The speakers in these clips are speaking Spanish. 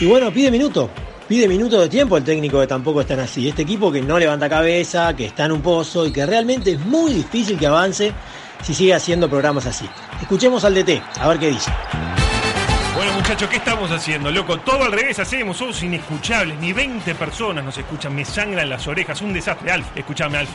Y bueno, pide minuto. Pide minuto de tiempo el técnico que tampoco están así. Este equipo que no levanta cabeza, que está en un pozo y que realmente es muy difícil que avance si sigue haciendo programas así. Escuchemos al DT, a ver qué dice. Bueno, muchachos, ¿qué estamos haciendo, loco? Todo al revés hacemos, somos inescuchables. Ni 20 personas nos escuchan, me sangran las orejas. Un desastre, Alf. Escuchame, Alf.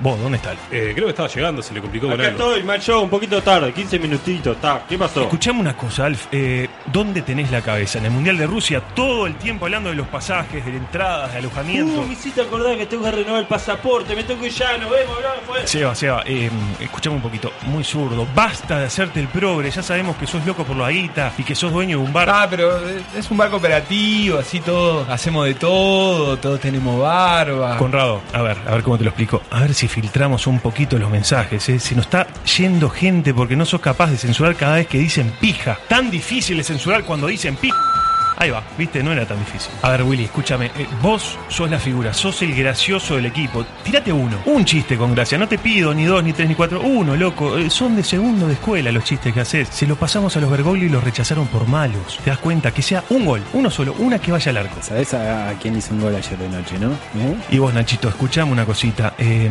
Vos, ¿dónde está Alf? Eh, creo que estaba llegando, se le complicó con Acá algo. estoy, macho, un poquito tarde, 15 minutitos, está. ¿Qué pasó? Escuchame una cosa, Alf. Eh, ¿Dónde tenés la cabeza? En el Mundial de Rusia, todo el tiempo hablando de los pasajes, de entradas, de alojamiento. Uh, me hiciste acordar que tengo que renovar el pasaporte, me tengo que ir ya, nos vemos, hablamos después. Seba, Seba, eh, escuchame un poquito, muy zurdo. Basta de hacerte el progre, ya sabemos que sos loco por la guita y que sos dueño de un bar. Ah, pero es un barco operativo, así todo, hacemos de todo, todos tenemos barba. Conrado, a ver, a ver cómo te lo explico. A ver si filtramos un poquito los mensajes. ¿eh? Se nos está yendo gente porque no sos capaz de censurar cada vez que dicen pija. Tan difícil de censurar cuando dicen pija. Ahí va, viste, no era tan difícil. A ver, Willy, escúchame. eh, vos sos la figura, sos el gracioso del equipo. Tírate uno, un chiste con gracia. No te pido ni dos, ni tres, ni cuatro. Uno, loco. Eh, son de segundo de escuela los chistes que haces. Se los pasamos a los Bergoglio y los rechazaron por malos. Te das cuenta que sea un gol, uno solo, una que vaya al arco. ¿Sabés a, a quién hizo un gol ayer de noche, no? ¿Eh? Y vos, Nachito, escuchame una cosita. eh,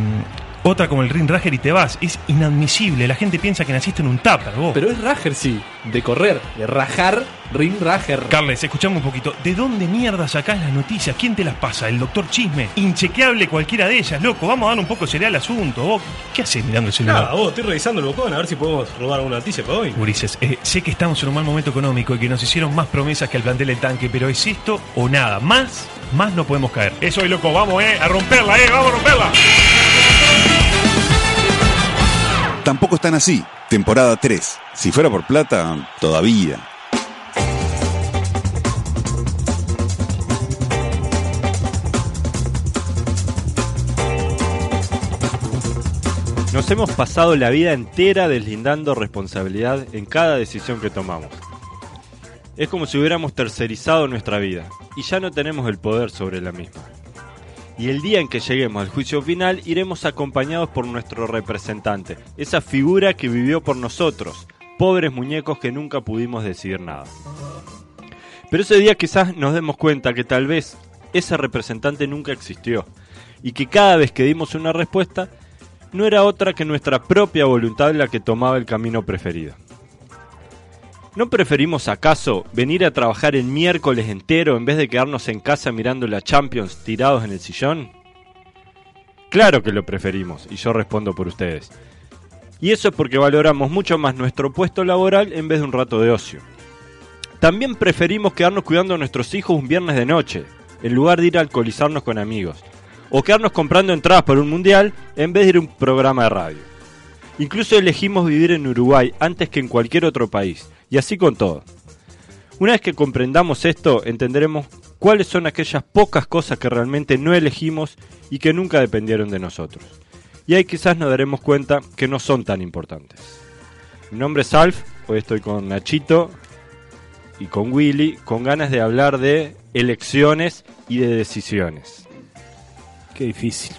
otra como el Ring Rager y te vas. Es inadmisible. La gente piensa que naciste en un tupper, vos. Pero es Rager, sí. De correr, de rajar, ring Rager. Carles, escuchame un poquito. ¿De dónde mierda sacás las noticias? ¿Quién te las pasa? ¿El doctor Chisme? Inchequeable cualquiera de ellas, loco. Vamos a dar un poco sería al asunto. ¿Vos qué haces mirando el celular? Nada, vos, estoy revisando el bocón a ver si podemos robar alguna noticia para hoy. Ulises, eh, sé que estamos en un mal momento económico y que nos hicieron más promesas que al plantel del tanque, pero es esto o nada. Más, más no podemos caer. Eso es, loco. Vamos, eh, a romperla, eh. Vamos a romperla. Tampoco están así. Temporada 3. Si fuera por plata, todavía. Nos hemos pasado la vida entera deslindando responsabilidad en cada decisión que tomamos. Es como si hubiéramos tercerizado nuestra vida y ya no tenemos el poder sobre la misma. Y el día en que lleguemos al juicio final iremos acompañados por nuestro representante, esa figura que vivió por nosotros, pobres muñecos que nunca pudimos decidir nada. Pero ese día quizás nos demos cuenta que tal vez ese representante nunca existió y que cada vez que dimos una respuesta no era otra que nuestra propia voluntad la que tomaba el camino preferido. ¿No preferimos acaso venir a trabajar el miércoles entero en vez de quedarnos en casa mirando la Champions tirados en el sillón? Claro que lo preferimos, y yo respondo por ustedes. Y eso es porque valoramos mucho más nuestro puesto laboral en vez de un rato de ocio. También preferimos quedarnos cuidando a nuestros hijos un viernes de noche, en lugar de ir a alcoholizarnos con amigos. O quedarnos comprando entradas por un mundial en vez de ir a un programa de radio. Incluso elegimos vivir en Uruguay antes que en cualquier otro país. Y así con todo. Una vez que comprendamos esto, entenderemos cuáles son aquellas pocas cosas que realmente no elegimos y que nunca dependieron de nosotros. Y ahí quizás nos daremos cuenta que no son tan importantes. Mi nombre es Alf, hoy estoy con Nachito y con Willy, con ganas de hablar de elecciones y de decisiones. Qué difícil.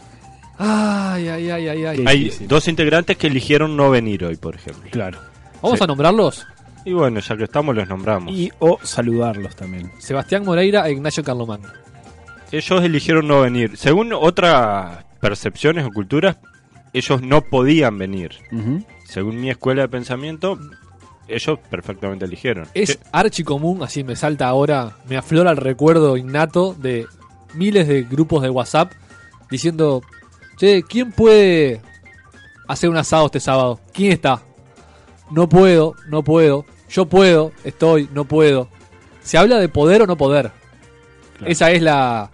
Ay, ay, ay, ay, ay. Hay dos integrantes que eligieron no venir hoy, por ejemplo. Claro. Vamos Sí. a nombrarlos. Y bueno, ya que estamos, los nombramos. Y o saludarlos también. Sebastián Moreira e Ignacio Carlomán. Ellos eligieron no venir. Según otras percepciones o culturas, ellos no podían venir. Según mi escuela de pensamiento, ellos perfectamente eligieron. Es Que- archicomún, así me salta ahora, me aflora el recuerdo innato de miles de grupos de WhatsApp diciendo, che, ¿quién puede hacer un asado este sábado? ¿Quién está? No puedo, no puedo, yo puedo, estoy, no puedo. Se habla de poder o no poder. Claro. Esa es la...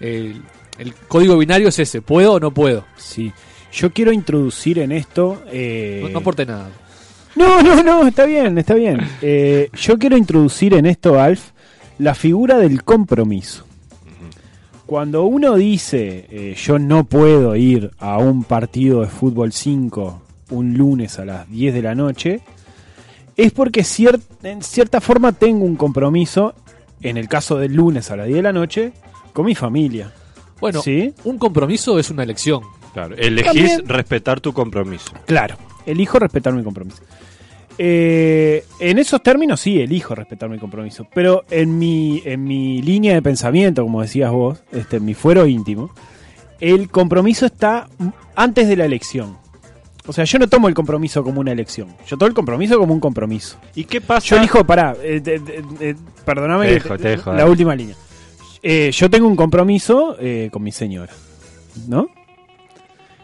El, el código binario es ese, puedo o no puedo. Sí. Yo quiero introducir en esto. eh, No, no aporte nada. No, no, no, está bien, está bien. Eh, yo quiero introducir en esto, Alf, la figura del compromiso. Cuando uno dice, eh, yo no puedo ir a un partido de fútbol 5 un lunes a las 10 de la noche, es porque cier- en cierta forma tengo un compromiso, en el caso del lunes a las 10 de la noche, con mi familia. Bueno, ¿Sí? un compromiso es una elección. Claro, elegís También- respetar tu compromiso. Claro, elijo respetar mi compromiso. Eh, en esos términos sí, elijo respetar mi compromiso. Pero en mi, en mi línea de pensamiento, como decías vos, este, en mi fuero íntimo, el compromiso está antes de la elección. O sea, yo no tomo el compromiso como una elección. Yo tomo el compromiso como un compromiso. ¿Y qué pasa? Yo elijo, pará, eh, de- de- de- perdóname Te dejo, te- te dejo, la dale. última línea. Eh, yo tengo un compromiso eh, con mi señora, ¿no?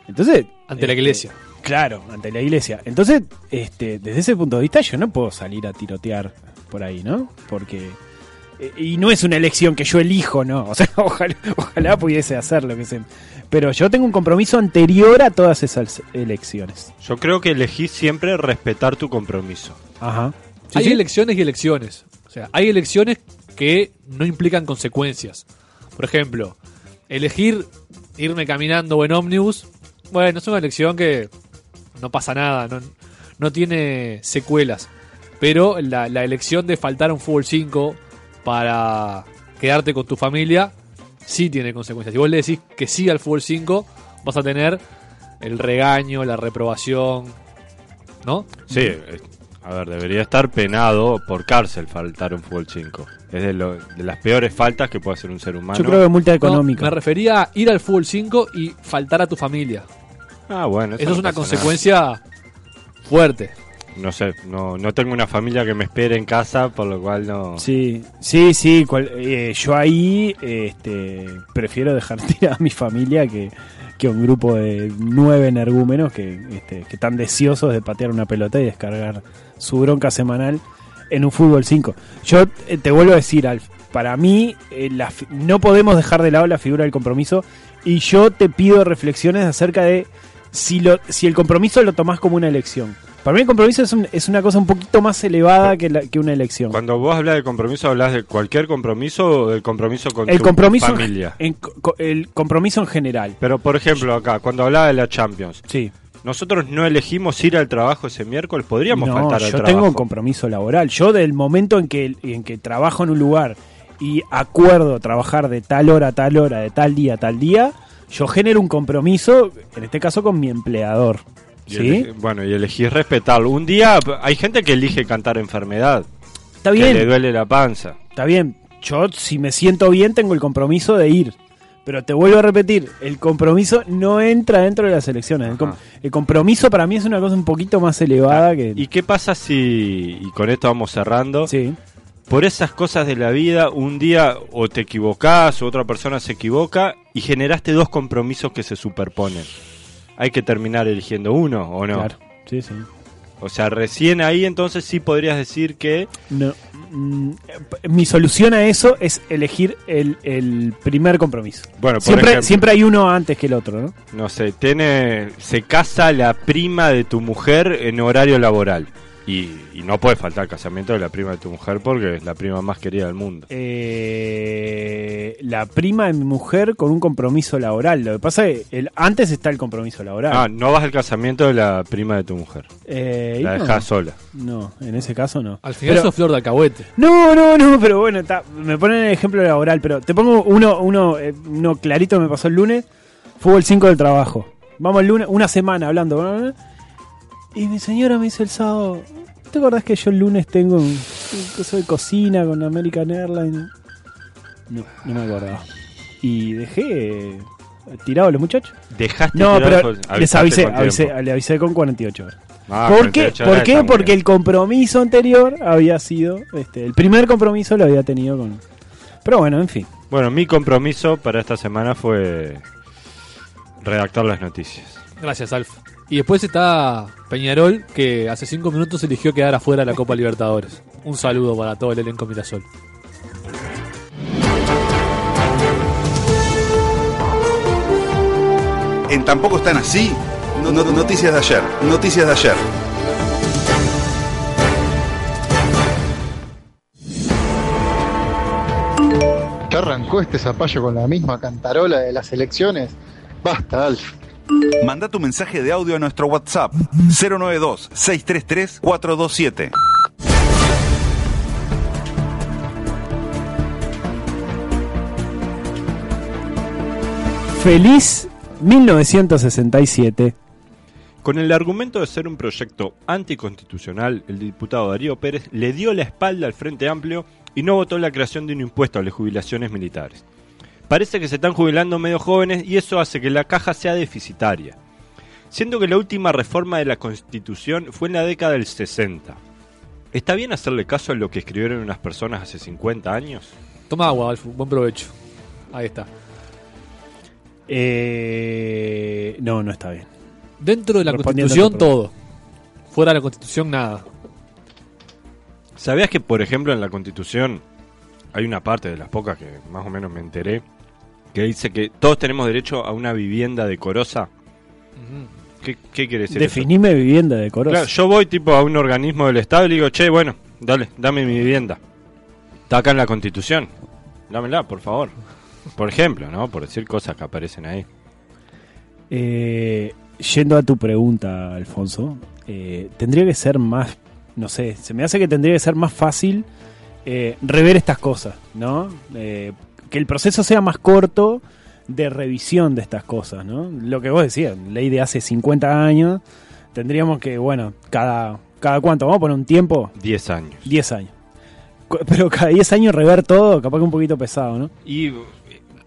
Entonces... Ante la este, iglesia. Claro, ante la iglesia. Entonces, este, desde ese punto de vista, yo no puedo salir a tirotear por ahí, ¿no? Porque... eh, Y no es una elección que yo elijo, ¿no? O sea, ojalá, ojalá pudiese hacer lo que sea. Pero yo tengo un compromiso anterior a todas esas elecciones. Yo creo que elegís siempre respetar tu compromiso. Ajá. Sí, hay sí. elecciones y elecciones. O sea, hay elecciones que no implican consecuencias. Por ejemplo, elegir irme caminando o en ómnibus, bueno, es una elección que no pasa nada, no, no tiene secuelas. Pero la, la elección de faltar a un fútbol 5 para quedarte con tu familia, sí tiene consecuencias. Si vos le decís que sí al fútbol 5, vas a tener el regaño, la reprobación, ¿no? Sí, a ver, debería estar penado por cárcel faltar un fútbol 5. Es de, lo- de las peores faltas que puede hacer un ser humano. Yo creo que multa No, económica. me refería a ir al fútbol 5 y faltar a tu familia. Ah, bueno, Eso, no es una consecuencia fuerte. No sé, no, no tengo una familia que me espere en casa, por lo cual no. Sí, sí, sí. cual- eh, yo ahí este, prefiero dejar tirar a mi familia que, que un grupo de nueve energúmenos que, este, que están deseosos de patear una pelota y descargar su bronca semanal en un fútbol 5. Yo eh, te vuelvo a decir, Alf, para mí eh, no podemos dejar de lado la figura del compromiso y yo te pido reflexiones acerca de si, lo, si el compromiso lo tomás como una elección. Para mí el compromiso es, un- es una cosa un poquito más elevada que, la- que una elección. Cuando vos hablas de compromiso, ¿hablas de cualquier compromiso o del compromiso con el tu compromiso familia? en el compromiso en general Pero, por ejemplo, acá, cuando hablaba de la Champions, sí nosotros no elegimos ir al trabajo ese miércoles, podríamos no faltar al yo trabajo. tengo un compromiso laboral yo del momento en que en que trabajo en un lugar y acuerdo trabajar de tal hora a tal hora de tal día a tal día yo genero un compromiso en este caso con mi empleador Y sí ele- bueno, y elegís respetarlo. Un día hay gente que elige cantar enfermedad, está que bien le duele la panza. Está bien, yo si me siento bien tengo el compromiso de ir. Pero te vuelvo a repetir, el compromiso no entra dentro de las elecciones. El, com- Ajá. el compromiso para mí es una cosa un poquito más elevada que... ¿Y qué pasa si, y con esto vamos cerrando, Sí, por esas cosas de la vida, un día o te equivocás o otra persona se equivoca y generaste dos compromisos que se superponen? Hay que terminar eligiendo uno o no. claro. Sí, sí. O sea, recién ahí entonces sí podrías decir que No, mm, mi solución a eso es elegir el, el primer compromiso. Bueno, por Siempre, ejemplo, siempre hay uno antes que el otro, ¿no? no sé, tiene, se casa la prima de tu mujer en horario laboral. Y, y no puede faltar el casamiento de la prima de tu mujer porque es la prima más querida del mundo. Eh, la prima de mi mujer con un compromiso laboral. Lo que pasa es que el, antes está el compromiso laboral. Ah, no vas al casamiento de la prima de tu mujer. Eh, La no. dejas sola. No, en ese caso no. Al final Pero- sos flor de alcahuete. No, no, no, pero bueno, está- me ponen el ejemplo laboral, pero te pongo uno, uno, eh, uno clarito me pasó el lunes, fútbol 5 del trabajo. Vamos el lunes, una semana hablando. bla, bla, bla. Y mi señora me dice el sábado, ¿te acordás que yo el lunes tengo un, un coso de cocina con American Airlines? No, no me acordaba. Y dejé tirado a los muchachos. Dejaste No, pero les avisé, avisé, le avisé con 48 horas. Ah, ¿Por qué? 48 horas ¿Por qué? Porque el compromiso anterior había sido, este, el primer compromiso lo había tenido con... Pero bueno, en fin. Bueno, mi compromiso para esta semana fue redactar las noticias. Gracias, Alf. Y después está Peñarol, que hace cinco minutos eligió quedar afuera de la Copa Libertadores. Un saludo para todo el elenco Mirasol. En Tampoco están así. no- no- noticias de ayer. Noticias de ayer. ¿Ya arrancó este zapallo con la misma cantarola de las elecciones? Basta, Alf. Manda tu mensaje de audio a nuestro WhatsApp 092 633 427. Feliz 1967. Con el argumento de ser un proyecto anticonstitucional, el diputado Darío Pérez le dio la espalda al Frente Amplio y no votó la creación de un impuesto a las jubilaciones militares. Parece que se están jubilando medio jóvenes y eso hace que la caja sea deficitaria. Siendo que la última reforma de la Constitución fue en la década del 60. ¿Está bien hacerle caso a lo que escribieron unas personas hace 50 años? Toma agua, Alfu, buen provecho. Ahí está. Eh, no, no está bien. Dentro de la constitución todo. Fuera de la constitución nada. ¿Sabías que, por ejemplo, en la Constitución hay una parte de las pocas que más o menos me enteré que dice que todos tenemos derecho a una vivienda decorosa? ¿Qué, qué quiere decir eso? Definime vivienda decorosa. Claro, yo voy tipo a un organismo del Estado y digo, che, bueno, dale, dame mi vivienda. Está acá en la Constitución. Dámela, por favor. Por ejemplo, ¿no? Por decir cosas que aparecen ahí. Eh, yendo a tu pregunta, Alfonso, eh, tendría que ser más, no sé, se me hace que tendría que ser más fácil eh, rever estas cosas, ¿no? Que el proceso sea más corto de revisión de estas cosas, ¿no? Lo que vos decías, ley de hace 50 años, tendríamos que, bueno, cada, cada cuánto, vamos a poner un tiempo, 10 años. 10 años. Pero cada 10 años rever todo, capaz que un poquito pesado, ¿no? Y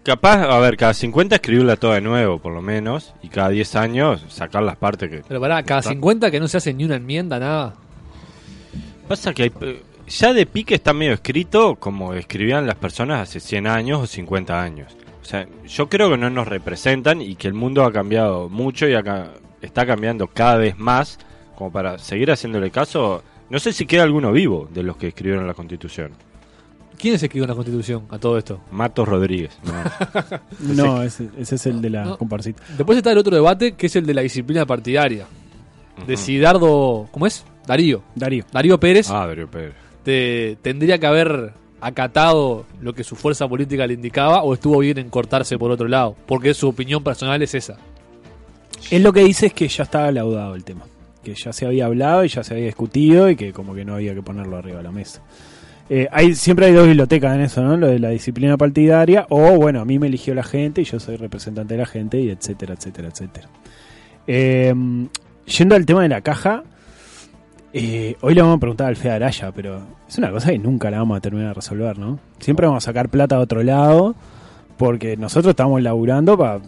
capaz, a ver, cada 50 escribirla toda de nuevo, por lo menos. Y cada 10 años sacar las partes que... Pero pará, cada Está- 50 que no se hace ni una enmienda, nada. Pasa que hay, eh, ya de pique está medio escrito como escribían las personas hace 100 años o 50 años. O sea, yo creo que no nos representan y que el mundo ha cambiado mucho y acá está cambiando cada vez más como para seguir haciéndole caso. No sé si queda alguno vivo de los que escribieron la Constitución. ¿Quién es escribió la constitución a todo esto? Matos Rodríguez. ¿no? No, ese, ese es el de la No. comparsita. Después está el otro debate que es el de la disciplina partidaria. De si Dardo. ¿Cómo es? Darío. Darío. Darío Pérez Ah, Darío Pérez. Te- tendría que haber acatado lo que su fuerza política le indicaba o estuvo bien en cortarse por otro lado. Porque su opinión personal es esa. Él lo que dice es que ya estaba laudado el tema. Que ya se había hablado y ya se había discutido y que como que no había que ponerlo arriba de la mesa. Eh, hay, siempre hay dos bibliotecas en eso, ¿no? Lo de la disciplina partidaria o, bueno, a mí me eligió la gente y yo soy representante de la gente y etcétera, etcétera, etcétera. Eh, yendo al tema de la caja, eh, hoy le vamos a preguntar al Fede Araya, pero es una cosa que nunca la vamos a terminar de resolver, ¿no? Siempre vamos a sacar plata de otro lado porque nosotros estamos laburando para...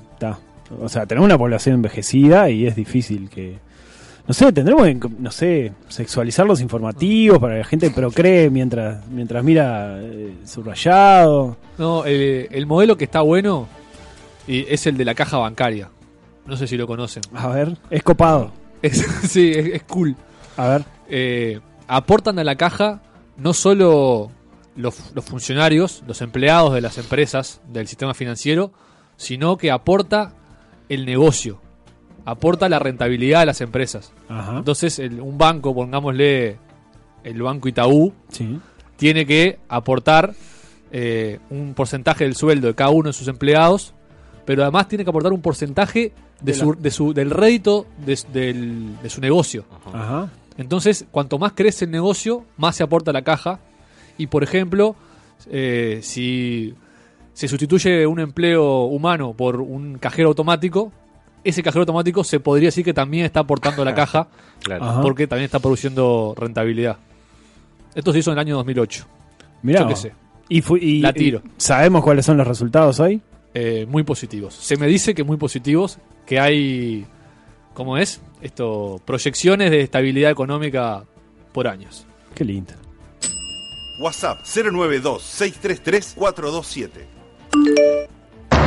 O sea, tenemos una población envejecida y es difícil que... No sé, tendremos que, no sé, sexualizar los informativos para que la gente procree mientras, mientras mira eh, subrayado. No, el, el modelo que está bueno y es el de la caja bancaria. No sé si lo conocen. A ver, es copado. Es- sí, es, es cool. A ver. Eh, aportan a la caja no solo los, los funcionarios, los empleados de las empresas del sistema financiero, sino que aporta el negocio, aporta la rentabilidad de las empresas. Ajá. Entonces, el- un banco, pongámosle el Banco Itaú, Sí. tiene que aportar eh, un porcentaje del sueldo de cada uno de sus empleados, pero además tiene que aportar un porcentaje de De su, la- de su- del rédito de, del- de su negocio. Ajá. Entonces, cuanto más crece el negocio, más se aporta a la caja. Y, por ejemplo, eh, si se sustituye un empleo humano por un cajero automático, ese cajero automático se podría decir que también está aportando a la caja Claro. Ajá. porque también está produciendo rentabilidad. Esto se hizo en el año 2008. Mirá. Yo qué sé. Y, La tiro. y ¿Sabemos cuáles son los resultados hoy? Eh, muy positivos. Se me dice que muy positivos, que hay, ¿cómo es? Esto, proyecciones de estabilidad económica por años. Qué lindo. WhatsApp 092-633-427.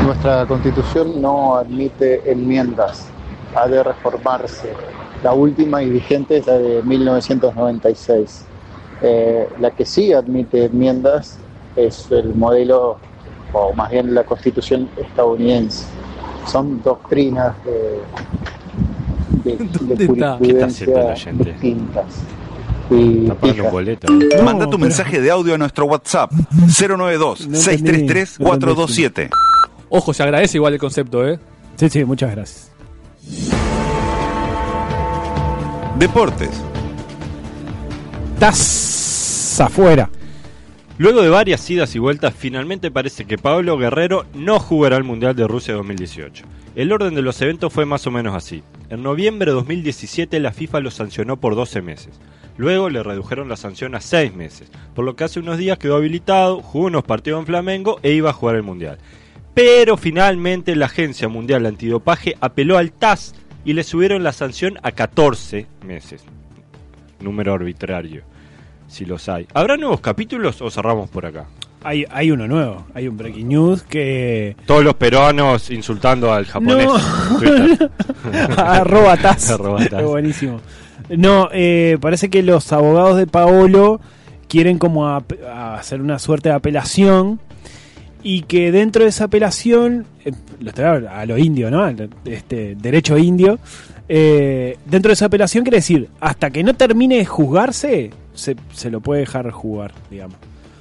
Nuestra constitución no admite enmiendas, ha de reformarse. La última y vigente es la de 1996. Eh, la que sí admite enmiendas es el modelo, o más bien la constitución estadounidense. Son doctrinas de, de, de ¿Dónde está? ¿Qué está haciendo el jurisprudencia oyente? distintas. Está un boleto. Manda tu pero- mensaje de audio a nuestro WhatsApp 092-633-427. Ojo, se agradece igual el concepto, ¿eh? Sí, sí, muchas gracias. Deportes. Estás afuera. Luego de varias idas y vueltas, finalmente parece que Pablo Guerrero no jugará el Mundial de Rusia 2018. El orden de los eventos fue más o menos así. En noviembre de 2017 la FIFA lo sancionó por 12 meses. Luego le redujeron la sanción a 6 meses, por lo que hace unos días quedó habilitado, jugó unos partidos en Flamengo e iba a jugar el Mundial. Pero finalmente la Agencia Mundial Antidopaje apeló al TAS y le subieron la sanción a 14 meses. Número arbitrario, si los hay. ¿Habrá nuevos capítulos o cerramos por acá? Hay, hay uno nuevo, hay un breaking news que... Todos los peruanos insultando al japonés. No. Arroba Taz. Arroba Taz. Buenísimo. No, eh, parece que los abogados de Paolo quieren como a hacer una suerte de apelación y que dentro de esa apelación, eh, a lo indio, ¿no? Este, derecho indio, eh, dentro de esa apelación quiere decir, hasta que no termine de juzgarse, se, se lo puede dejar jugar, digamos.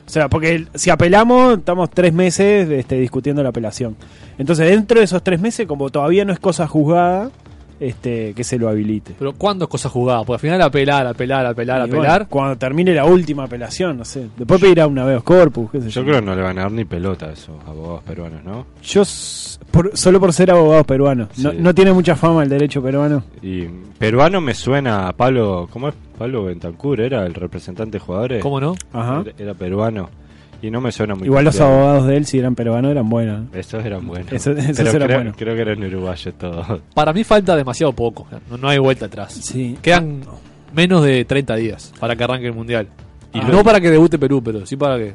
O sea, porque si apelamos, estamos tres meses este, discutiendo la apelación. Entonces, dentro de esos tres meses, como todavía no es cosa juzgada, este, que se lo habilite. Pero ¿cuándo es cosa jugada? Porque al final apelar, apelar, apelar, Y apelar. bueno, cuando termine la última apelación, no sé. Después pedirá un habeas corpus, qué sé yo. Yo creo que no le van a dar ni pelota a esos abogados peruanos, ¿no? Yo, por- solo por ser abogado peruano. No, tiene mucha fama el derecho peruano. Y peruano me suena a Pablo, ¿cómo es? Pablo Bentancur, era el representante de jugadores. ¿Cómo no? Ajá. Era, era peruano. Y no me suena muy Igual los abogados de él, si eran peruanos, eran buenos. Esos eran buenos. Eso- esos Pero eran creo, buenos. creo que eran uruguayos todos. Para mí falta demasiado poco. No, no hay vuelta atrás. Sí. Quedan menos de 30 días para que arranque el mundial. Y Ah. no para que debute Perú, pero sí para que.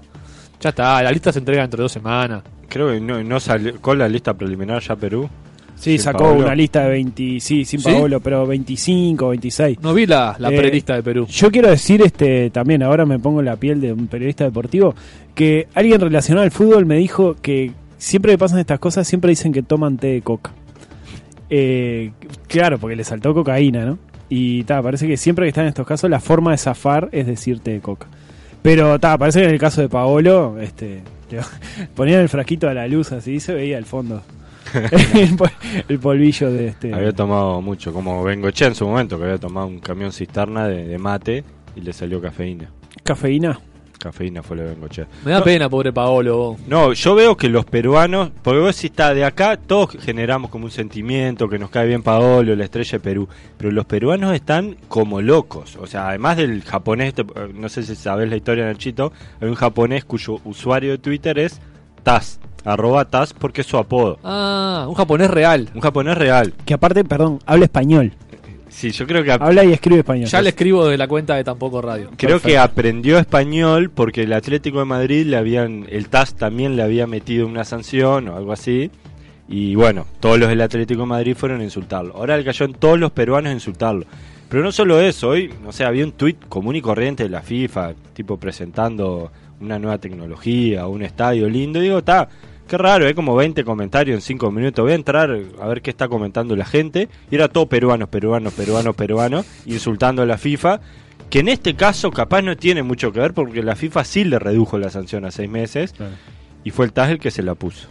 Ya está, la lista se entrega dentro de dos semanas. Creo que no, no salió con la lista preliminar ya Perú. Sí, Sin sacó Paolo. una lista de 20, sí, sin ¿Sí? Paolo, pero 25, 26. No vi la, la Eh, prelista de Perú. Yo quiero decir este también, ahora me pongo en la piel de un periodista deportivo, que alguien relacionado al fútbol me dijo que siempre que pasan estas cosas, siempre dicen que toman té de coca. Eh, claro, porque le saltó cocaína, ¿no? Y ta, parece que siempre que están en estos casos, la forma de zafar es decir té de coca. Pero ta, parece que en el caso de Paolo, este, ponían el frasquito a la luz así y se veía al fondo. el, pol- el polvillo de este. Había tomado mucho, como Bengoche en su momento, que había tomado un camión cisterna de, de mate y le salió cafeína. Cafeína. Cafeína fue lo de Bengoche. Me da No, pena, pobre Paolo. No, yo veo que los peruanos, porque vos si está de acá, todos generamos como un sentimiento que nos cae bien Paolo, la estrella de Perú, pero los peruanos están como locos, o sea, además del japonés, eh, no sé si sabés la historia en el chito, hay un japonés cuyo usuario de Twitter es Taz, arroba Taz porque es su apodo, Ah, un japonés real. un japonés real. Que aparte, perdón, habla español. Sí, yo creo que Habla y escribe español. Ya le escribo de la cuenta de Tampoco Radio. Creo Perfecto. que aprendió español porque el Atlético de Madrid le habían, el TAS también le había metido una sanción o algo así. Y bueno, todos los del Atlético de Madrid fueron a insultarlo. Ahora le cayó en todos los peruanos a insultarlo. Pero no solo eso, hoy, no sé, había un tuit común y corriente de la FIFA, tipo presentando una nueva tecnología, un estadio lindo. Y digo, está, qué raro, hay como 20 comentarios en 5 minutos. Voy a entrar a ver qué está comentando la gente. Y era todo peruanos, peruanos, peruanos, peruanos, insultando a la FIFA. Que en este caso capaz no tiene mucho que ver porque la FIFA sí le redujo la sanción a 6 meses. Y fue el TAS el que se la puso.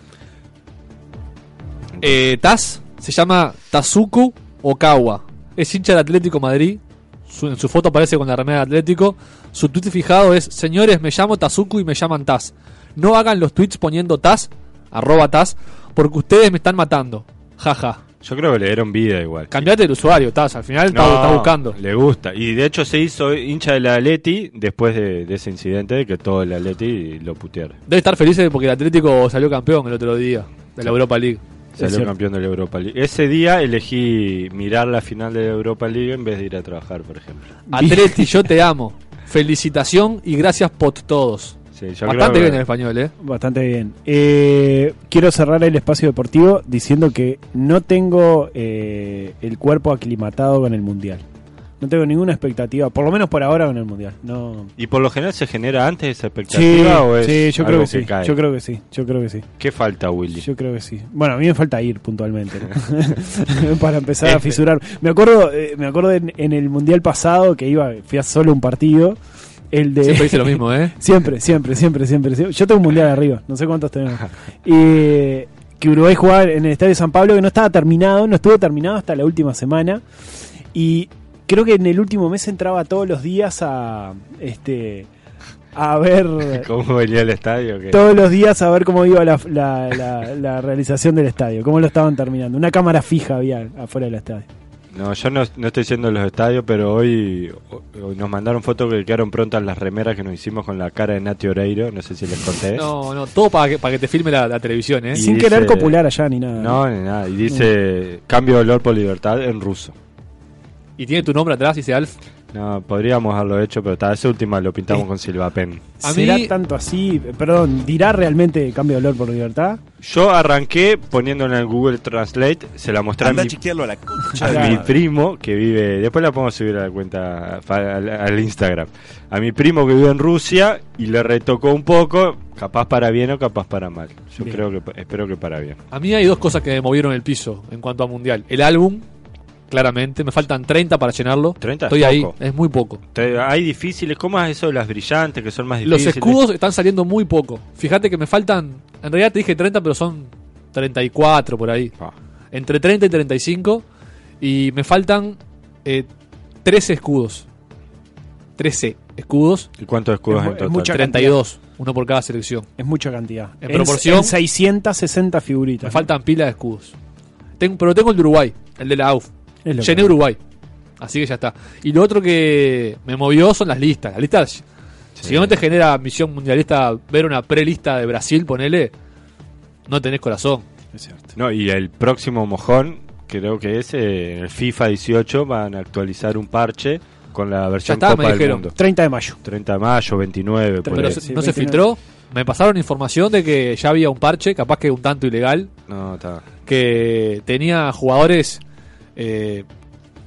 Eh, Taz se llama Tazuku Okawa. Es hincha del Atlético Madrid. Su- en su foto aparece con la remera del Atlético. Su tweet fijado es: Señores, me llamo Tazuku y me llaman Taz. No hagan los tweets poniendo Taz, arroba Taz, porque ustedes me están matando. Jaja. Yo creo que le dieron vida igual. Cambiate el usuario, Taz. Al final está, No, está buscando. Le gusta. Y de hecho se hizo hincha de la Atleti después de, de ese incidente de que todo el Atleti lo puteara. Debe estar feliz porque el Atlético salió campeón el otro día de la Europa League. Salió campeón de la Europa League. Ese día elegí mirar la final de la Europa League en vez de ir a trabajar, por ejemplo. Atleti, yo te amo. Felicitación y gracias por todos. Sí, yo Bastante creo que- bien el español, ¿eh? Bastante bien. Eh, quiero cerrar el espacio deportivo diciendo que no tengo eh, el cuerpo aclimatado con el mundial. No tengo ninguna expectativa, por lo menos por ahora con el mundial. No. ¿Y por lo general se genera antes esa Sí, expectativa o es sí, yo creo algo que sí. cae? Yo creo que sí. Yo creo que sí. ¿Qué falta, Willy? Yo creo que sí. Bueno, a mí me falta ir puntualmente ¿no? para empezar a Este. fisurar. Me acuerdo, eh, me acuerdo en, en el mundial pasado que iba, fui a solo un partido. El de Siempre dice lo mismo, ¿eh? Siempre, siempre, siempre, siempre. siempre. Yo tengo un mundial arriba, no sé cuántos tenemos. Y que Uruguay jugaba en el Estadio San Pablo, que no estaba terminado, no estuvo terminado hasta la última semana. Y creo que en el último mes entraba todos los días a este a ver ¿Cómo venía el estadio? ¿Qué? todos los días a ver cómo iba la, la- la- la realización del estadio, cómo lo estaban terminando. Una cámara fija había afuera del estadio. No, yo no, no estoy yendo a los estadios, pero hoy, hoy nos mandaron fotos que quedaron prontas las remeras que nos hicimos con la cara de Nati Oreiro. No sé si les conté. No, no, todo para que, para que te filme la, la televisión, ¿eh? Y Sin dice- querer copular allá ni nada. No, ni nada. Y dice cambio de olor por libertad en ruso. Y tiene tu nombre atrás, dice Alf. No, podríamos haberlo hecho, pero esta esa última lo pintamos con Silvapen. A ¿Será mí- tanto así? Perdón, ¿dirá realmente cambio de olor por libertad? Yo arranqué poniéndola en Google Translate, se la mostré a Anda a mi, a la a primo que vive, después la podemos subir a la cuenta, al, al Instagram, a mi primo que vive en Rusia y le retocó un poco, capaz para bien o capaz para mal. Yo Bien. creo que, espero que para bien. A mí hay dos cosas que me movieron el piso en cuanto a mundial. El álbum, claramente, me faltan 30 para llenarlo. 30 es Estoy ahí, poco. es muy poco. Hay difíciles, ¿cómo es eso de las brillantes que son más Los difíciles? escudos están saliendo muy poco. Fíjate que me faltan, en realidad te dije 30, pero son 34 por ahí. Ah. Entre 30 y 35. Y me faltan eh, 13 escudos. 13 escudos, ¿Y cuántos escudos Es en es total? mucha 32. Uno por cada selección. Es mucha cantidad. En proporción- en 660 figuritas. Me faltan pilas de escudos. Tengo, pero tengo el de Uruguay, el de la AUF. Llené Uruguay. Así que ya está. Y lo otro que me movió son las listas. Las listas, si no te genera misión mundialista ver una prelista de Brasil, ponele, no tenés corazón. Es cierto. No, y el próximo mojón, creo que es eh, en el FIFA 18, van a actualizar un parche con la versión está, Copa me del dijeron. Mundo. 30 de mayo. 30 de mayo, 29, por Pero sí, no se 29. filtró. Me pasaron información de que ya había un parche, capaz que un tanto ilegal, No, está. que tenía jugadores. Eh,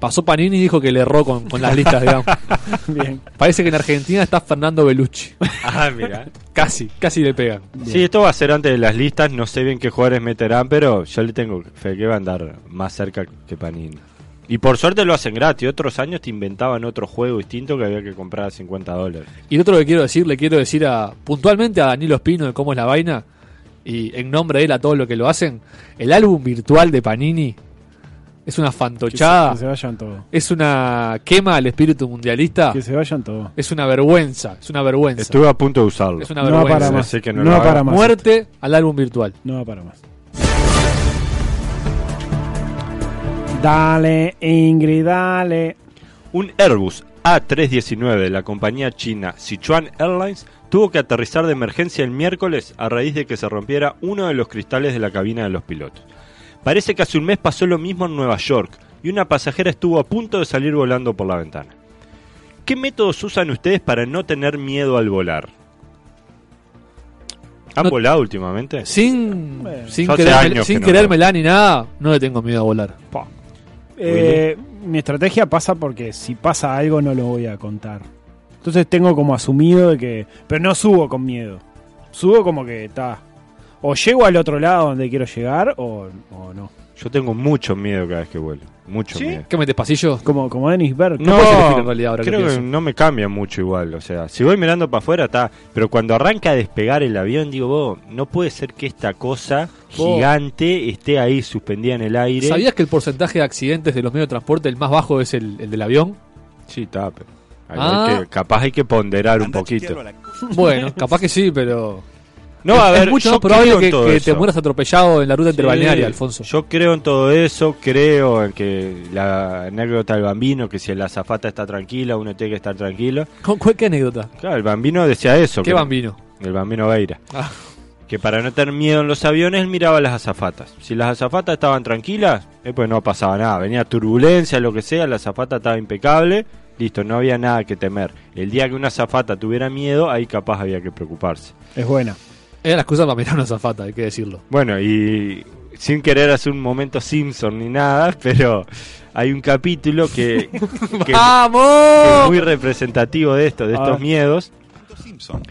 pasó Panini y dijo que le erró con, con las listas, digamos. Bien. Parece que en Argentina está Fernando Belucci. Ah, mira. casi, casi le pegan. Sí, esto va a ser antes de las listas, no sé bien qué jugadores meterán, pero yo le tengo fe que va a andar más cerca que Panini. Y por suerte lo hacen gratis, otros años te inventaban otro juego distinto que había que comprar a 50 dólares. Y lo otro que quiero decir, le quiero decir a puntualmente a Danilo Espino de cómo es la vaina, y en nombre de él a todos los que lo hacen, el álbum virtual de Panini es una Que se, fantochada, que se vayan todos. es una quema al espíritu mundialista, Que se vayan todos. es una vergüenza, es una vergüenza. Estuve a punto de usarlo. Es una No va vergüenza. para más. Que no No va para más. Muerte al álbum virtual. No va para más. Dale, Ingrid, dale. Un Airbus A319 de la compañía china Sichuan Airlines tuvo que aterrizar de emergencia el miércoles a raíz de que se rompiera uno de los cristales de la cabina de los pilotos. Parece que hace un mes pasó lo mismo en Nueva York y una pasajera estuvo a punto de salir volando por la ventana. ¿Qué métodos usan ustedes para no tener miedo al volar? ¿Han No- volado últimamente? Sin, Bueno, sin, que no querérmela ni nada, no le tengo miedo a volar. Eh, mi estrategia pasa porque si pasa algo no lo voy a contar. Entonces tengo como asumido de que... Pero no subo con miedo. Subo como que está... O llego al otro lado donde quiero llegar o, o no. Yo tengo mucho miedo cada vez que vuelo. Mucho ¿Sí? miedo. ¿Qué metes pasillo? Como, como Dennis Berg. No en realidad ahora creo que, no me cambia mucho igual. O sea, si voy mirando para afuera está. Pero cuando arranca a despegar el avión, digo, vos, no puede ser que esta cosa gigante esté ahí suspendida en el aire. ¿Sabías que el porcentaje de accidentes de los medios de transporte, el más bajo es el, el del avión? Sí, está. Pero hay- Ah. hay que- capaz hay que ponderar un Anda poquito. Bueno, capaz que sí, pero. No, a es ver, mucho más probable que, que te mueras atropellado en la ruta Sí, interbalnearia, Alfonso. Yo creo en todo eso, creo en que la anécdota del bambino, que si la azafata está tranquila, uno tiene que estar tranquilo. ¿Con cuál- ¿Qué anécdota? Claro, el bambino decía eso. ¿Qué que- bambino? El bambino Beira. Ah. Que para no tener miedo en los aviones, miraba las azafatas. Si las azafatas estaban tranquilas, eh, pues no pasaba nada. Venía turbulencia, lo que sea, la azafata estaba impecable, listo, no había nada que temer. El día que una azafata tuviera miedo, ahí capaz había que preocuparse. Es buena. Era la excusa para mirar una zafata, hay que decirlo. Bueno, y sin querer hacer un momento Simpson ni nada, pero hay un capítulo que, que- que es ¡Vamos! muy representativo de esto, de A estos ver. miedos. Simpson.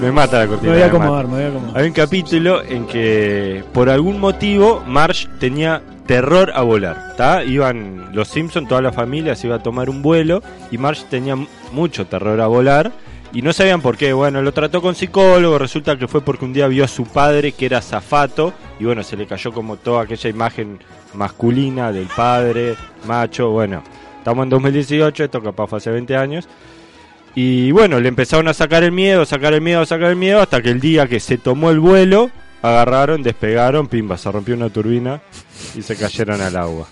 Me mata la Me cortina. voy a me acomodar, me voy a acomodar. Hay un capítulo en que por algún motivo Marge tenía terror a volar. ¿tá? Iban los Simpsons, toda la familia se iba a tomar un vuelo y Marge tenía mucho terror a volar y no sabían por qué. Bueno, lo trató con psicólogo, resulta que fue porque un día vio a su padre que era zafato y bueno, se le cayó como toda aquella imagen masculina del padre, macho. Bueno, estamos en 2018, esto capaz fue hace 20 años. Y bueno, le empezaron a sacar el miedo, sacar el miedo, sacar el miedo, hasta que el día que se tomó el vuelo, agarraron, despegaron, pimba, se rompió una turbina y se cayeron al agua.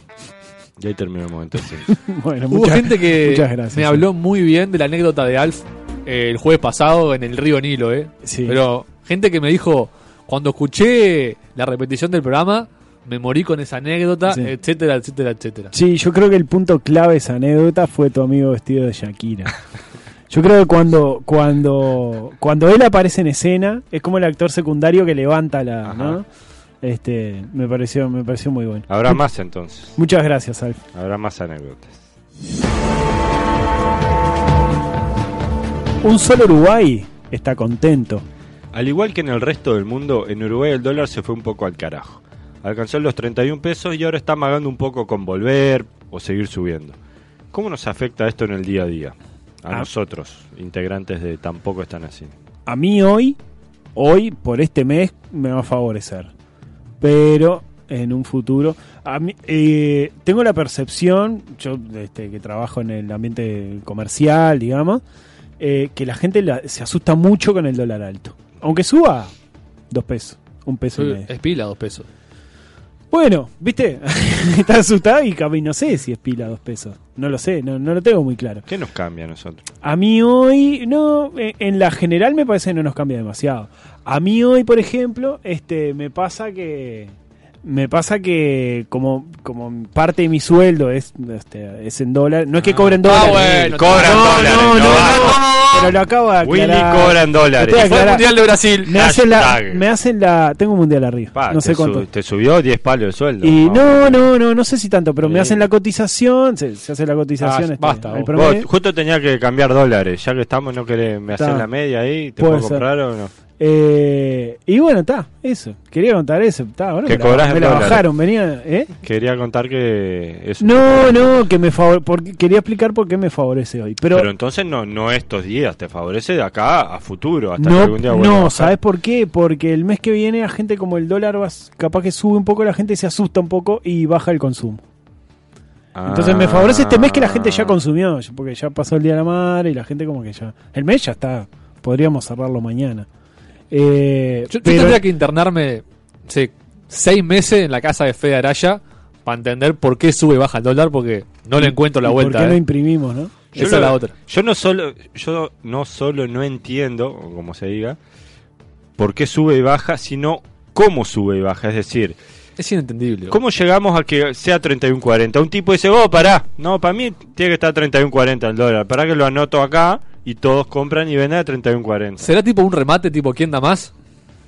Y ahí terminó el momento. sí. Bueno, Hubo muchas- gente que muchas gracias. me habló muy bien de la anécdota de Alf eh, el jueves pasado en el río Nilo, ¿eh? Sí. Pero gente que me dijo, cuando escuché la repetición del programa, me morí con esa anécdota, Sí. etcétera, etcétera, etcétera. Sí, yo creo que el punto clave de esa anécdota fue tu amigo vestido de Shakira. Yo creo que cuando, cuando, cuando él aparece en escena, es como el actor secundario que levanta la, Ajá. ¿no? Este, me pareció, me pareció muy bueno. Habrá más entonces. Muchas gracias, Alf. Habrá más anécdotas. Un solo Uruguay está contento. Al igual que en el resto del mundo, en Uruguay el dólar se fue un poco al carajo. Alcanzó los 31 pesos y ahora está amagando un poco con volver o seguir subiendo. ¿Cómo nos afecta esto en el día a día? A Ah. nosotros, integrantes de Tampoco están así. A mí hoy, hoy, por este mes, me va a favorecer. Pero en un futuro, a mí, eh, tengo la percepción, yo este, que trabajo en el ambiente comercial, digamos, eh, que la gente la- se asusta mucho con el dólar alto. Aunque suba dos pesos, un peso y medio. Es pila, dos pesos. Bueno, viste, está asustado y no sé si es pila dos pesos. No lo sé, no, no lo tengo muy claro. ¿Qué nos cambia a nosotros? A mí hoy, no, eh, en la general me parece que no nos cambia demasiado. A mí hoy, por ejemplo, este, me pasa que, me pasa que como, como parte de mi sueldo es, este, es en dólares, no es que cobren dólares. bueno, Cobran no, dólares, no, no, no, no, pero lo acabo de Willy aclarar. cobra en dólares. Fue el Mundial de Brasil. me hacen la, me hacen la, tengo un mundial arriba, Pa, no te sé su- cuánto. te subió 10 palos el sueldo. Y no, no, no, no sé si tanto, pero me hacen la cotización, se, se hace la cotización. Ah, este, basta, al vos. justo tenía que cambiar dólares. Ya que estamos, no querés, me hacen la media ahí. ¿Te puedo ser. comprar o no? Eh, y bueno, está, eso. Quería contar eso. Está, bueno, Que me la, me la bajaron, venía, ¿eh? Quería contar que No, no, que me favor porque quería explicar por qué me favorece hoy. Pero, Pero, entonces no, no estos días, te favorece de acá a futuro, hasta que no, algún día no. ¿sabes por qué? Porque el mes que viene a gente como el dólar va, capaz que sube un poco, la gente se asusta un poco y baja el consumo. Entonces me favorece este mes que la gente ya Ah. consumió, porque ya pasó el día de la madre y la gente como que ya... El mes ya está, podríamos cerrarlo mañana. Eh, Yo, yo pero- tendría que internarme sí, seis meses en la casa de Fede Araya para entender por qué sube y baja el dólar, porque no le encuentro la ¿y vuelta. ¿Por qué no eh. imprimimos, no? Yo Esa lo- es la otra. Yo no solo, yo no solo no entiendo, como se diga, por qué sube y baja, sino cómo sube y baja. Es decir, Es inentendible. ¿cómo llegamos a que sea 31.40? Un tipo dice, oh, pará, no, para mí tiene que estar 31.40 el dólar. Para que lo anoto acá y todos compran y venden a 31.40. ¿Será tipo un remate, tipo quién da más?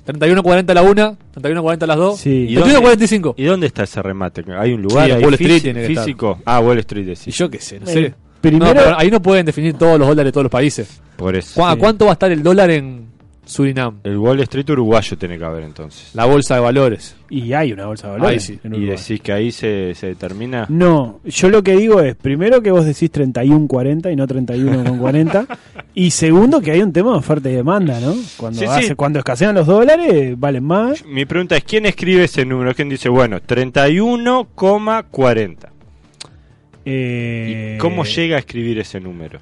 31.40 la una, 31.40 las dos, Sí. ¿Y dónde- 31.45. ¿Y dónde está ese remate? ¿Hay un lugar Sí, en ahí Wall Street físi- tiene que estar. físico? Ah, Wall Street, Y decís. yo qué sé, no Eh, sé. primero- No, ahí no pueden definir todos los dólares de todos los países. Por eso. ¿Cu- ¿A Sí. cuánto va a estar el dólar en Surinam? El Wall Street uruguayo tiene que haber entonces. La bolsa de valores. Y hay una bolsa de valores. Ahí sí. en Y decís que ahí se, se determina. No, yo lo que digo es, primero que vos decís 31.40 y no 31.40. y segundo que hay un tema de oferta y demanda, ¿no? Cuando, Sí, sí. hace- cuando escasean los dólares, valen más. Mi pregunta es: ¿quién escribe ese número? ¿Quién dice, bueno, 31,40? Eh, ¿Y cómo llega a escribir ese número?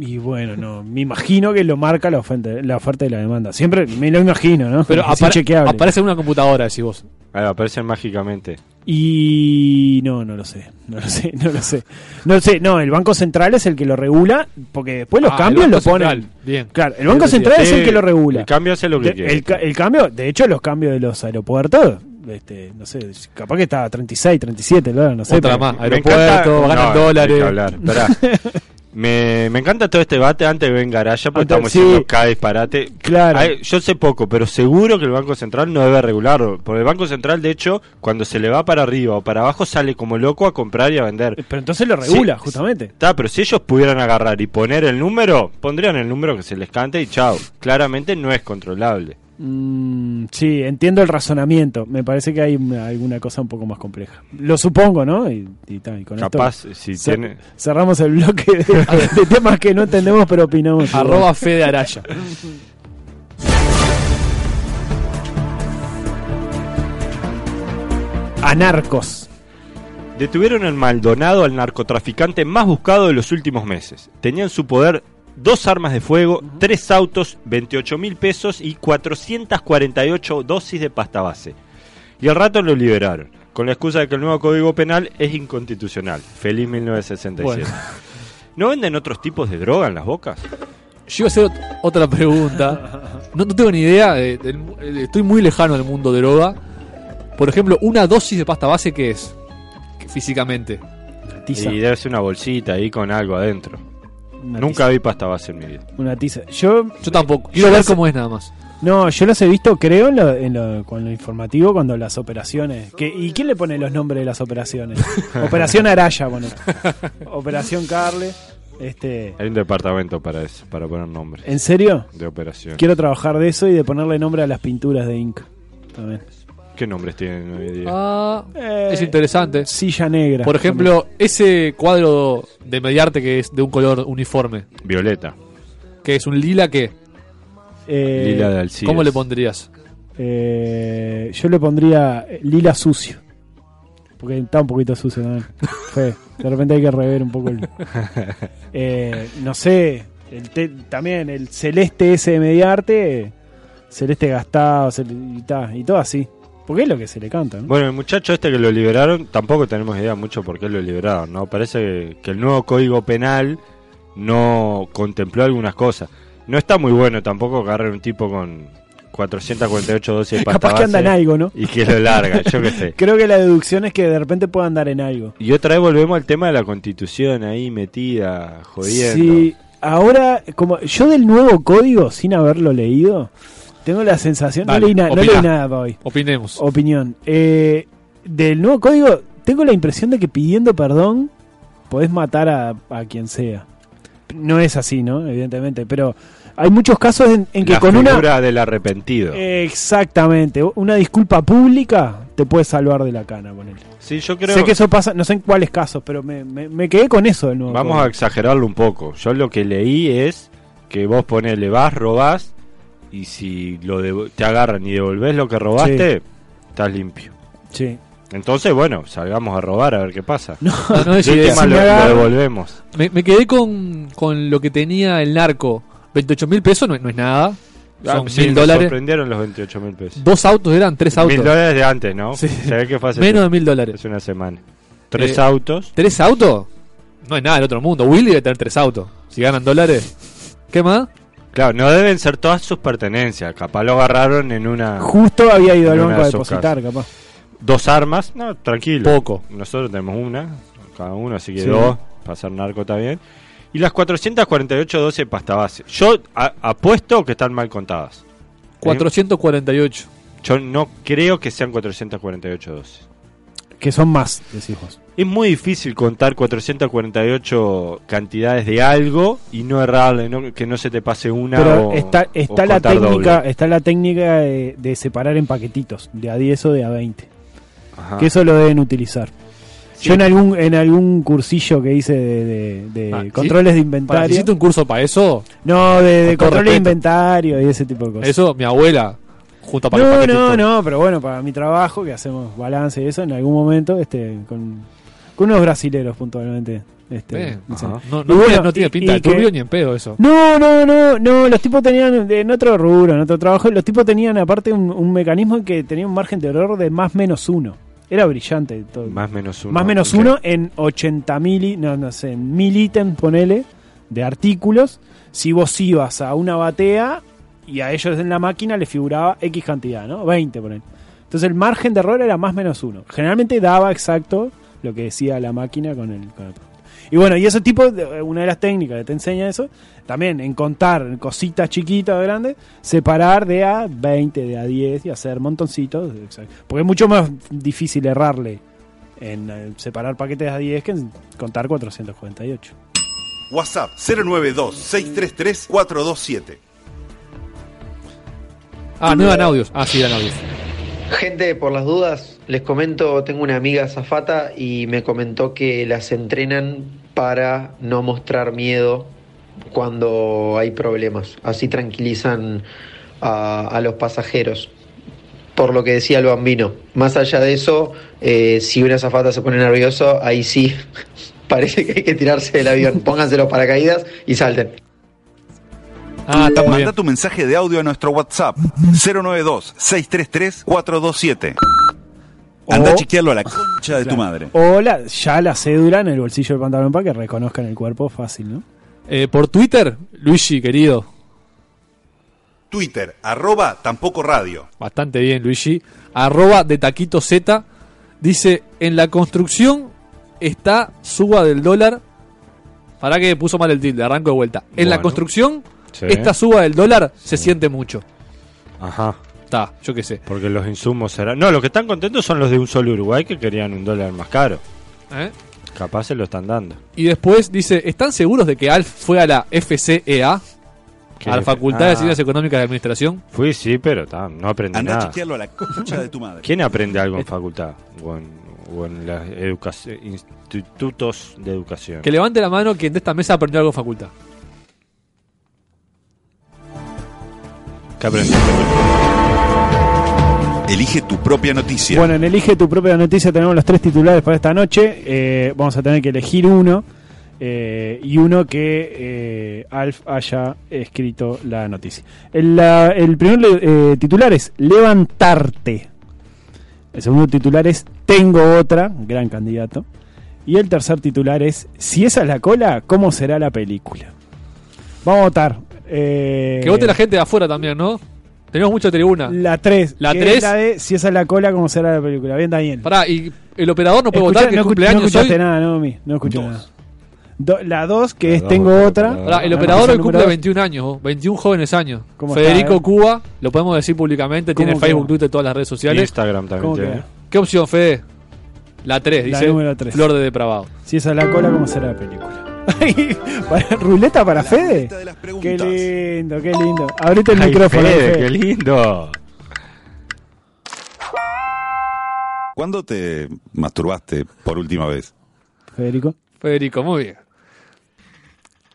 Y bueno, no, me imagino que lo marca la oferta, la oferta y la demanda. Siempre me lo imagino, ¿no? Pero apare- aparece en una computadora, decís vos. Ah, aparecen mágicamente. Y no, no lo sé, no lo sé, no lo sé. No lo sé, no, el Banco Central es el que lo regula, porque después los Ah, cambios el lo Banco ponen. Central, Bien. Claro, el Banco Sí, Central es el que lo regula. El cambio hace lo que De- quiere. el, ca- el cambio, de hecho, los cambios de los aeropuertos, este, no sé, capaz que está a 36, 37, el dólar, no sé. Otra pero- más. Aeropuerto, encanta- ganan no, hay que dólares. hablar. me, me encanta todo este debate antes de venga Araya, porque estamos sí. diciendo cada disparate. Claro. Yo sé poco, pero seguro que el Banco Central no debe regularlo. Porque el Banco Central, de hecho, cuando se le va para arriba o para abajo, sale como loco a comprar y a vender. Pero entonces lo regula, Sí. justamente. Está, pero si ellos pudieran agarrar y poner el número, pondrían el número que se les cante y chao. Claramente no es controlable. Mm, sí, entiendo el razonamiento. Me parece que hay una- alguna cosa un poco más compleja. Lo supongo, ¿no? Y, y y con esto Capaz, si cer- tiene. cerramos el bloque de, de temas que no entendemos, pero opinamos. Arroba Fede Araya. Anarcos. Detuvieron en Maldonado al narcotraficante más buscado de los últimos meses. Tenía en su poder dos armas de fuego, tres autos, 28 mil pesos y 448 dosis de pasta base. Y al rato lo liberaron, con la excusa de que el nuevo Código Penal es inconstitucional. Feliz 1967. Bueno. ¿No venden otros tipos de droga en las bocas? Yo iba a hacer ot- otra pregunta. No, no tengo ni idea. de- mu- eh, estoy muy lejano del mundo de droga. Por ejemplo, una dosis de pasta base, ¿qué es? Físicamente. Tiza. Y debe ser una bolsita ahí con algo adentro. Nunca tiza. vi pasta base en mi vida. Una tiza. Yo, Yo tampoco. Quiero Yo ver las- cómo es nada más. no, yo los he visto, creo, en lo, en lo- con lo informativo, cuando las operaciones. Que, ¿Y quién le pone los nombres de las operaciones? Operación Araya, bueno. Operación Carle. Este, Hay un departamento para eso, para poner nombres ¿En serio? de operación. Quiero trabajar de eso y de ponerle nombre a las pinturas de Inca. También. ¿Qué nombres tienen hoy día? Ah, Eh, es interesante. Silla negra. Por ejemplo, ese cuadro de mediarte que es de un color uniforme, Violeta. que es un lila, ¿qué? Eh, Lila de Alcides. ¿Cómo le pondrías? eh, yo le pondría eh, lila sucio. Porque está un poquito sucio también. Fue. De repente hay que rever un poco el. Eh, no sé. El te- también el celeste ese de mediarte. Celeste gastado. cel- y, ta, y todo así. Porque es lo que se le canta, ¿no? Bueno, el muchacho este que lo liberaron, tampoco tenemos idea mucho por qué lo liberaron, ¿no? Parece que, el nuevo código penal no contempló algunas cosas. No está muy bueno tampoco agarrar un tipo con 448 dosis de pasta Capaz que anda en algo, ¿no? Y que lo larga, yo qué sé. Creo que la deducción es que de repente pueda andar en algo. Y otra vez volvemos al tema de la constitución ahí metida, jodiendo. Sí, ahora, como yo del nuevo código, sin haberlo leído, tengo la sensación. Dale, no, leí na- no opina. leí nada para hoy. Opinemos. Opinión. Eh, del nuevo código, tengo la impresión de que pidiendo perdón podés matar a, a quien sea. No es así, ¿no? Evidentemente, pero hay muchos casos en, en que la con una. figura del arrepentido. Exactamente, una disculpa pública te puede salvar de la cana, ponele. sí, yo creo Sé que eso pasa, no sé en cuáles casos, pero me, me- me quedé con eso del nuevo Vamos a exagerarlo un poco. Yo lo que leí es que vos ponele, vas, robás, y si lo te agarran y devolvés lo que robaste, estás limpio. Sí. Entonces, bueno, salgamos a robar a ver qué pasa. No, No, es última Si lo, me lo devolvemos. Me, me quedé con, con lo que tenía el narco. 28 mil pesos no, no es nada. Son Ah, sí, mil me dólares. sorprendieron los 28 mil pesos. Dos autos eran tres autos. Mil dólares de antes, ¿no? Sí. Se ve que fue hace Menos de mil dólares. hace una semana. Tres Eh, autos. ¿Tres autos? No es nada del otro mundo. Willy debe tener tres autos. Si ganan dólares. ¿Qué más? Claro, no deben ser todas sus pertenencias. Capaz lo agarraron en una... Justo había ido al banco a depositar, capaz. Dos armas, no, tranquilo. Poco. Nosotros tenemos una, cada uno, así que Sí. dos, para ser narco está bien. Y las 448 dosis de pasta base. Yo a- apuesto que están mal contadas. 448. Yo no creo que sean 448 dosis. Que son más, decís vos. Es muy difícil contar 448 cantidades de algo y no errarle, no- que no se te pase una Pero o- está, o está la técnica, doble. está la técnica de, de separar en paquetitos, de a 10 o de a 20. Ajá. Que eso lo deben utilizar. Sí. Yo en algún en algún cursillo que hice de, de- de Ah, ¿sí? controles de inventario. ¿Hiciste un curso para eso? No, de, controles de inventario y ese tipo de cosas. Eso, mi abuela, junto para el no, no, no, pero bueno, para mi trabajo, que hacemos balance y eso, en algún momento, este, con, con unos brasileros puntualmente. Este. No, no, bueno, no tiene pinta y de que- turbio ni en pedo eso. No, no, no, no, los tipos tenían, en otro rubro, en otro trabajo, los tipos tenían aparte un, un mecanismo que tenía un margen de error de más menos uno. Era brillante todo. Más menos uno. Más menos uno en 80 mil, no, no sé, en mil ítems, ponele, de artículos. Si vos ibas a una batea y a ellos en la máquina les figuraba X cantidad, ¿no? 20, ponele. Entonces el margen de error era más menos uno. Generalmente daba exacto lo que decía la máquina con el, con el. Y bueno, y ese tipo, de- una de las técnicas que te enseña eso, también en contar cositas chiquitas o grandes, separar de a 20, de a 10 y hacer montoncitos. Porque es mucho más difícil errarle en eh, separar paquetes a 10 que en contar 448. WhatsApp 092-633-427. Ah, no eran audios. Ah, sí, eran audios. Gente, por las dudas, les comento, tengo una amiga zafata y me comentó que las entrenan para no mostrar miedo cuando hay problemas. Así tranquilizan a, los pasajeros. Por lo que decía el bambino. Más allá de eso, eh, si una zafata se pone nervioso, ahí sí parece que hay que tirarse del avión. Pónganse los paracaídas y salten. Ah, está muy Manda bien. tu mensaje de audio a nuestro WhatsApp 092-633-427. Anda a chequearlo a la concha de tu madre. O la, ya la cédula en el bolsillo del pantalón para que reconozcan el cuerpo fácil, ¿no? Eh, por Twitter, Luigi, querido. Twitter, arroba tampoco radio. Bastante bien, Luigi. Arroba de Taquito Z. Dice, en la construcción está suba del dólar. Para que puso mal el tilde, arranco de vuelta. En la Bueno. construcción, Sí. esta suba del dólar se siente mucho. Ajá. Está, yo qué sé. Porque los insumos serán. No, los que están contentos son los de un solo Uruguay que querían un dólar más caro. ¿Eh? Capaz se lo están dando. Y después dice, ¿están seguros de que Alf fue a la FCEA? ¿Qué? A la Facultad de Ah. Ciencias Económicas de Administración. Fui, sí, pero no aprendí Anda a nada. chequearlo a la concha de tu madre. ¿Quién aprende algo en facultad? O en, o en los institutos de educación. Que levante la mano quien de esta mesa aprendió algo en facultad. Elige tu propia noticia. Bueno, en Elige tu propia noticia tenemos los tres titulares para esta noche. Eh, vamos a tener que elegir uno. eh, y uno que eh, Alf haya escrito la noticia. El, la- el primer eh, titular es Levantarte. El segundo titular es Tengo otra, gran candidato. Y el tercer titular es Si esa es la cola, ¿cómo será la película? Vamos a votar. Eh, Que vote la gente de afuera también, ¿no? Tenemos mucha tribuna. La 3. La que tres. es La de Si esa es la cola, ¿cómo será la película? Bien, Daniel. Pará, y el operador no puede Escuchá, votar que no, cumpleaños no escuchaste hoy. nada, no, mi, no escuché nada. Do- la 2, que La es dos, Tengo otra. Pará, el Ah, operador ¿el hoy cumple número 21 años, oh, 21 jóvenes años. ¿Cómo Federico está, eh? Cuba, lo podemos decir públicamente, tiene ¿Cómo Facebook, queda? Twitter, todas las redes sociales. Instagram también ¿Cómo tiene. queda? ¿Qué opción, Fede? La 3, La dice. número tres. Flor de depravado. Si esa es la cola, ¿cómo será la película? Para- ¿Ruleta para Fede? Qué lindo, qué lindo. Abrite el Ay, micrófono, Fede, Fede. qué lindo. ¿Cuándo te masturbaste por última vez? Federico. Federico, muy bien.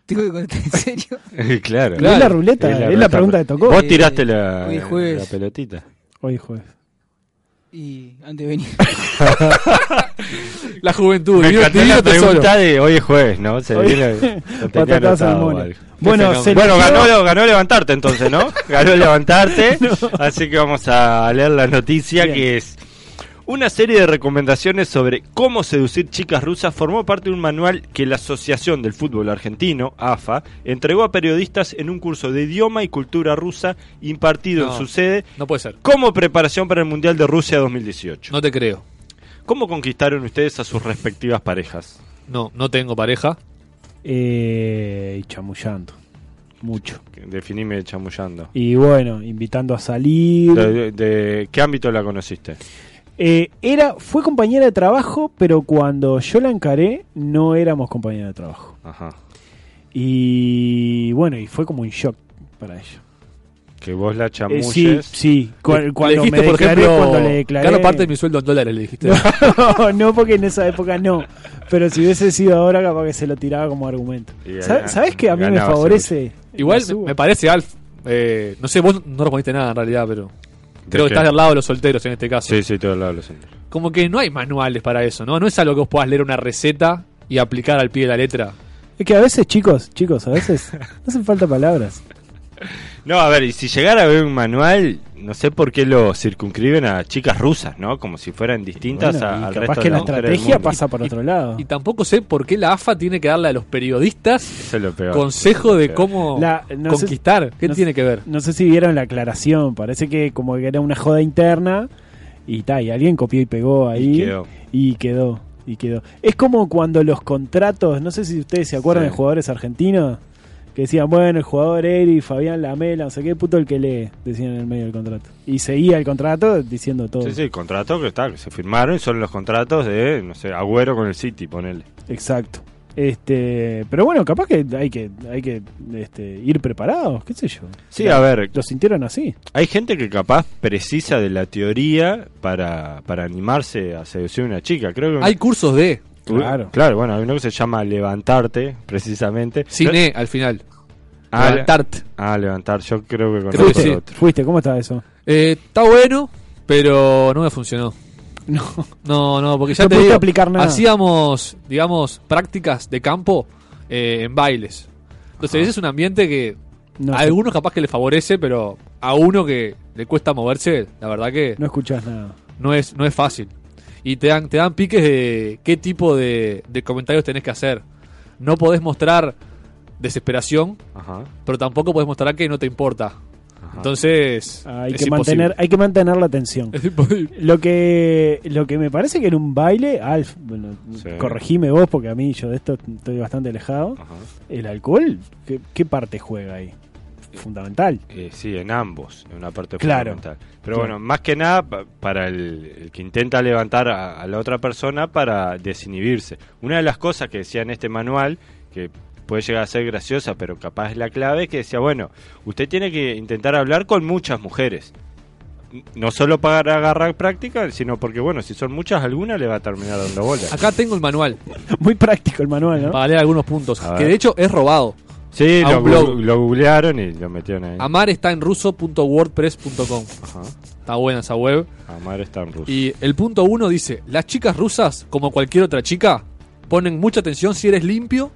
Tengo que contestar en serio. claro. Es la ruleta, es la pregunta que tocó. Vos tiraste la, hoy es jueves. la pelotita. Hoy jueves. Y antes de venir. La juventud, Me divino, encantó divino la tesoro. pregunta de hoy es jueves, ¿no? Se Hoy- viene, anotado. Bueno, se Bueno, ganó, ganó levantarte entonces, ¿no? Ganó levantarte. Así que vamos a leer la noticia Bien. que es una serie de recomendaciones sobre cómo seducir chicas rusas formó parte de un manual que la Asociación del Fútbol Argentino, AFA, entregó a periodistas en un curso de idioma y cultura rusa impartido No. en su sede No puede ser. como preparación para el Mundial de Rusia 2018. No te creo. ¿Cómo conquistaron ustedes a sus respectivas parejas? No, no tengo pareja. Eh, y chamullando. Mucho. Definime chamullando. Y bueno, invitando a salir. ¿De, de- de qué ámbito la conociste? Eh, era, fue compañera de trabajo, pero cuando yo la encaré, no éramos compañeros de trabajo. Ajá. Y bueno, y fue como un shock para ella. Que vos la Eh, chamulles. sí, sí. Cu- Le- cuando le dijiste, me por declaré, ejemplo, cuando le declaré. gano parte de mi sueldo en dólares, le dijiste. No, no, porque en esa época no. Pero si hubiese sido ahora, capaz que se lo tiraba como argumento. Y ¿Sa- gana- ¿Sabes que a mí me favorece? Igual me parece, Alf. eh, no sé, vos no respondiste nada en realidad, pero. Creo que estás del lado de los solteros en este caso. Sí, sí, todo el lado lo siento. Como que no hay manuales para eso, ¿no? No es algo que vos puedas leer una receta y aplicar al pie de la letra. Es que a veces, chicos, chicos, a veces no hacen falta palabras. No, a ver, y si llegara a ver un manual, no sé por qué lo circunscriben a chicas rusas, ¿no? Como si fueran distintas Bueno, a- y al capaz resto que de la estrategia pasa por otro lado. Y tampoco sé por qué la AFA tiene que darle a los periodistas Eso es lo peor. consejo de Lo peor. cómo La- no sé- conquistar. ¿Qué no tiene que ver? No sé si vieron la aclaración, parece que como que era una joda interna y tal, y alguien copió y pegó ahí Y quedó. y quedó, y quedó. Es como cuando los contratos, no sé si ustedes se acuerdan Sí. de jugadores argentinos que decían, bueno, el jugador Eri, Fabián Lamela, no sé qué puto el que lee, decían en el medio del contrato. Y seguía el contrato diciendo todo. Sí, sí, contratos que está, que se firmaron y son los contratos de, no sé, Agüero con el City, ponele. Exacto. Este, pero bueno, capaz que hay que hay que este, ir preparados, qué sé yo. Sí, a ver, Lo sintieron así. hay gente que capaz precisa de la teoría para, para animarse a seducir a una chica. Creo que Hay cursos de Claro. Claro, bueno, hay uno que se llama levantarte, precisamente. cine al final. Ah, Levantarte. Ah, levantar, yo creo que sí. otro. Fuiste, ¿cómo está eso? Eh, está bueno, pero no me funcionó. No. No, no, porque ya No te digo, aplicar nada. hacíamos, digamos, prácticas de campo eh, en bailes. Entonces ese es un ambiente que No a algunos capaz que le favorece, pero a uno que le cuesta moverse, la verdad que No escuchás nada. no es, no es fácil. Y te dan, te dan piques de qué tipo de, de comentarios tenés que hacer. No podés mostrar desesperación, Ajá. pero tampoco podés mostrar que no te importa. Entonces, Hay es que, imposible. mantener, hay que mantener la imposible. Lo que, lo que me parece que en un baile, Alf, bueno, Sí. corregime vos porque a mí yo de esto estoy bastante alejado. Ajá. El alcohol, ¿qué, qué parte juega ahí? Fundamental. Eh, sí, en ambos, en una parte Claro. fundamental. Pero bueno, más que nada pa- para el, el que intenta levantar a, a la otra persona para desinhibirse. Una de las cosas que decía en este manual, que puede llegar a ser graciosa, pero capaz es la clave, que decía, bueno, usted tiene que intentar hablar con muchas mujeres. No solo para agarrar práctica, sino porque, bueno, si son muchas, alguna le va a terminar dando bola. Acá tengo el manual Muy práctico el manual, ¿no? para leer algunos puntos, que de hecho es robado. Sí, lo, gu- lo googlearon y lo metieron ahí. Amar está en ruso.wordpress.com. Ajá. Está buena esa web. Amar está en ruso. Y el punto uno dice, las chicas rusas, como cualquier otra chica, ponen mucha atención si eres limpio,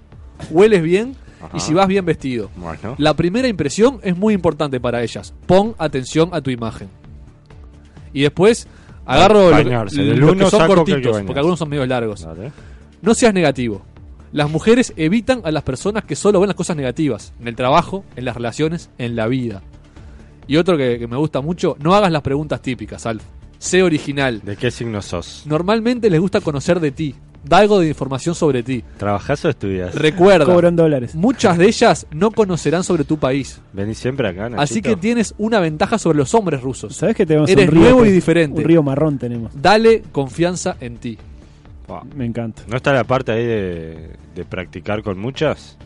hueles bien Ajá. y si vas bien vestido. Bueno. La primera impresión es muy importante para ellas. Pon atención a tu imagen. Y después agarro lo- los uno que son que cortitos, porque algunos son medio largos. Dale. No seas negativo. Las mujeres evitan a las personas que solo ven las cosas negativas, en el trabajo, en las relaciones, en la vida. Y otro que, que me gusta mucho, no hagas las preguntas típicas, Alf. Sé original. ¿De qué signo sos? Normalmente les gusta conocer de ti. Da algo de información sobre ti. ¿Trabajás o estudias? Recuerda, Cobro en dólares. muchas de ellas no conocerán sobre tu país. Venís siempre acá, Nachito. Así que tienes una ventaja sobre los hombres rusos. ¿Sabés que tenemos Eres un río nuevo que- y diferente. Un río marrón tenemos. Dale confianza en ti. Me encanta. ¿No está la parte ahí de, de practicar con muchas?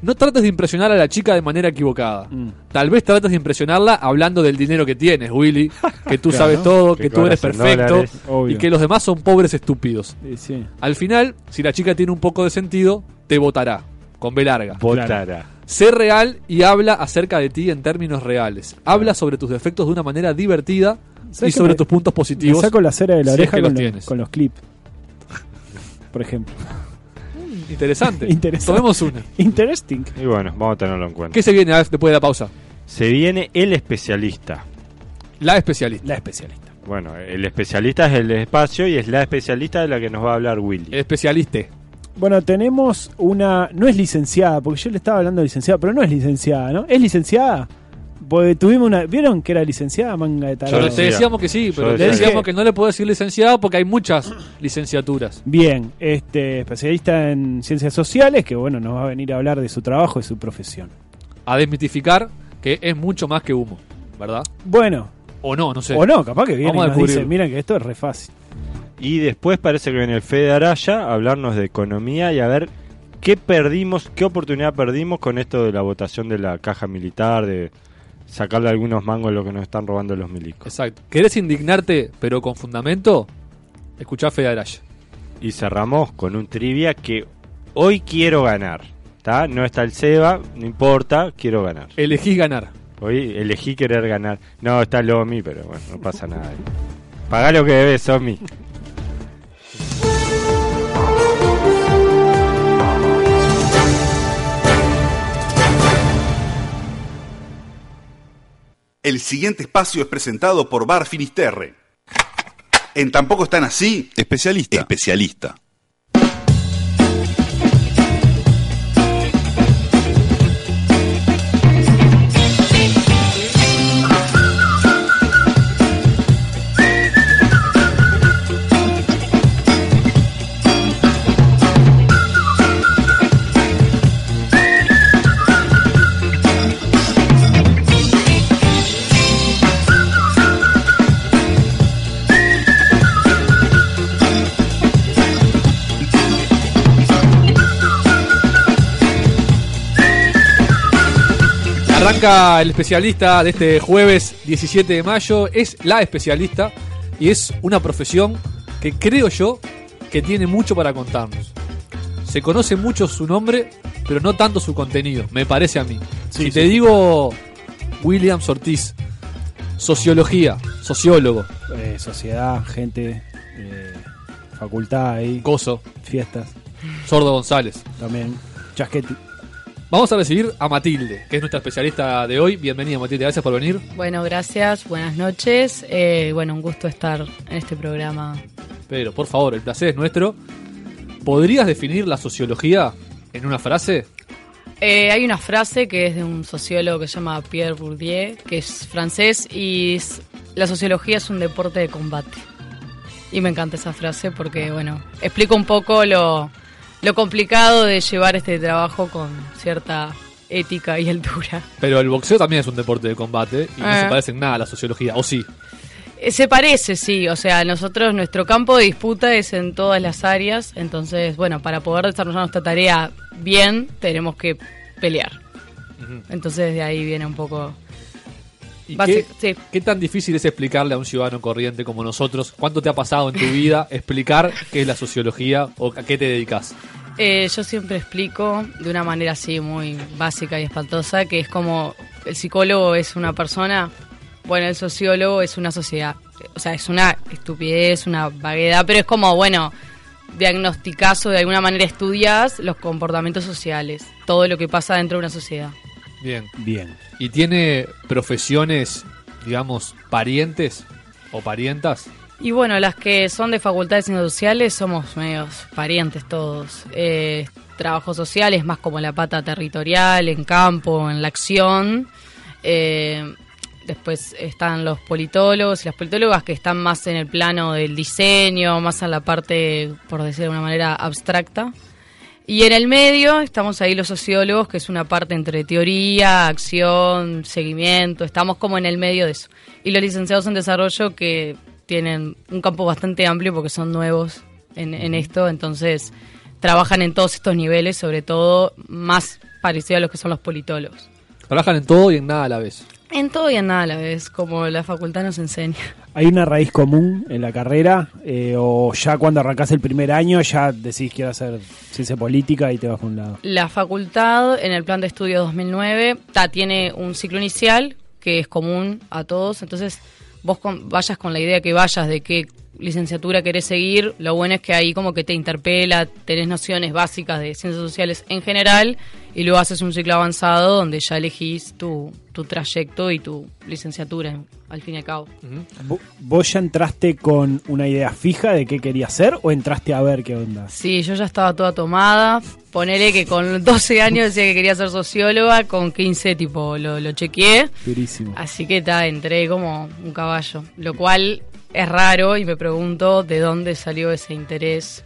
No trates de impresionar a la chica de manera equivocada. Mm. Tal vez trates de impresionarla hablando del dinero que tienes, Willy. Que tú Claro. sabes todo, Que que tú eres perfecto dólares. Y que los demás son pobres estúpidos. Sí, sí. Al final, si la chica tiene un poco de sentido, te votará. Con B larga. Votará. Sé real y habla acerca de ti en términos reales. Habla sobre tus defectos de una manera divertida y ¿Sabes que sobre me- tus puntos Me positivos. saco la cera de la si es oreja que con, los los- tienes. con los clips. Por ejemplo. Interesante. Interesante. Tomemos una. Interesting. Y bueno, vamos a tenerlo en cuenta. ¿Qué se viene Alf, después de la pausa? Se viene el especialista. La especialista. La especialista. Bueno, el especialista es el espacio y es la especialista de la que nos va a hablar Willy. El especialista. Bueno, tenemos una. No es licenciada, porque yo le estaba hablando de licenciada, pero no es licenciada, ¿no? ¿Es licenciada? Porque tuvimos una. ¿Vieron que era licenciada, manga de Yo tarado? Pero te decíamos que sí, Yo pero decía decíamos que- no le puedo decir licenciado porque hay muchas licenciaturas. Bien, este especialista en ciencias sociales, que bueno, nos va a venir a hablar de su trabajo y su profesión. A desmitificar que es mucho más que humo, ¿verdad? Bueno, O no, no sé. o no, capaz que viene Vamos y nos dice, miren que esto es re fácil. Y después parece que viene el Fede Araya a hablarnos de economía y a ver qué perdimos, qué oportunidad perdimos con esto de la votación de la caja militar, de sacarle algunos mangos a lo que nos están robando los milicos. Exacto. ¿Querés indignarte pero con fundamento? Escuchá Fede Araya. Y cerramos con un trivia que hoy quiero ganar. ¿tá? No está el Seba, no importa, quiero ganar. Elegís ganar. Hoy elegí querer ganar. No, está Lomi, pero bueno, no pasa nada. Pagá lo que debes, Omi. El siguiente espacio es presentado por Bar Finisterre. En Tampoco están así. Especialista. Especialista. Arranca el especialista de este jueves 17 de mayo. Es la especialista y es una profesión que creo yo que tiene mucho para contarnos. Se conoce mucho su nombre, pero no tanto su contenido, me parece a mí. Sí, si sí. te digo William Ortiz, sociología, sociólogo, Eh, sociedad, gente, eh, facultad ahí, Coso, fiestas Sordo González, también, chasqueti. Vamos a recibir a Matilde, que es nuestra especialista de hoy. Bienvenida Matilde, gracias por venir. Bueno, gracias, buenas noches. Eh, bueno, un gusto estar en este programa. Pero, por favor, el placer es nuestro. ¿Podrías definir la sociología en una frase? Eh, hay una frase que es de un sociólogo que se llama Pierre Bourdieu, que es francés, y es, la sociología es un deporte de combate. Y me encanta esa frase porque, bueno, explica un poco lo, lo complicado de llevar este trabajo con cierta ética y altura. Pero el boxeo también es un deporte de combate y no se parece en nada a la sociología, ¿o sí? Eh, Se parece, sí. O sea, nosotros, nuestro campo de disputa es en todas las áreas. Entonces, bueno, para poder desarrollar nuestra tarea bien, tenemos que pelear. Entonces, de ahí viene un poco. ¿Y Basi- qué, qué tan difícil es explicarle a un ciudadano corriente como nosotros? ¿Cuánto te ha pasado en tu vida explicar qué es la sociología o a qué te dedicas? Eh, yo siempre explico de una manera así muy básica y espantosa que es como el psicólogo es una persona, bueno, el sociólogo es una sociedad. O sea, es una estupidez, una vaguedad, pero es como, bueno, diagnosticás o de alguna manera estudias los comportamientos sociales, todo lo que pasa dentro de una sociedad. Bien. Bien. ¿Y tiene profesiones, digamos, parientes o parientas? Y bueno, las que son de facultades sociales somos medios parientes todos. Eh, trabajo social es más como la pata territorial, en campo, en la acción. Eh, después están los politólogos y las politólogas que están más en el plano del diseño, más en la parte, por decir de una manera, abstracta. Y en el medio estamos ahí los sociólogos, que es una parte entre teoría, acción, seguimiento, estamos como en el medio de eso. Y los licenciados en desarrollo que tienen un campo bastante amplio porque son nuevos en, en esto, entonces trabajan en todos estos niveles, sobre todo más parecido a los que son los politólogos. Trabajan en todo y en nada a la vez. En todo y en nada a la vez, como la facultad nos enseña. ¿Hay una raíz común en la carrera? Eh, ¿O ya cuando arrancás el primer año ya decís quiero hacer ciencia política y te vas por un lado? La facultad, en el plan de estudio 2009, ta, tiene un ciclo inicial que es común a todos. Entonces, vos con- vayas con la idea que vayas de qué licenciatura querés seguir. Lo bueno es que ahí como que te interpela, tenés nociones básicas de ciencias sociales en general y luego haces un ciclo avanzado donde ya elegís tu, tu trayecto y tu licenciatura, al fin y al cabo. ¿Vo- ¿Vos ya entraste con una idea fija de qué querías hacer o entraste a ver qué onda? Sí, yo ya estaba toda tomada. Ponele que con 12 años decía que quería ser socióloga, con 15 tipo lo, lo chequeé. Durísimo. Así que ta, entré como un caballo. Lo cual es raro y me pregunto de dónde salió ese interés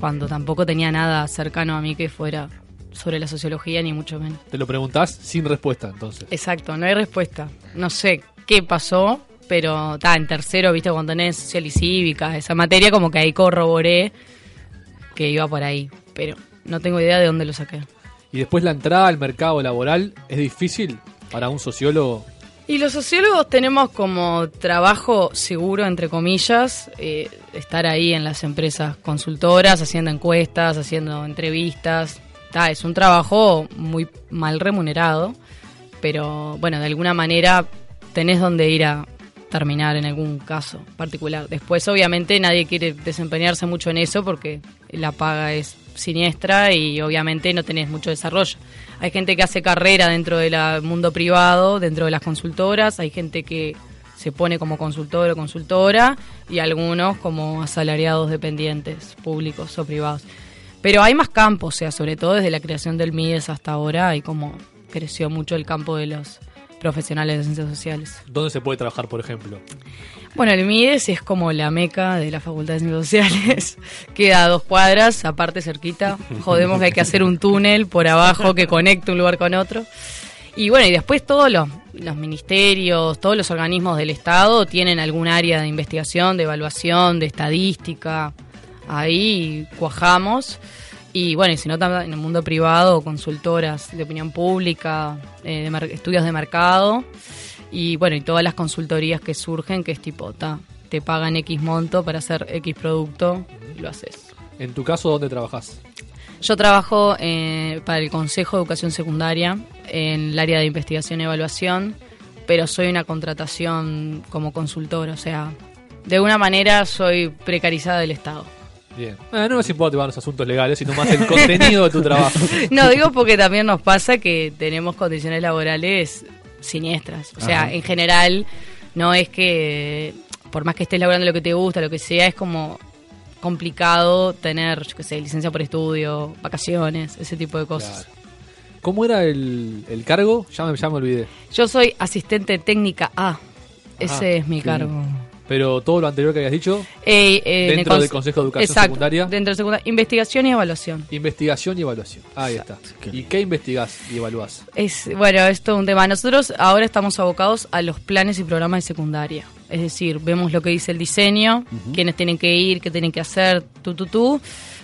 cuando tampoco tenía nada cercano a mí que fuera sobre la sociología, ni mucho menos. Te lo preguntás sin respuesta, entonces. Exacto, no hay respuesta. No sé qué pasó, pero ta, en tercero, viste, cuando tenés social y cívica, esa materia como que ahí corroboré que iba por ahí. Pero no tengo idea de dónde lo saqué. Y después la entrada al mercado laboral es difícil para un sociólogo. Y los sociólogos tenemos como trabajo seguro, entre comillas, eh, estar ahí en las empresas consultoras, haciendo encuestas, haciendo entrevistas. Ta, es un trabajo muy mal remunerado, pero bueno, de alguna manera tenés donde ir a terminar en algún caso particular. Después, obviamente, nadie quiere desempeñarse mucho en eso porque la paga es siniestra y obviamente no tenés mucho desarrollo. Hay gente que hace carrera dentro del mundo privado, dentro de las consultoras, hay gente que se pone como consultor o consultora y algunos como asalariados dependientes, públicos o privados. Pero hay más campos, o sea, sobre todo desde la creación del MIDES hasta ahora, y como creció mucho el campo de los profesionales de ciencias sociales. ¿Dónde se puede trabajar, por ejemplo? Bueno, el MIDES es como la meca de la Facultad de Ciencias Sociales. Queda a dos cuadras, aparte cerquita. Jodemos que hay que hacer un túnel por abajo que conecte un lugar con otro. Y bueno, y después todos los, ministerios, todos los organismos del Estado tienen algún área de investigación, de evaluación, de estadística. Ahí cuajamos. Y bueno, y si no, también en el mundo privado, consultoras de opinión pública, eh, de estudios de mercado. Y bueno, y todas las consultorías que surgen, que es tipo, ta, te pagan X monto para hacer X producto, y lo haces. En tu caso, ¿dónde trabajas? Yo trabajo eh, para el Consejo de Educación Secundaria en el área de investigación y evaluación, pero soy una contratación como consultora, o sea, de alguna manera soy precarizada del Estado. Bien. Eh, no nos importa los asuntos legales, sino más el contenido de tu trabajo. No, digo porque también nos pasa que tenemos condiciones laborales siniestras. O sea, Ajá. en general, no es que, por más que estés laborando lo que te gusta, lo que sea, es como complicado tener, yo qué sé, licencia por estudio, vacaciones, ese tipo de cosas. ¿Cómo era el, el cargo? Ya me, ya me olvidé. Yo soy asistente técnica A. Ese es mi cargo. Pero todo lo anterior que habías dicho, Eh, eh, Dentro del Consejo de Educación Exacto, Secundaria. Dentro de secundaria. Investigación y evaluación. investigación y evaluación. Ahí está. ¿Y qué investigás y evaluás? Es, bueno, es todo un tema. Nosotros ahora estamos abocados a los planes y programas de secundaria. Es decir, vemos lo que dice el diseño, quiénes tienen que ir, qué tienen que hacer, tú, tú, tú.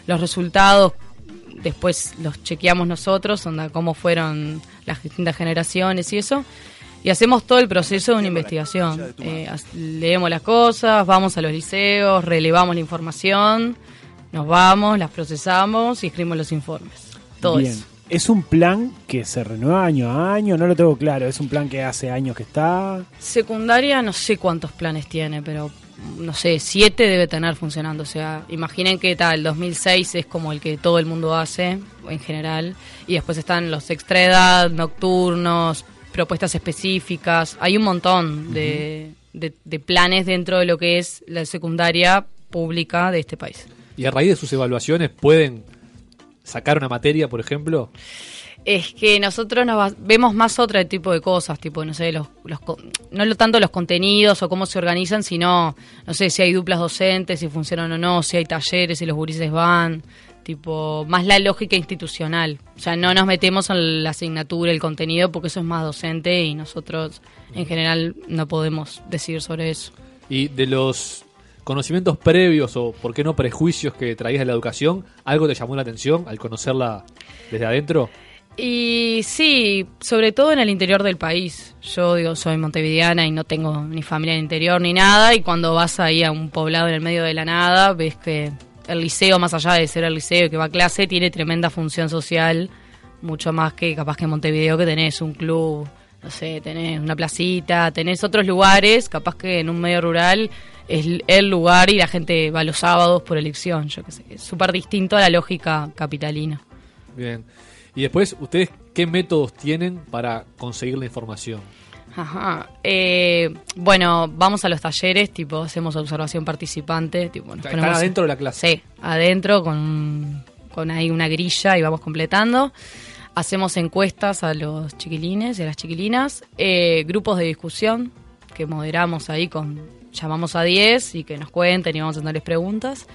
Los resultados, después los chequeamos nosotros, onda, cómo fueron las distintas generaciones y eso. Y hacemos todo el proceso de una investigación. Eh, leemos las cosas, vamos a los liceos, relevamos la información, nos vamos, las procesamos y escribimos los informes. Todo Bien. eso. ¿Es un plan que se renueva año a año? No lo tengo claro. ¿Es un plan que hace años que está? Secundaria no sé cuántos planes tiene, pero no sé, siete debe tener funcionando. O sea, imaginen que tal, el 2006 es como el que todo el mundo hace en general. Y después están los extra edad, nocturnos, propuestas específicas. Hay un montón de, de- de planes dentro de lo que es la secundaria pública de este país. Y a raíz de sus evaluaciones pueden sacar una materia, por ejemplo. Es que nosotros nos va- vemos más otro tipo de cosas, tipo, no sé, los, los no lo tanto los contenidos o cómo se organizan, sino, no sé, si hay duplas docentes, si funcionan o no, si hay talleres, si los gurises van, tipo, más la lógica institucional. O sea, no nos metemos en la asignatura, el contenido, porque eso es más docente y nosotros en general no podemos decir sobre eso. Y de los conocimientos previos o, por qué no, prejuicios que traías de la educación, ¿algo te llamó la atención al conocerla desde adentro? Y sí, sobre todo en el interior del país. Yo digo, soy montevideana y no tengo ni familia en el interior ni nada. Y cuando vas ahí a un poblado en el medio de la nada, ves que el liceo, más allá de ser el liceo que va a clase, tiene tremenda función social. Mucho más que capaz que en Montevideo que tenés un club, no sé, tenés una placita, tenés otros lugares. Capaz que en un medio rural es el lugar y la gente va los sábados por elección. Yo qué sé, es súper distinto a la lógica capitalina. Bien. Y después, ¿ustedes qué métodos tienen para conseguir la información? Ajá. Eh, bueno, vamos a los talleres, tipo, hacemos observación participante. Tipo, nos ¿Están ponemos- adentro de la clase? Sí, adentro con, con ahí una grilla y vamos completando. Hacemos encuestas a los chiquilines y a las chiquilinas. Eh, grupos de discusión que moderamos ahí con. Llamamos a 10 y que nos cuenten y vamos haciéndoles preguntas.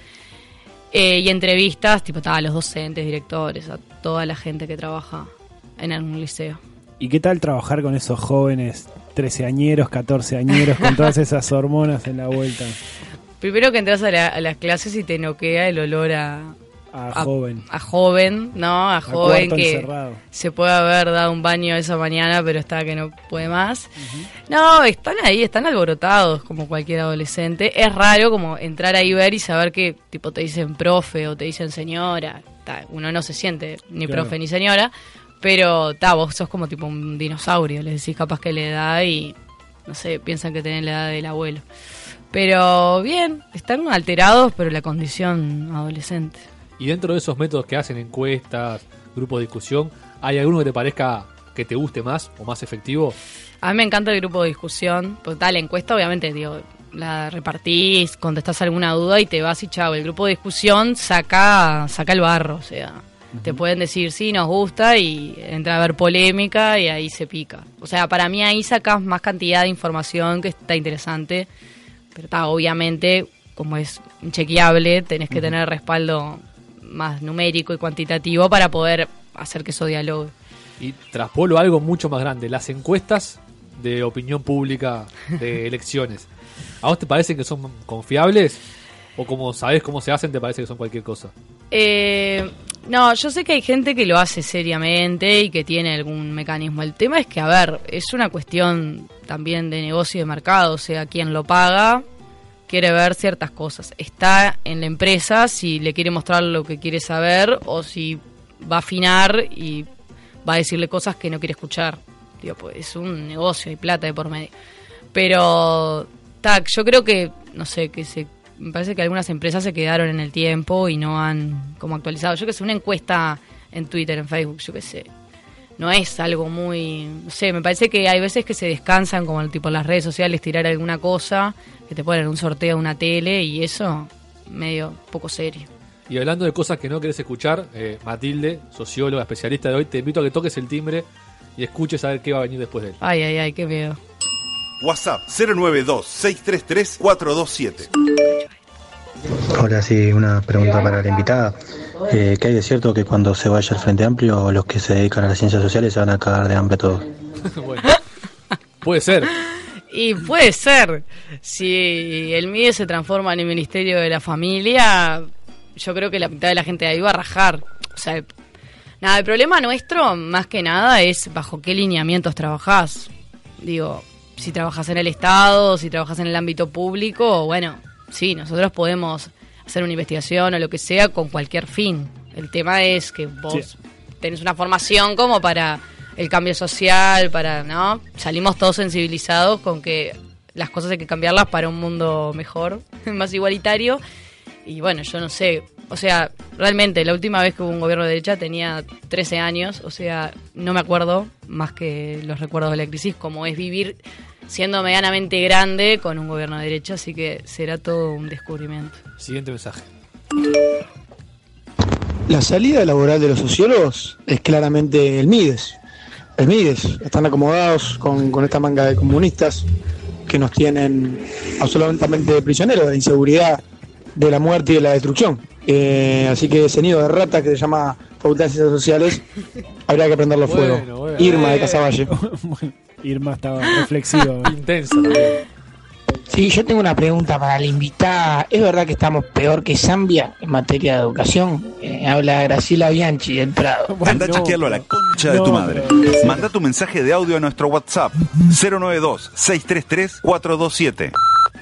Eh, y entrevistas, tipo, a los docentes, directores, a toda la gente que trabaja en un liceo. ¿Y qué tal trabajar con esos jóvenes 13 añeros, 14 añeros, con todas esas hormonas en la vuelta? Primero que entras a, la- a las clases y te noquea el olor a... A joven. A joven, ¿no? A joven que encerrado. se puede haber dado un baño esa mañana, pero está que no puede más. No, están ahí, están alborotados como cualquier adolescente. Es raro como entrar ahí ver y saber que tipo te dicen profe o te dicen señora. Uno no se siente ni Claro. profe ni señora, pero ta, vos sos como tipo un dinosaurio, les decís capaz que la edad y no sé, piensan que tienen la edad del abuelo. Pero bien, están alterados, pero la condición adolescente. Y dentro de esos métodos que hacen encuestas, grupos de discusión, ¿hay alguno que te parezca que te guste más o más efectivo? A mí me encanta el grupo de discusión. Pues tal, la encuesta, obviamente, digo, la repartís, contestás alguna duda y te vas y chao. El grupo de discusión saca, saca el barro, o sea, te pueden decir sí, nos gusta y entra a haber polémica y ahí se pica. O sea, para mí ahí sacas más cantidad de información que está interesante. Pero está, obviamente, como es inchequeable, tenés que tener respaldo más numérico y cuantitativo para poder hacer que eso dialogue. Y traspolo algo mucho más grande, las encuestas de opinión pública de elecciones. ¿A vos te parece que son confiables? ¿O como sabés cómo se hacen, te parece que son cualquier cosa? Eh, no, yo sé que hay gente que lo hace seriamente y que tiene algún mecanismo. El tema es que, a ver, es una cuestión también de negocio y de mercado. O sea, quien lo paga quiere ver ciertas cosas. Está en la empresa si le quiere mostrar lo que quiere saber o si va a afinar y va a decirle cosas que no quiere escuchar. Digo, pues es un negocio, hay plata de por medio. Pero, tac, yo creo que, no sé, que se me parece que algunas empresas se quedaron en el tiempo y no han como actualizado. Yo que sé, una encuesta en Twitter, en Facebook, yo que sé. No es algo muy, no sé, me parece que hay veces que se descansan como el tipo las redes sociales tirar alguna cosa, que te ponen un sorteo de una tele y eso medio poco serio. Y hablando de cosas que no querés escuchar, eh, Matilde, socióloga, especialista de hoy, te invito a que toques el timbre y escuches a ver qué va a venir después de él. Ay, ay, ay, qué miedo. WhatsApp 092-633-427. Hola, sí, una pregunta para la invitada. Eh, ¿Qué hay de cierto que cuando se vaya al Frente Amplio los que se dedican a las ciencias sociales se van a cagar de hambre todos? bueno, puede ser. Y puede ser. Si el MIDE se transforma en el Ministerio de la Familia, yo creo que la mitad de la gente de ahí va a rajar. O sea, nada, el problema nuestro, más que nada, es bajo qué lineamientos trabajás. Digo, si trabajas en el Estado, si trabajas en el ámbito público, bueno, sí, nosotros podemos hacer una investigación o lo que sea con cualquier fin. El tema es que vos tenés una formación como para el cambio social, para, ¿no? Salimos todos sensibilizados con que las cosas hay que cambiarlas para un mundo mejor, más igualitario. Y bueno, yo no sé, o sea, realmente la última vez que hubo un gobierno de derecha tenía 13 años, o sea, no me acuerdo más que los recuerdos de la crisis, como es vivir siendo medianamente grande con un gobierno de derecha, así que será todo un descubrimiento. Siguiente mensaje. La salida laboral de los sociólogos es claramente el MIDES. El MIDES. Están acomodados con, con esta manga de comunistas que nos tienen absolutamente prisioneros de la inseguridad, de la muerte y de la destrucción. Eh, así que ese nido de ratas que se llama Facultad de Ciencias Sociales, habría que prenderlo a fuego. Bueno, bueno. Irma de Casaballe. Irma estaba reflexiva. Intensa Sí, yo tengo una pregunta para la invitada. ¿Es verdad que estamos peor que Zambia en materia de educación? Eh, habla Graciela Bianchi del Prado. Anda a chequearlo a la concha de tu madre. Manda tu mensaje de audio a nuestro WhatsApp 092-633-427.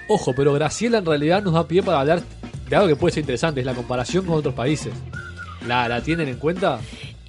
Ojo, pero Graciela en realidad nos da pie para hablar de algo que puede ser interesante, es la comparación con otros países. ¿La, la tienen en cuenta?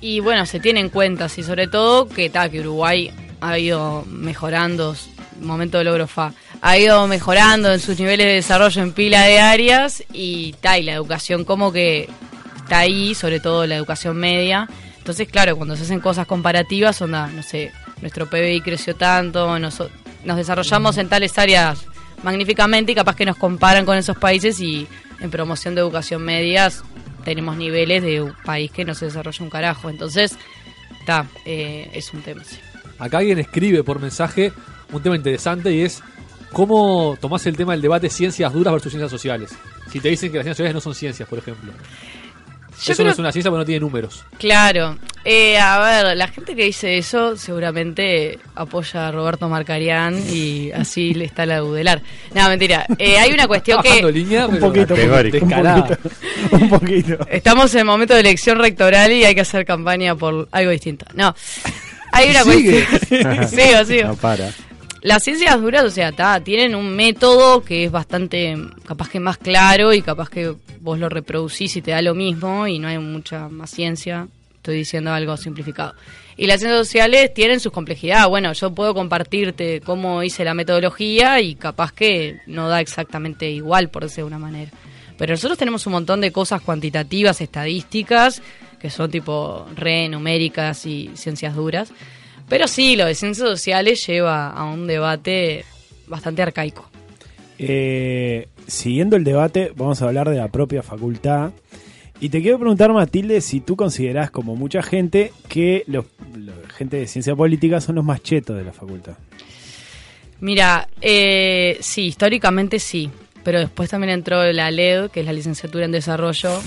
Y bueno, se tiene en cuenta, sí, sobre todo que, ta, que Uruguay ha ido mejorando, momento de logro fa, ha ido mejorando en sus niveles de desarrollo en pila de áreas y, ta, y la educación como que está ahí, sobre todo la educación media. Entonces, claro, cuando se hacen cosas comparativas, onda, no sé, nuestro PBI creció tanto, nos, nos desarrollamos en tales áreas magníficamente y capaz que nos comparan con esos países y en promoción de educación medias tenemos niveles de un país que no se desarrolla un carajo. Entonces, está, eh, es un tema. sí. Acá alguien escribe por mensaje un tema interesante y es cómo tomás el tema del debate ciencias duras versus ciencias sociales. Si te dicen que las ciencias sociales no son ciencias, por ejemplo. Yo eso no es una ciencia porque no tiene números. Claro. Eh, a ver, la gente que dice eso seguramente apoya a Roberto Marcarián y así le está la dudelar. No, mentira. Eh, hay una cuestión que... línea, Un poquito, un poquito, un descarada. poquito. Un poquito. Estamos en momento de elección rectoral y hay que hacer campaña por algo distinto. No. Hay una Sigue. cuestión. sigo, sigo. No para. Las ciencias duras, o sea, ta, tienen un método que es bastante, capaz que más claro y capaz que vos lo reproducís y te da lo mismo y no hay mucha más ciencia. Estoy diciendo algo simplificado. Y las ciencias sociales tienen sus complejidades. Bueno, yo puedo compartirte cómo hice la metodología y capaz que no da exactamente igual, por decirlo de una manera. Pero nosotros tenemos un montón de cosas cuantitativas, estadísticas, que son tipo re numéricas y ciencias duras. Pero sí, lo de ciencias sociales lleva a un debate bastante arcaico. Eh, siguiendo el debate, vamos a hablar de la propia facultad. Y te quiero preguntar, Matilde, si tú considerás, como mucha gente, que los, los- gente de ciencia política son los más chetos de la facultad. Mira, eh, sí, históricamente sí. Pero después también entró la LED, que es la licenciatura en desarrollo.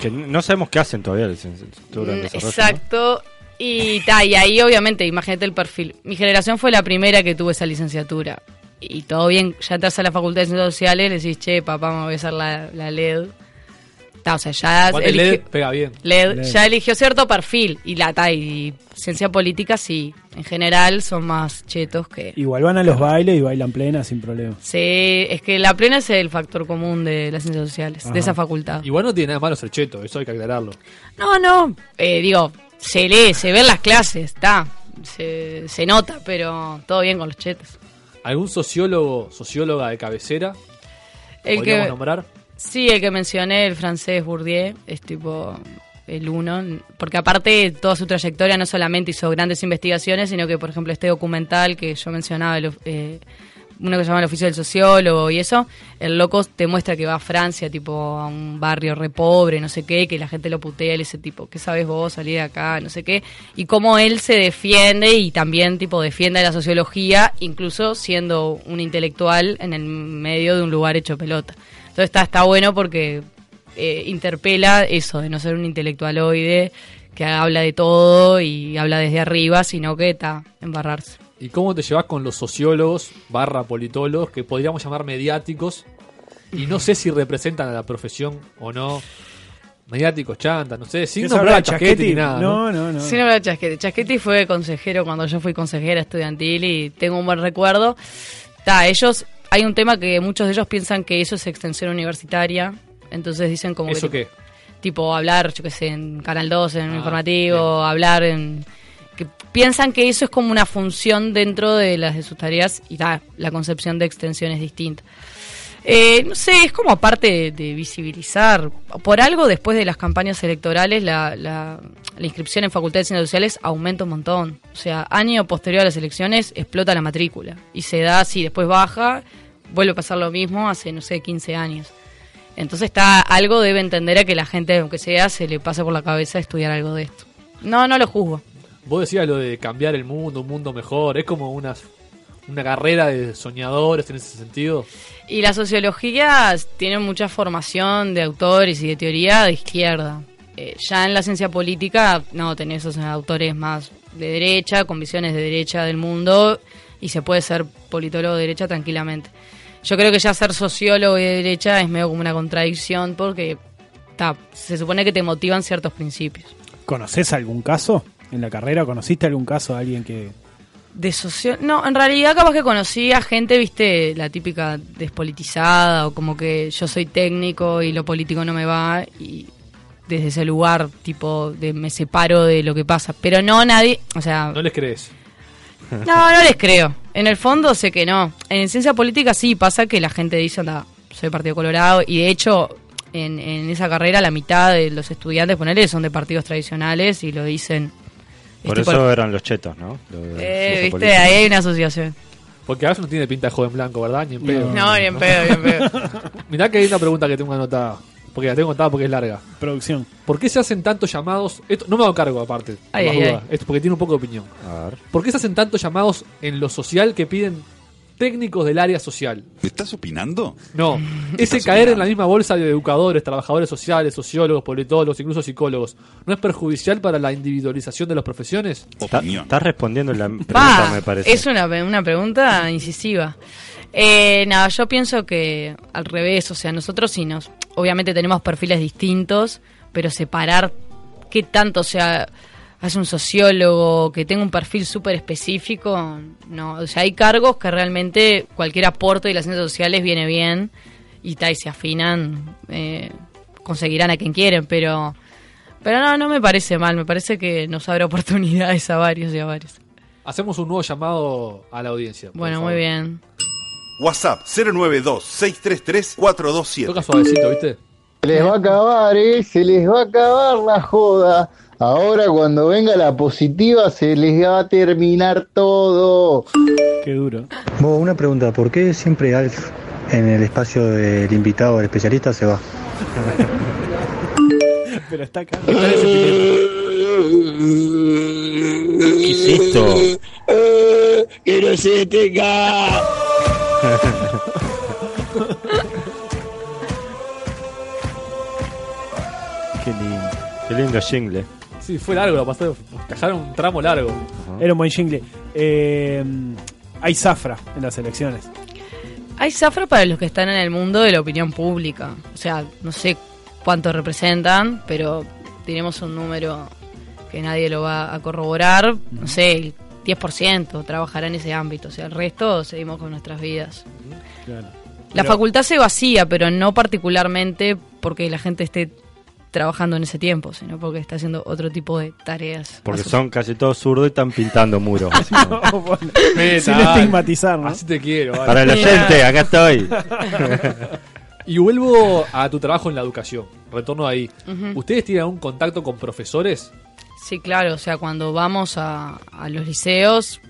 Que no sabemos qué hacen todavía la licenciatura en Mm, desarrollo. ¿no? Y, ta, y ahí obviamente, imagínate el perfil. Mi generación fue la primera que tuvo esa licenciatura. Y todo bien, ya entras a la facultad de ciencias sociales, le decís, che, papá, me voy a hacer la, la LED. Ta, o sea, ya Aparte, eligió- LED pega bien. LED, LED. ya eligió cierto perfil. Y la ta, y ciencia política sí. En general son más chetos que... Igual van a los bailes y bailan plena sin problema. Sí, es que la plena es el factor común de las ciencias sociales, Ajá. de esa facultad. Igual no tiene nada de malo ser cheto, eso hay que aclararlo. No, no, eh, digo, se lee, se ven las clases, está, se, se nota, pero todo bien con los chetos. ¿Algún sociólogo, socióloga de cabecera? El ¿Podríamos que, nombrar? Sí, el que mencioné, el francés Bourdieu, es tipo el uno, porque aparte toda su trayectoria no solamente hizo grandes investigaciones, sino que, por ejemplo, este documental que yo mencionaba, el, eh, uno que se llama El oficio del sociólogo y eso, el loco te muestra que va a Francia, tipo a un barrio re pobre, no sé qué, que la gente lo putea, ese tipo, ¿qué sabes vos? Salí de acá, no sé qué, y cómo él se defiende y también tipo defiende la sociología, incluso siendo un intelectual en el medio de un lugar hecho pelota. Entonces está, está bueno porque eh, interpela eso, de no ser un intelectualoide que habla de todo y habla desde arriba, sino que está embarrarse. ¿Y cómo te llevas con los sociólogos barra politólogos que podríamos llamar mediáticos? Y no sé si representan a la profesión o no. Mediáticos, chanta, no sé, sin ¿Qué nombrar a Chasquetti ni nada. No, no, no. No era Chasquetti. Chasquetti fue consejero cuando yo fui consejera estudiantil y tengo un buen recuerdo. Ta, ellos, hay un tema que muchos de ellos piensan que eso es extensión universitaria. Entonces dicen como ¿Eso que, qué? tipo hablar, yo qué sé, en Canal 2, en Ah, informativo, hablar en... que piensan que eso es como una función dentro de las de sus tareas y la concepción de extensión es distinta. Eh, no sé, es como parte de, visibilizar. Por algo, después de las campañas electorales, la, la- inscripción en Facultad de Ciencias Sociales aumenta un montón. O sea, año posterior a las elecciones explota la matrícula. Y se da así, después baja, vuelve a pasar lo mismo hace, no sé, 15 años. Entonces está algo debe entender a que la gente, aunque sea, se le pase por la cabeza estudiar algo de esto. No, no lo juzgo. Vos decías lo de cambiar el mundo, un mundo mejor. Es como una, una carrera de soñadores en ese sentido. Y la sociología tiene mucha formación de autores y de teoría de izquierda. Eh, ya en la ciencia política, no, tenés esos autores más de derecha, con visiones de derecha del mundo, y se puede ser politólogo de derecha tranquilamente. Yo creo que ya ser sociólogo de derecha es medio como una contradicción porque ta, se supone que te motivan ciertos principios. ¿Conoces algún caso en la carrera? ¿Conociste algún caso de alguien que... De socio... No, en realidad capaz que conocí a gente, viste, la típica despolitizada o como que yo soy técnico y lo político no me va y desde ese lugar tipo de me separo de lo que pasa. Pero no nadie, o sea, No les crees. no, no les creo. En el fondo sé que no. En ciencia política sí pasa que la gente dice, anda, soy Partido Colorado y de hecho en, en esa carrera la mitad de los estudiantes, ponele, son de partidos tradicionales y lo dicen. Por tipo- eso eran los chetos, ¿no? Eh, viste, ahí hay una asociación. Porque a veces no tiene pinta de joven blanco, ¿verdad? Ni en pedo. No, ni en pedo, ni en pedo. Mirá que hay una pregunta que tengo anotada. Porque la tengo anotada porque es larga. Producción. ¿Por qué se hacen tantos llamados? Esto, no me hago cargo, aparte. Ay, ay. Esto porque tiene un poco de opinión. A ver. ¿Por qué se hacen tantos llamados en lo social que piden técnicos del área social? ¿Estás opinando? No, ese caer en la misma bolsa de educadores, trabajadores sociales, sociólogos, politólogos, incluso psicólogos, ¿no es perjudicial para la individualización de las profesiones? Está- Estás respondiendo la pregunta, Pa, me parece. es una, una pregunta incisiva. Eh, nada, yo pienso que al revés, o sea, nosotros sí nos, obviamente tenemos perfiles distintos, pero separar qué tanto, o sea, hace un sociólogo que tenga un perfil súper específico, no, o sea, hay cargos que realmente cualquier aporte de las ciencias sociales viene bien y tal, y se afinan, eh, conseguirán a quien quieren, pero, pero no, no me parece mal, me parece que nos abre oportunidades a varios y a varios. Hacemos un nuevo llamado a la audiencia. Bueno, favor. muy bien. WhatsApp 092-633-427. Toca suavecito, ¿viste? Se les va a acabar, ¿eh? Se les va a acabar la joda. Ahora cuando venga la positiva se les va a terminar todo. Qué duro. Vos, una pregunta, ¿por qué siempre Alf en el espacio del invitado, el especialista, se va? Pero está acá. ¿Qué es esto? que no se detenga. Qué lindo. Qué lindo jingle. Sí, fue largo, lo pasé. Cajaron un tramo largo. Era un buen jingle. Eh, hay zafra en las elecciones. Hay zafra para los que están en el mundo de la opinión pública. O sea, no sé cuánto representan, pero tenemos un número que nadie lo va a corroborar. No sé, el 10% trabajará en ese ámbito. O sea, el resto seguimos con nuestras vidas. Claro. La Pero- facultad se vacía, pero no particularmente porque la gente esté trabajando en ese tiempo, sino porque está haciendo otro tipo de tareas. Porque son casi todos zurdos y están pintando muros. Sin estigmatizar, ¿no? Así te quiero. vale. Para el oyente, acá estoy. Y vuelvo a tu trabajo en la educación. Retorno ahí. ¿Ustedes tienen algún contacto con profesores? Sí, claro, o sea, cuando vamos a, a los liceos,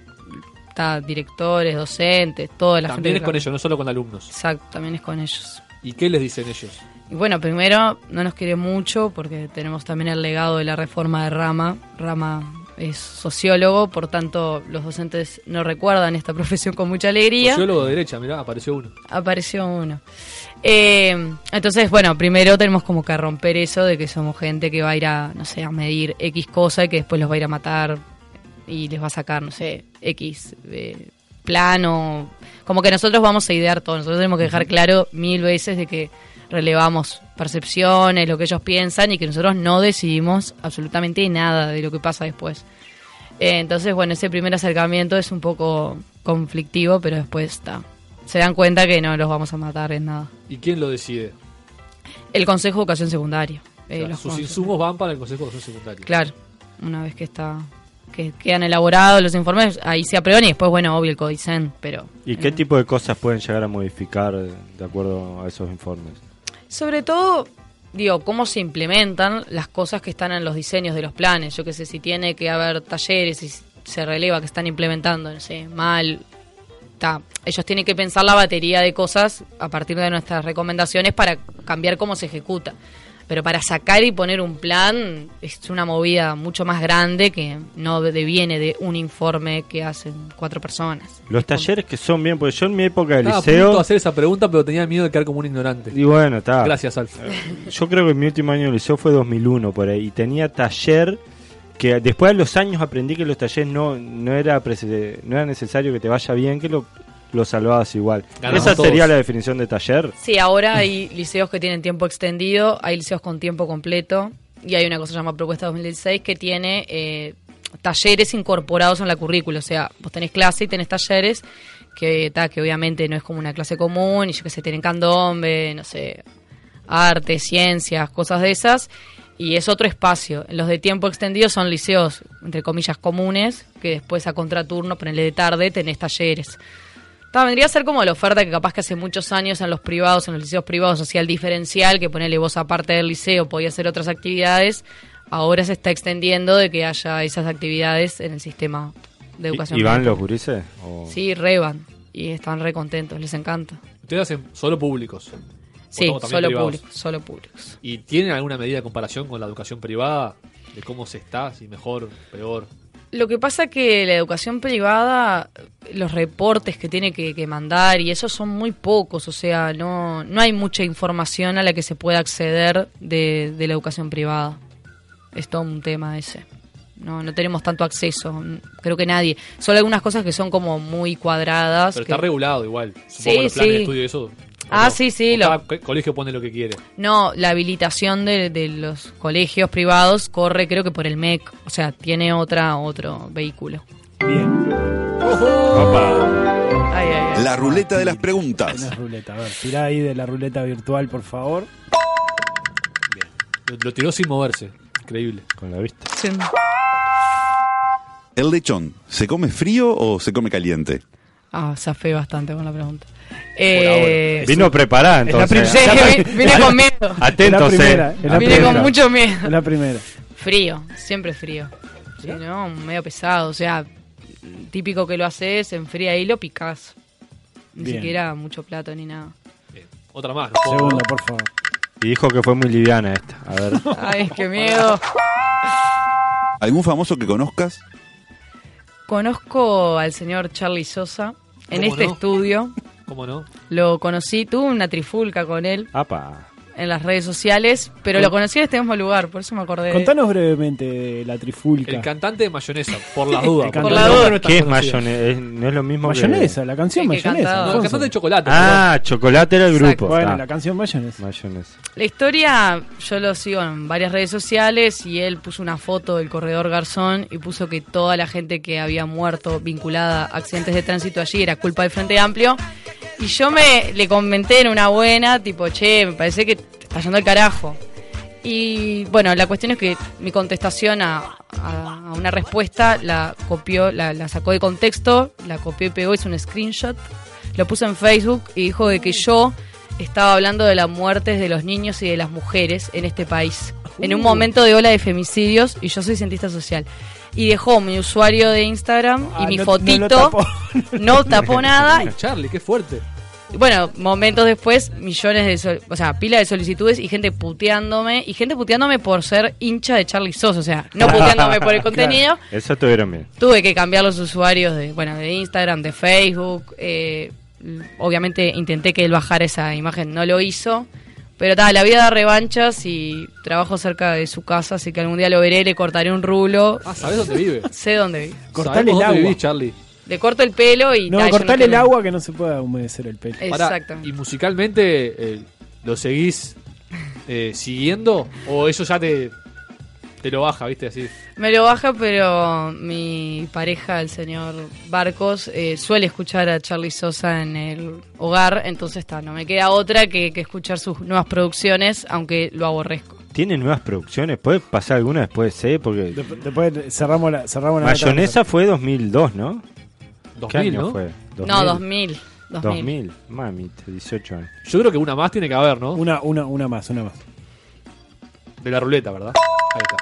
está directores, docentes, toda la También gente. es con ellos, no solo con alumnos. Exacto, también es con ellos. ¿Y qué les dicen ellos? Y bueno, primero, no nos quiere mucho porque tenemos también el legado de la reforma de Rama. Rama es sociólogo, por tanto, los docentes no recuerdan esta profesión con mucha alegría. Sociólogo de derecha, mirá, apareció uno. Apareció uno. Eh, entonces, bueno, primero tenemos como que romper eso de que somos gente que va a ir a, no sé, a medir X cosa y que después los va a ir a matar y les va a sacar, no sé, X eh, plano. Como que nosotros vamos a idear todo. Nosotros tenemos que dejar claro mil veces de que relevamos percepciones, lo que ellos piensan y que nosotros no decidimos absolutamente nada de lo que pasa después. Eh, entonces, bueno, ese primer acercamiento es un poco conflictivo, pero después está. Se dan cuenta que no los vamos a matar en nada. ¿Y quién lo decide? El Consejo de Educación Secundaria. O eh, sea, los sus insumos van para el Consejo de Educación Secundaria. Claro, una vez que está que quedan elaborados los informes, ahí se aprueban y después, bueno, obvio el Codicen, pero ¿Y qué tipo de cosas pueden llegar a modificar eh, de acuerdo a esos informes? Sobre todo, digo, cómo se implementan las cosas que están en los diseños de los planes. Yo qué sé, si tiene que haber talleres y se releva que están implementando, no sé, mal, ellos tienen que pensar la batería de cosas a partir de nuestras recomendaciones para cambiar cómo se ejecuta. Pero para sacar y poner un plan es una movida mucho más grande que no deviene de un informe que hacen cuatro personas. Los talleres que son bien, porque yo en mi época de Estaba a punto liceo... de hacer esa pregunta, pero tenía miedo de quedar como un ignorante. Y bueno, está. Gracias, Alf. Yo creo que mi último año de liceo fue 2001 por ahí. Y tenía taller que después de los años aprendí que los talleres no, no, era, no era necesario que te vaya bien, que lo, lo salvabas igual. Ganamos ¿Esa todos. sería la definición de taller? Sí, ahora hay liceos que tienen tiempo extendido, hay liceos con tiempo completo y hay una cosa llamada Propuesta 2016 que tiene eh, talleres incorporados en la currícula. O sea, vos tenés clase y tenés talleres que, ta, que obviamente no es como una clase común y yo que sé, tienen candombe, no sé, arte, ciencias, cosas de esas. Y es otro espacio. Los de tiempo extendido son liceos, entre comillas, comunes, que después a contraturno, ponele de tarde, tenés talleres. Ta, vendría a ser como la oferta que capaz que hace muchos años en los privados, en los liceos privados, hacía el diferencial, que ponele vos aparte del liceo, podía hacer otras actividades. Ahora se está extendiendo de que haya esas actividades en el sistema de educación. ¿Y van los gurises? O- Sí, re van. Y están re contentos, les encanta. Ustedes hacen solo públicos. Sí, ¿O también solo públicos, solo públicos. ¿Y tienen alguna medida de comparación con la educación privada? ¿De cómo se está? ¿Si mejor, peor? Lo que pasa que la educación privada, los reportes que tiene que, que mandar y eso son muy pocos, o sea, no, no hay mucha información a la que se pueda acceder de, de la educación privada. Es todo un tema ese. No, no tenemos tanto acceso, creo que nadie. Solo algunas cosas que son como muy cuadradas. Pero que- está regulado igual. Supongo Sí, los planes sí. de estudio y eso. Ah, sí, sí, lo- cada colegio pone lo que quiere. No, la habilitación de, de los colegios privados corre creo que por el MEC, o sea, tiene otra otro vehículo. Ay, ay, ay. La ruleta de las preguntas. Una ruleta, a ver, tirá ahí de la ruleta virtual, por favor. Lo, lo tiró sin moverse. Increíble. Con la vista. ¿El lechón se come frío o se come caliente? Ah, zafé bastante con la pregunta. Eh, Vino preparada entonces. Sí, vi- vine con miedo. Atentos, Es la primera, eh. Vine primera. con mucho miedo. La primera. Frío, siempre frío. Sí, no, medio pesado, o sea, típico que lo haces, enfría y lo picás. Ni Bien. siquiera mucho plato ni nada. Otra más. Segunda, por favor. Y dijo que fue muy liviana esta. A ver. Ay, qué miedo. ¿Algún famoso que conozcas? Conozco al señor Charlie Sosa en ¿Cómo este no? estudio. ¿Cómo no? Lo conocí, tuve una trifulca con él Apa. En las redes sociales, pero lo conocí en este mismo lugar, por eso me acordé. de- Contanos brevemente de la trifulca. El cantante de mayonesa, por las dudas. Cantante- el nombre no ¿Qué es mayonesa? Es- No es lo mismo que- Mayonesa, la canción que Mayonesa. No, el cantante de chocolate. Ah, chocolate era el Exacto. grupo. Bueno, la canción Mayonesa. Mayonesa. La historia, yo lo sigo en varias redes sociales y él puso una foto del corredor Garzón y puso que toda la gente que había muerto vinculada a accidentes de tránsito allí era culpa del Frente Amplio. Y yo me le comenté en una buena, tipo, che, me parece que te está yendo el carajo. Y bueno, la cuestión es que mi contestación a, a- a una respuesta la copió, la, la sacó de contexto, la copió y pegó, hizo un screenshot, lo puso en Facebook y dijo de que yo estaba hablando de las muertes de los niños y de las mujeres en este país. En un momento de ola de femicidios, y yo soy cientista social. Y dejó mi usuario de Instagram y Ah, mi no- no lo fotito. tapó. No tapó nada. Bueno, Charlie, qué fuerte. Bueno, momentos después, millones de, sol- o sea, pila de solicitudes y gente puteándome y gente puteándome por ser hincha de Charlie Sos, o sea, no puteándome por el contenido. Eso tuvieron bien. Tuve que cambiar los usuarios de, bueno, de Instagram, de Facebook. eh, obviamente intenté que él bajara esa imagen, no lo hizo. Pero tal, la vida da revanchas y trabajo cerca de su casa, así que algún día lo veré, le cortaré un rulo. Ah, ¿sabés dónde vive? Sé dónde vive. Cortale el dónde agua. vivís, Charlie. Le corto el pelo y... No, cortale el agua que no se pueda humedecer el pelo. Pará, Exactamente. ¿Y musicalmente eh, lo seguís eh, siguiendo? ¿O eso ya te, te lo baja, viste? Así. Me lo baja, pero mi pareja, el señor Barcos, eh, suele escuchar a Charlie Sosa en el hogar, entonces está, no me queda otra que, que escuchar sus nuevas producciones, aunque lo aborrezco. ¿Tiene nuevas producciones? ¿Puede pasar alguna después de C? Porque Dep- Después cerramos la, cerramos la. Mayonesa fue 2002, ¿no? ¿Qué 2000, año ¿no? fue? No, 2000. 2000. 2000. Mami, 18 años. Yo creo que una más tiene que haber, ¿no? Una, una, una más, una más. De la ruleta, ¿verdad? Ahí está.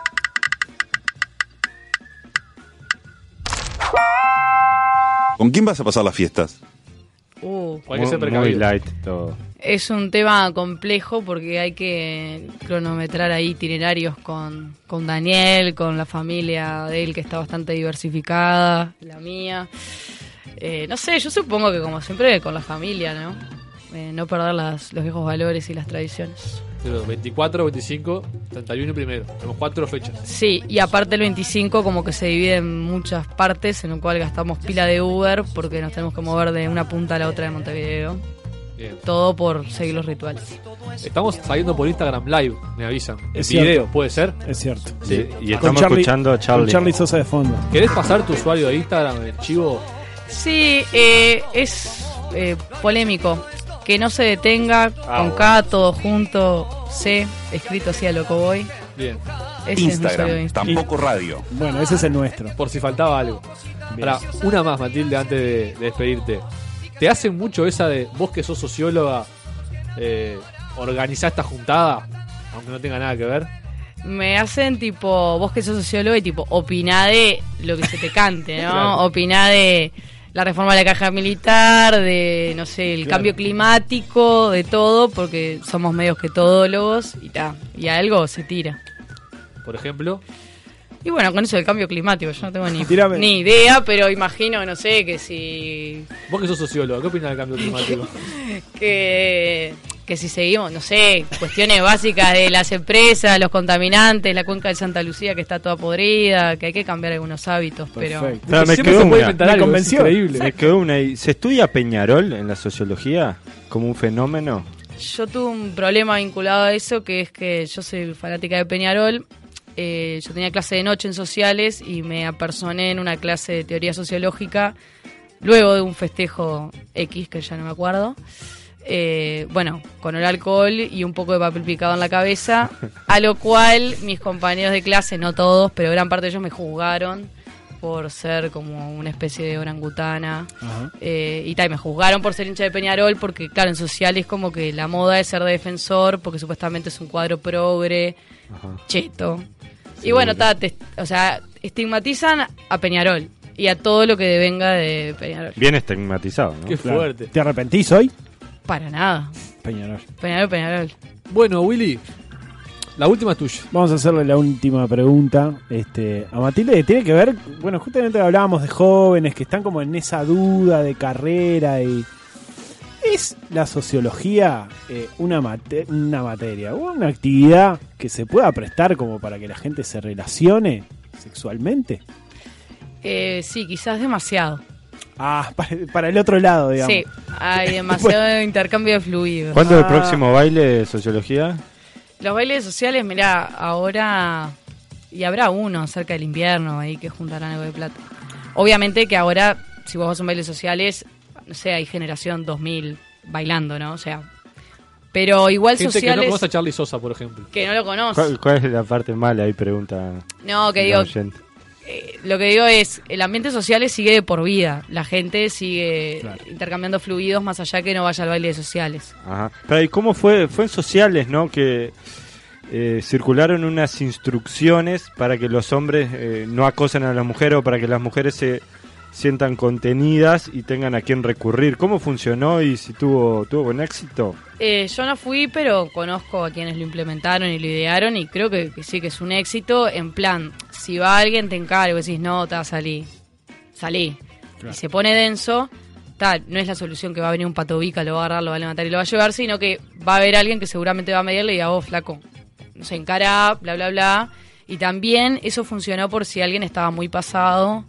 ¿Con quién vas a pasar las fiestas? Uh, Hay que ser Muy, light todo. es un tema complejo porque hay que cronometrar ahí itinerarios con, con Daniel, con la familia de él que está bastante diversificada, la mía. Eh, no sé, yo supongo que como siempre con la familia, ¿no? Eh, no perder las, los viejos valores y las tradiciones. Pero 24, 25, 31 y primero. Tenemos cuatro fechas. Sí, y aparte el 25 como que se divide en muchas partes, en lo cual gastamos pila de Uber porque nos tenemos que mover de una punta a la otra de Montevideo. Bien. Todo por seguir los rituales. Estamos saliendo por Instagram Live, me avisan. Es En video, cierto. ¿puede ser? Es cierto. Sí, y Con estamos Charlie- escuchando a Charlie. Con Charlie Sosa de fondo. ¿Querés pasar tu usuario de Instagram, el chivo? Sí, eh, es eh, polémico. Que no se detenga Ah, con bueno. K, todo junto, C, escrito así a lo que voy. Bien. Ese es usuario de Instagram, tampoco radio. Bueno, ese es el nuestro. Por si faltaba algo. Ahora, una más, Matilde, antes de, de despedirte. ¿Te hace mucho esa de vos que sos socióloga, eh, organizar esta juntada, aunque no tenga nada que ver? Me hacen tipo, vos que sos sociólogo y tipo, opiná de lo que se te cante, ¿no? Claro. Opiná de la reforma de la caja militar, de, no sé, el Claro. cambio climático, de todo, porque somos medios que todólogos y ta, y a algo se tira. Por ejemplo, Y bueno, con eso del cambio climático, yo no tengo ni, Tírame. ni idea, pero imagino, no sé, que si vos que sos socióloga, ¿qué opinas del cambio climático? que, que si seguimos, no sé, cuestiones básicas de las empresas, los contaminantes, la cuenca de Santa Lucía que está toda podrida, que hay que cambiar algunos hábitos, pero me Siempre quedó se puede una. Me algo, es convenció. increíble. Me quedó una. y- ¿Se estudia Peñarol en la sociología como un fenómeno? yo tuve un problema vinculado a eso, que es que yo soy fanática de Peñarol. Eh, yo tenía clase de noche en sociales y me apersoné en una clase de teoría sociológica luego de un festejo X, que ya no me acuerdo. Eh, bueno, con el alcohol y un poco de papel picado en la cabeza, a lo cual mis compañeros de clase, no todos, pero gran parte de ellos me juzgaron por ser como una especie de orangutana. Eh, y tal, me juzgaron por ser hincha de Peñarol porque, claro, en social es como que la moda es ser defensor porque supuestamente es un cuadro progre, cheto. Y bueno, ta, te- o sea, estigmatizan a Peñarol y a todo lo que devenga de Peñarol. Bien estigmatizado, ¿no? Qué Claro. fuerte. ¿Te arrepentís hoy? Para nada. Peñarol. Peñarol, Peñarol. Bueno, Willy, la última es tuya. Vamos a hacerle la última pregunta este, a Matilde, que tiene que ver, bueno, justamente hablábamos de jóvenes que están como en esa duda de carrera y... ¿Es la sociología eh, una, mate- una materia o una actividad que se pueda prestar como para que la gente se relacione sexualmente? Eh, sí, quizás demasiado. Ah, para, para el otro lado, digamos. Sí, hay demasiado intercambio de fluidos. ¿Cuándo es el Ah. próximo baile de sociología? Los bailes sociales, mirá, ahora. Y habrá uno cerca del invierno ahí que juntarán algo de plata. Obviamente que ahora, si vos vas a un baile sociales, no sé, hay generación 2000 bailando, ¿no? O sea. Pero igual Gente que no sociales. conoce a Charlie Sosa, por ejemplo. que no lo conoce. ¿Cuál, cuál es la parte mala? Ahí pregunta. No, que digo, oyente. eh, lo que digo es, el ambiente social sigue de por vida. La gente sigue intercambiando fluidos más allá que no vaya al baile de sociales. Ajá. Pero, ¿y cómo fue? Fue en sociales, ¿no? Que eh, circularon unas instrucciones para que los hombres eh, no acosen a las mujeres o para que las mujeres se sientan contenidas y tengan a quién recurrir. ¿Cómo funcionó y si tuvo, tuvo buen éxito? Eh, yo no fui, pero conozco a quienes lo implementaron y lo idearon y creo que, que sí que es un éxito. En plan, si va alguien te encargo decís, no, ta, salí, salí. Y se pone denso, tal, no es la solución que va a venir un patobica, lo va a agarrar, lo va a levantar y lo va a llevar, sino que va a haber alguien que seguramente va a medirle y a vos, flaco, no sé, encara, bla, bla, bla. Y también eso funcionó por si alguien estaba muy pasado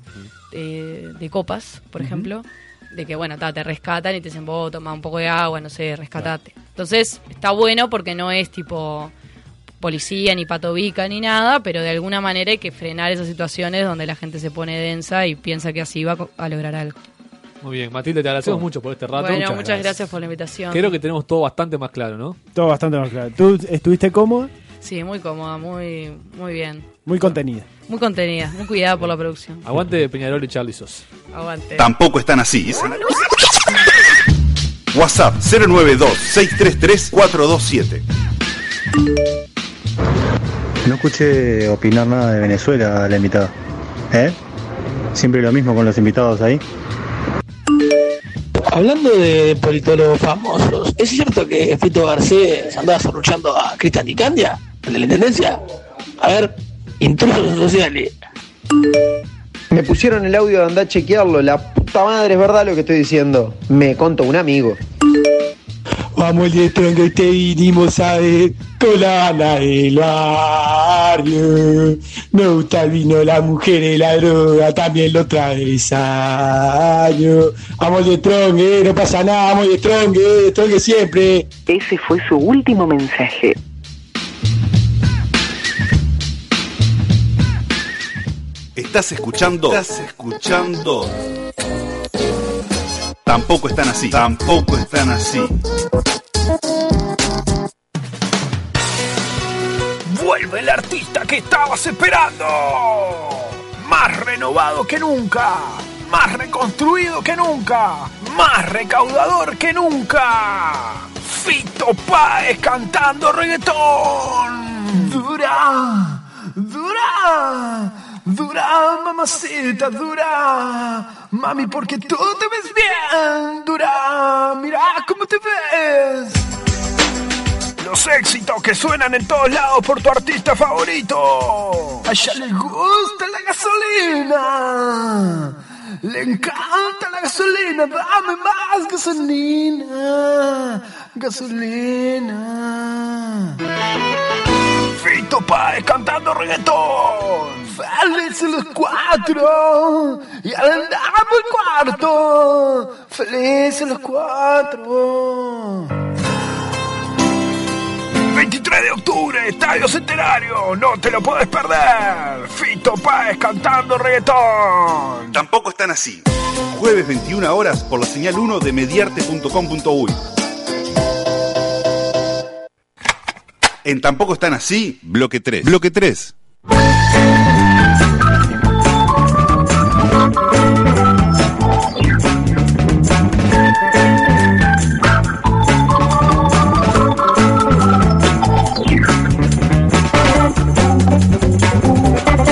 eh, de copas, por ejemplo, de que, bueno, ta, te rescatan y te dicen, vos toma un poco de agua, no sé, rescatate. Entonces, está bueno porque no es tipo policía, ni patobica, ni nada, pero de alguna manera hay que frenar esas situaciones donde la gente se pone densa y piensa que así va a lograr algo. Muy bien, Matilde, te agradecemos mucho por este rato. Bueno, muchas, gracias. por la invitación. Creo que tenemos todo bastante más claro, ¿no? Todo bastante más claro. ¿Tú estuviste cómoda? Sí, muy cómoda, muy, muy bien. Muy contenida. Muy contenida, muy cuidada por la producción. Aguante Peñarol y Charlie Sos. Aguante. Tampoco están así. WhatsApp 092-633-427. No escuché opinar nada de Venezuela la invitada. ¿Eh? Siempre lo mismo con los invitados ahí. Hablando de politólogos famosos, ¿es cierto que Fito Garcés andaba sorruchando a Cristian Dicandia, el de la intendencia? A ver, intrusos sociales. Me pusieron el audio de andar a chequearlo. La puta madre, es verdad lo que estoy diciendo. Me contó un amigo. Vamos el diestro que te vinimos a ver colana del barrio. Me gusta el vino, la mujer y la droga, también lo trae año. Vamos de strong, eh, no pasa nada, vamos de strong, eh, strong siempre. Ese fue su último mensaje. Estás escuchando. Estás escuchando. Tampoco están así. Tampoco están así. Vuelve el artista que estabas esperando. Más renovado que nunca. Más reconstruido que nunca. Más recaudador que nunca. Fito Páez cantando reggaetón. Dura, dura, dura, mamacita, dura. Mami, porque tú te ves bien. Dura, mira cómo te ves. Los éxitos que suenan en todos lados por tu artista favorito. A ella le gusta la gasolina. Le encanta la gasolina. Dame más gasolina. Gasolina. Fito Páez cantando reggaetón. Felices los cuatro. Y por el cuarto. Felices los cuatro. 23 de octubre, Estadio Centenario, no te lo puedes perder. Fito Páez cantando reggaetón. Tampoco están así. Jueves 21 horas por la señal 1 de mediarte.com.uy. En Tampoco están así, bloque 3. Bloque 3.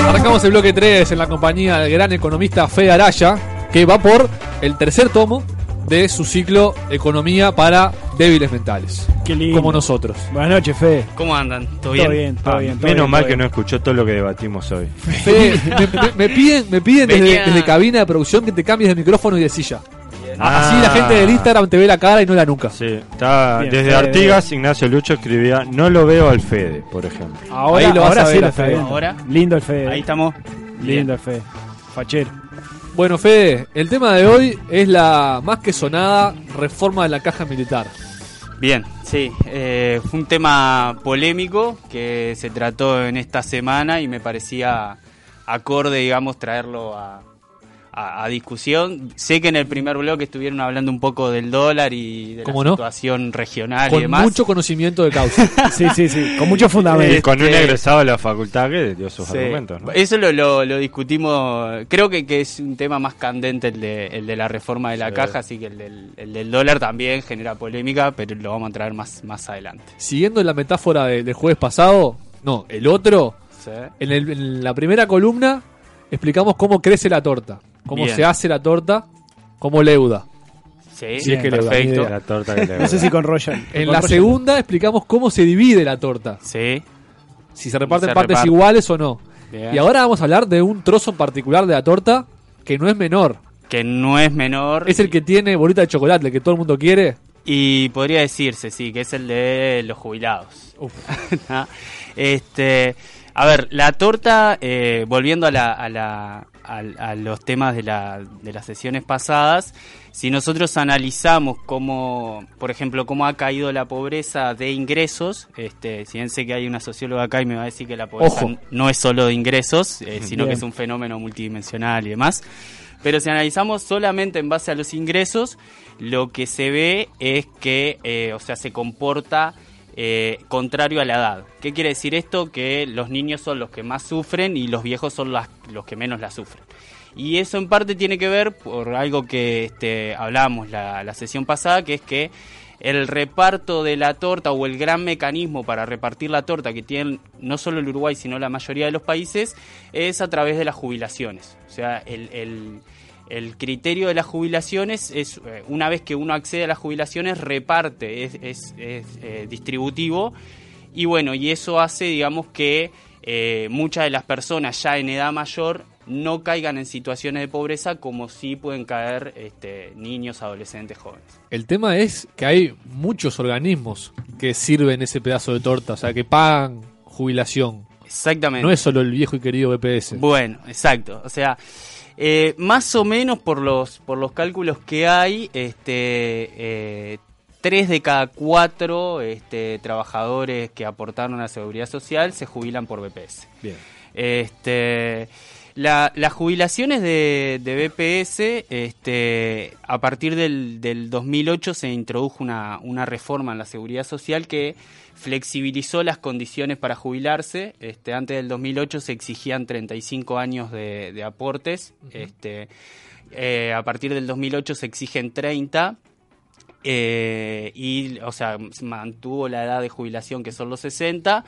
Arrancamos el bloque 3 en la compañía del gran economista Fede Araya, que va por el tercer tomo de su ciclo Economía para débiles mentales. Qué lindo. Como nosotros. Buenas noches, Fede. ¿Cómo andan? ¿Todo Todo bien? bien, todo Ah, bien. todo menos bien, mal que bien. no escuchó todo lo que debatimos hoy. Fede, me, me- me piden, me piden desde, cabina de producción que te cambies de micrófono y de silla. Ah. Así la gente del Instagram te ve la cara y no la nuca. Sí, está, Bien, desde Fede. Artigas, Ignacio Lucho escribía, no lo veo al Fede, por ejemplo. Ahora, Ahí lo vas ahora a sí ver lo a está Fede. Ahora. Lindo el Fede. Ahí estamos. Lindo el Fede. Fachero. Bueno, Fede, el tema de hoy es la más que sonada reforma de la caja militar. Bien, sí. eh, un tema polémico que se trató en esta semana y me parecía acorde, digamos, traerlo a, a, a discusión. Sé que en el primer bloque estuvieron hablando un poco del dólar y de la situación regional y Con demás. mucho conocimiento de causa. Sí, sí, sí, con mucho fundamento. Y con un Este- egresado de la facultad que dio sus Sí. argumentos. ¿no? Eso lo, lo, lo discutimos, creo que, que es un tema más candente el de, el de la reforma de la Sí. caja, así que el del, el del dólar también genera polémica, pero lo vamos a traer más, más adelante. Siguiendo la metáfora de- del jueves pasado, no, el otro, Sí. en, el- en la primera columna explicamos cómo crece la torta, cómo Bien. se hace la torta, cómo leuda. Sí, Si es que leuda, perfecto. La torta que le No sé si con Royal. En con la Royal. segunda explicamos cómo se divide la torta, Sí. si se reparten Se partes reparte. iguales o no. Bien. Y ahora vamos a hablar de un trozo en particular de la torta que no es menor. Que no es menor. Es el que tiene bolita de chocolate, el que todo el mundo quiere. Y podría decirse, sí, que es el de los jubilados. ¿No? este, a ver, la torta, eh, volviendo a, la, a, la- a los temas de, la, de las sesiones pasadas, si nosotros analizamos cómo, por ejemplo, cómo ha caído la pobreza de ingresos, este, sé que hay una socióloga acá y me va a decir que la pobreza Ojo. no es solo de ingresos, eh, sino que es un fenómeno multidimensional y demás. Pero si analizamos solamente en base a los ingresos, lo que se ve es que, eh, o sea, se comporta eh, contrario a la edad. ¿Qué quiere decir esto? Que los niños son los que más sufren y los viejos son los que menos la sufren. Y eso en parte tiene que ver por algo que este, hablábamos la, la sesión pasada, que es que el reparto de la torta o el gran mecanismo para repartir la torta que tienen no solo el Uruguay, sino la mayoría de los países, es a través de las jubilaciones. O sea, el- el criterio de las jubilaciones es, eh, una vez que uno accede a las jubilaciones, reparte, es, es- es, eh, distributivo. Y bueno, y eso hace, digamos, que eh, muchas de las personas ya en edad mayor no caigan en situaciones de pobreza como sí pueden caer este, niños, adolescentes, jóvenes. El tema es que hay muchos organismos que sirven ese pedazo de torta, o sea, que pagan jubilación. Exactamente. No es solo el viejo y querido BPS. Bueno, exacto. O sea, eh, más o menos por los, por los cálculos que hay, este, eh, tres de cada cuatro este, trabajadores que aportaron a la seguridad social se jubilan por BPS. Bien. Este, la- las jubilaciones de, de BPS, este, a partir del, del 2008 se introdujo una, una reforma en la seguridad social que flexibilizó las condiciones para jubilarse. Este, antes del 2008 se exigían 35 años de, de aportes. este, eh, a partir del 2008 se exigen 30. Eh, y o sea se mantuvo la edad de jubilación que son los 60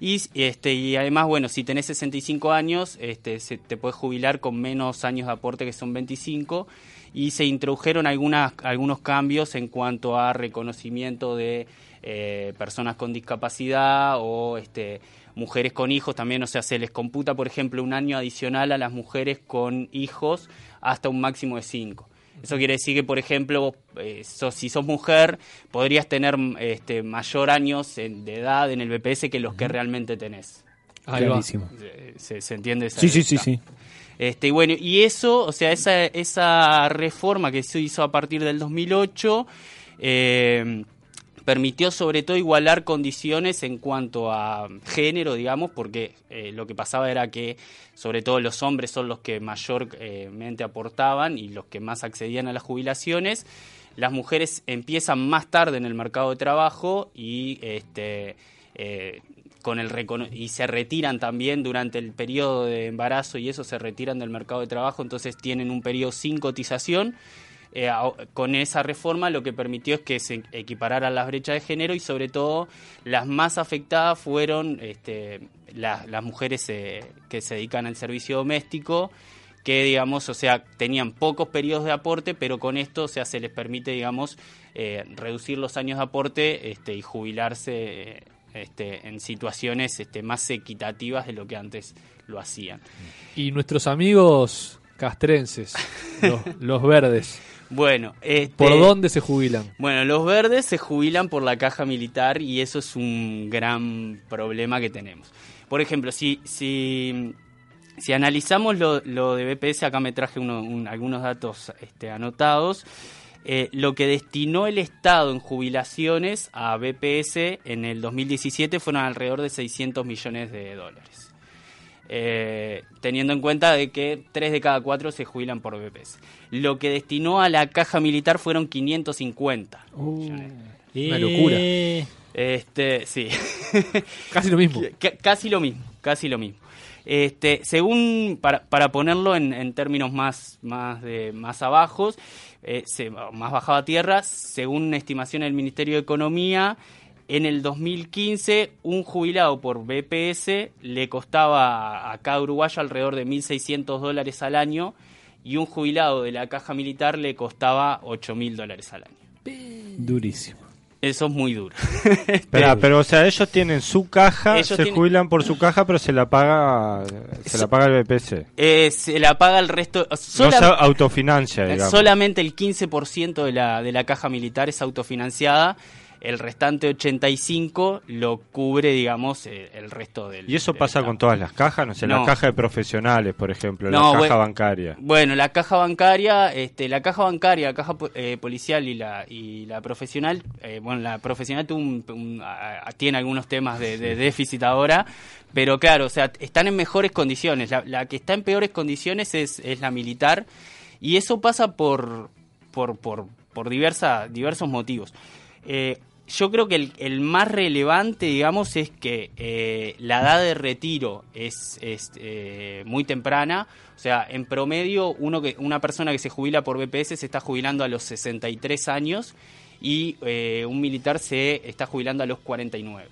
y este y además bueno si tenés 65 años este se, te puedes jubilar con menos años de aporte que son 25 y se introdujeron algunas algunos cambios en cuanto a reconocimiento de eh, personas con discapacidad o este mujeres con hijos también o sea se les computa por ejemplo un año adicional a las mujeres con hijos hasta un máximo de 5 eso quiere decir que, por ejemplo, eh, sos- si sos mujer, podrías tener este, mayor años en- de edad en el BPS que los que realmente tenés. Ahí va. Clarísimo. Eh, ¿Se, se entiende? esa- Sí, sí, sí, sí. Este, y bueno, y eso, o sea, esa, esa reforma que se hizo a partir del 2008 eh, permitió sobre todo igualar condiciones en cuanto a género, digamos, porque eh, lo que pasaba era que sobre todo los hombres son los que mayormente aportaban y los que más accedían a las jubilaciones. Las mujeres empiezan más tarde en el mercado de trabajo y este eh, con el y se retiran también durante el periodo de embarazo y eso se retiran del mercado de trabajo, entonces tienen un periodo sin cotización. Eh, con esa reforma lo que permitió es que se equipararan las brechas de género y sobre todo las más afectadas fueron este, la- las mujeres eh, que se dedican al servicio doméstico, que digamos, o sea, tenían pocos periodos de aporte, pero con esto, o sea, se les permite, digamos, eh, reducir los años de aporte este, y jubilarse este, en situaciones este, más equitativas de lo que antes lo hacían. Y nuestros amigos castrenses, los verdes, Bueno, este, ¿por dónde se jubilan? Bueno, los verdes se jubilan por la caja militar y eso es un gran problema que tenemos. Por ejemplo, si, si, si analizamos lo, lo de BPS, acá me traje uno- un- algunos datos este, anotados, eh, lo que destinó el Estado en jubilaciones a BPS en el 2017 fueron alrededor de 600 millones de dólares. Eh, teniendo en cuenta de que 3 de cada 4 se jubilan por BPS. Lo que destinó a la caja militar fueron 550. Una locura. Este, sí. Casi lo mismo. Ca- casi lo mismo, casi lo mismo. Este, según, para, para ponerlo en, en términos más, más, de, más abajos, eh, se- más bajado a tierra, según estimación del Ministerio de Economía, en el 2015 un jubilado por BPS le costaba a cada uruguayo alrededor de 1.600 dólares al año y un jubilado de la caja militar le costaba 8.000 dólares al año. Durísimo. Eso es muy duro. Espera, pero o sea, ellos tienen su caja, Ellos se tienen- jubilan por su caja, pero se la paga se la paga el BPS. Eh, se la paga el resto. No se autofinancia, digamos. Solamente el 15% de la, de la caja militar es autofinanciada, el restante 85% lo cubre, digamos, eh, el resto del... ¿Y eso pasa con todas las cajas? No sé, la No. caja de profesionales, por ejemplo, No, la caja bueno, bancaria. Bueno, la caja bancaria, este, la caja bancaria, la caja eh, policial y la y la profesional, eh, bueno, la profesional tuvo un- un- a- a- tiene algunos temas de, de déficit ahora, pero claro, o sea, están en mejores condiciones. La, la que está en peores condiciones es, es la militar y eso pasa por por por, por diversa, diversos motivos. Eh, yo creo que el, el más relevante, digamos, es que eh, la edad de retiro es, es, eh, muy temprana. O sea, en promedio, uno que, una persona que se jubila por BPS se está jubilando a los 63 años y eh, un militar se está jubilando a los 49.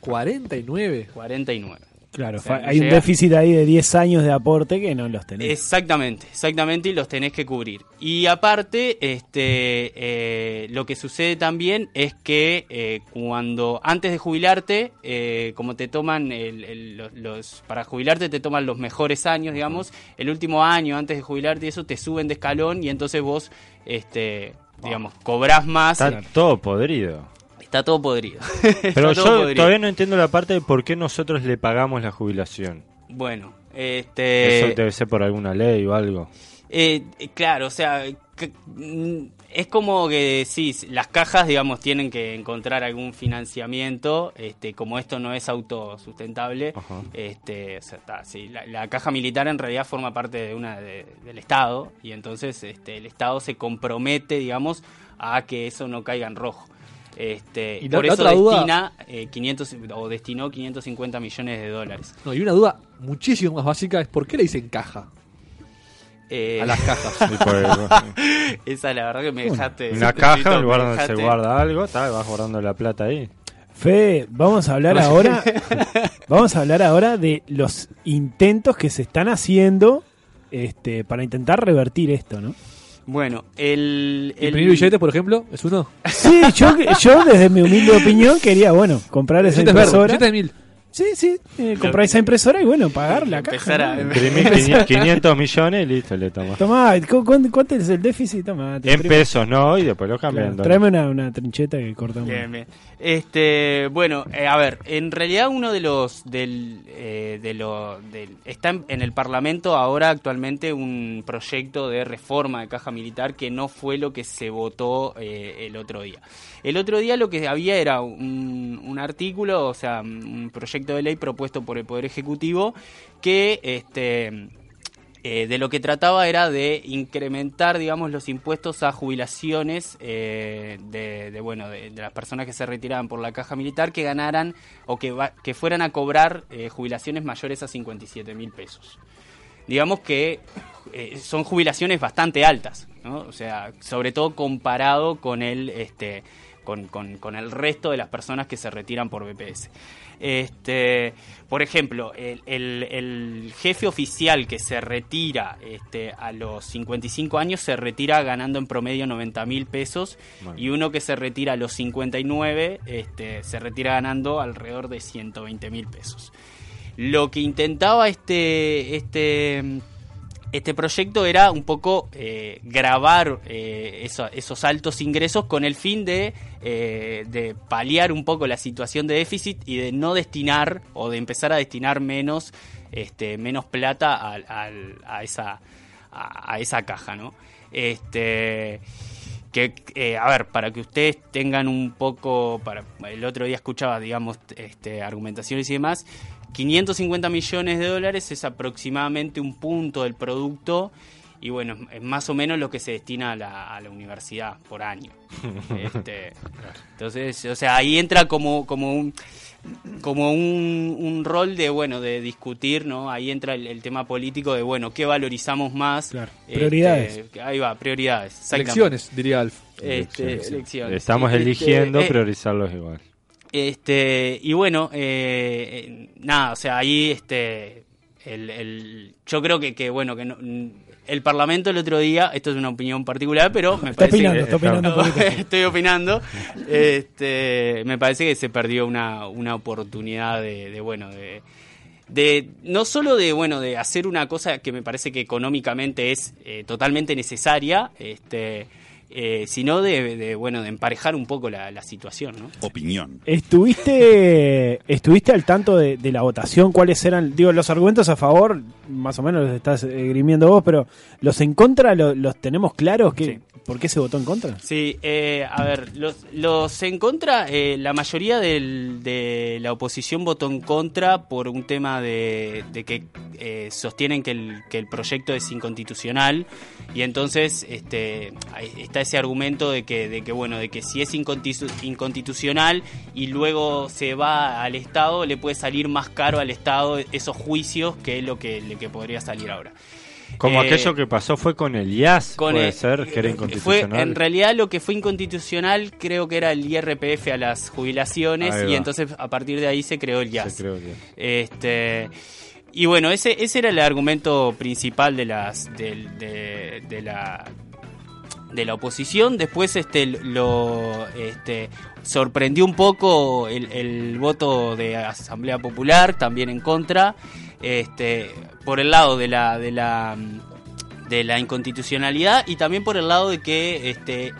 49. 49. Claro, O sea, fa- hay un déficit ahí de 10 años de aporte que no los tenés. Exactamente, exactamente, y los tenés que cubrir. Y aparte, este, eh, lo que sucede también es que eh, cuando antes de jubilarte, eh, como te toman el- el- los, los- para jubilarte te toman los mejores años, digamos, el último año antes de jubilarte y eso te suben de escalón y entonces vos, este, digamos, cobrás más. Está todo podrido. Está todo podrido. Pero yo podrido. todavía no entiendo la parte de por qué nosotros le pagamos la jubilación. Bueno, este. Eso debe ser por alguna ley o algo. Eh, claro, o sea, es como que sí, las cajas, digamos, tienen que encontrar algún financiamiento, este, como esto no es autosustentable, este, o sea, está, sí, la, la caja militar en realidad forma parte de una de- del Estado y entonces este, el Estado se compromete, digamos, a que eso no caiga en rojo. Este, Y la- por la eso otra duda- destina eh, 500 o destinó 550 millones de dólares. No, y una duda muchísimo más básica es ¿por qué le dicen caja? Eh, A las cajas. Esa la verdad que me dejaste. Una caja, un lugar donde se guarda algo, está, vas guardando la plata ahí. Fe, vamos a hablar ahora. vamos a hablar ahora de los intentos que se están haciendo este, para intentar revertir esto, ¿no? Bueno, el. el- ¿Imprimir billetes, por ejemplo? ¿Es uno? Sí, yo, yo desde mi humilde opinión quería, bueno, comprar esa impresora. billetes de mil. Sí, sí, eh, comprar esa impresora y bueno, pagar la caja. ¿no? Imprimís 500 500 millones y listo, le tomas. Tomá, ¿cu- cu- ¿cuánto es el déficit? Tomá, En pesos, ¿no? Y después lo Claro, cambian. en tráeme una, una trincheta que cortamos. Bien, bien. Este, bueno, eh, a ver, en realidad uno de los del, eh, de lo, del- está en, el Parlamento ahora actualmente un proyecto de reforma de caja militar que no fue lo que se votó eh, el otro día. El otro día lo que había era un, un artículo, o sea, un proyecto de ley propuesto por el Poder Ejecutivo que este eh, de lo que trataba era de incrementar, digamos, los impuestos a jubilaciones eh, de, bueno, de, las personas que se retiraban por la caja militar que ganaran o que, que fueran a cobrar eh, jubilaciones mayores a 57 mil pesos. Digamos que son jubilaciones bastante altas, ¿no? O sea, sobre todo comparado con el, este, con, con- con el resto de las personas que se retiran por BPS. Este, por ejemplo, el, el- el jefe oficial que se retira este, a los 55 años se retira ganando en promedio 90 mil pesos Bueno. y uno que se retira a los 59 este, se retira ganando alrededor de 120 mil pesos. Lo que intentaba este, este, este proyecto era un poco eh, grabar eh, eso- esos altos ingresos con el fin de, eh, de paliar un poco la situación de déficit y de no destinar o de empezar a destinar menos, este, menos plata al- a, esa, a, a esa caja, ¿no? Este, que, eh, a ver, para que ustedes tengan un poco, para el otro día escuchaba, digamos, este, argumentaciones y demás, 550 millones de dólares es aproximadamente un punto del producto y bueno, es- más o menos lo que se destina a la, a la universidad por año. Este, entonces, o sea, ahí entra como, como un como un, un rol de bueno de discutir no ahí entra el, el tema político de bueno qué valorizamos más Este, Prioridades. ahí va prioridades. Elecciones, diría Alf. Este, Elecciones, sí. elecciones. Estamos Este, eligiendo eh, priorizarlos igual. Este, y bueno, eh, eh, nada, o sea, ahí este, el, el- yo creo que, que bueno, que no- el Parlamento el otro día, esto es una opinión particular, pero me Está parece opinando, que, está opinando estoy opinando, este, me parece que se perdió una, una oportunidad de, de, bueno, de, de no solo de bueno de hacer una cosa que me parece que económicamente es eh, totalmente necesaria, este, eh, sino de, de, bueno de emparejar un poco la, la situación, ¿no? Opinión. ¿Estuviste, ¿Estuviste al tanto de, de la votación? ¿Cuáles eran, digo, los argumentos a favor? Más o menos los estás esgrimiendo vos, pero ¿los en contra lo- los tenemos claros? ¿Qué, ¿Por qué se votó en contra? Sí, eh, a ver, los, los en contra, eh, la mayoría del- de la oposición votó en contra por un tema de, de que eh, sostienen que el, que el proyecto es inconstitucional y entonces este, ahí está ese argumento de que, de que bueno, de que si es inconstitucional y luego se va al Estado, le puede salir más caro al Estado esos juicios que es lo que, lo que podría salir ahora. Como Eh, aquello que pasó fue con el IAS, con puede el- ser, que era fue inconstitucional. en realidad lo que fue inconstitucional creo que era el IRPF a las jubilaciones y entonces a partir de ahí se creó el IAS. Se creó el IAS. Este y bueno, ese ese era el argumento principal de las de, de la de la oposición. Después este lo este sorprendió un poco el, voto de Asamblea Popular, también en contra, este por el lado de la de la de la inconstitucionalidad y también por el lado de que este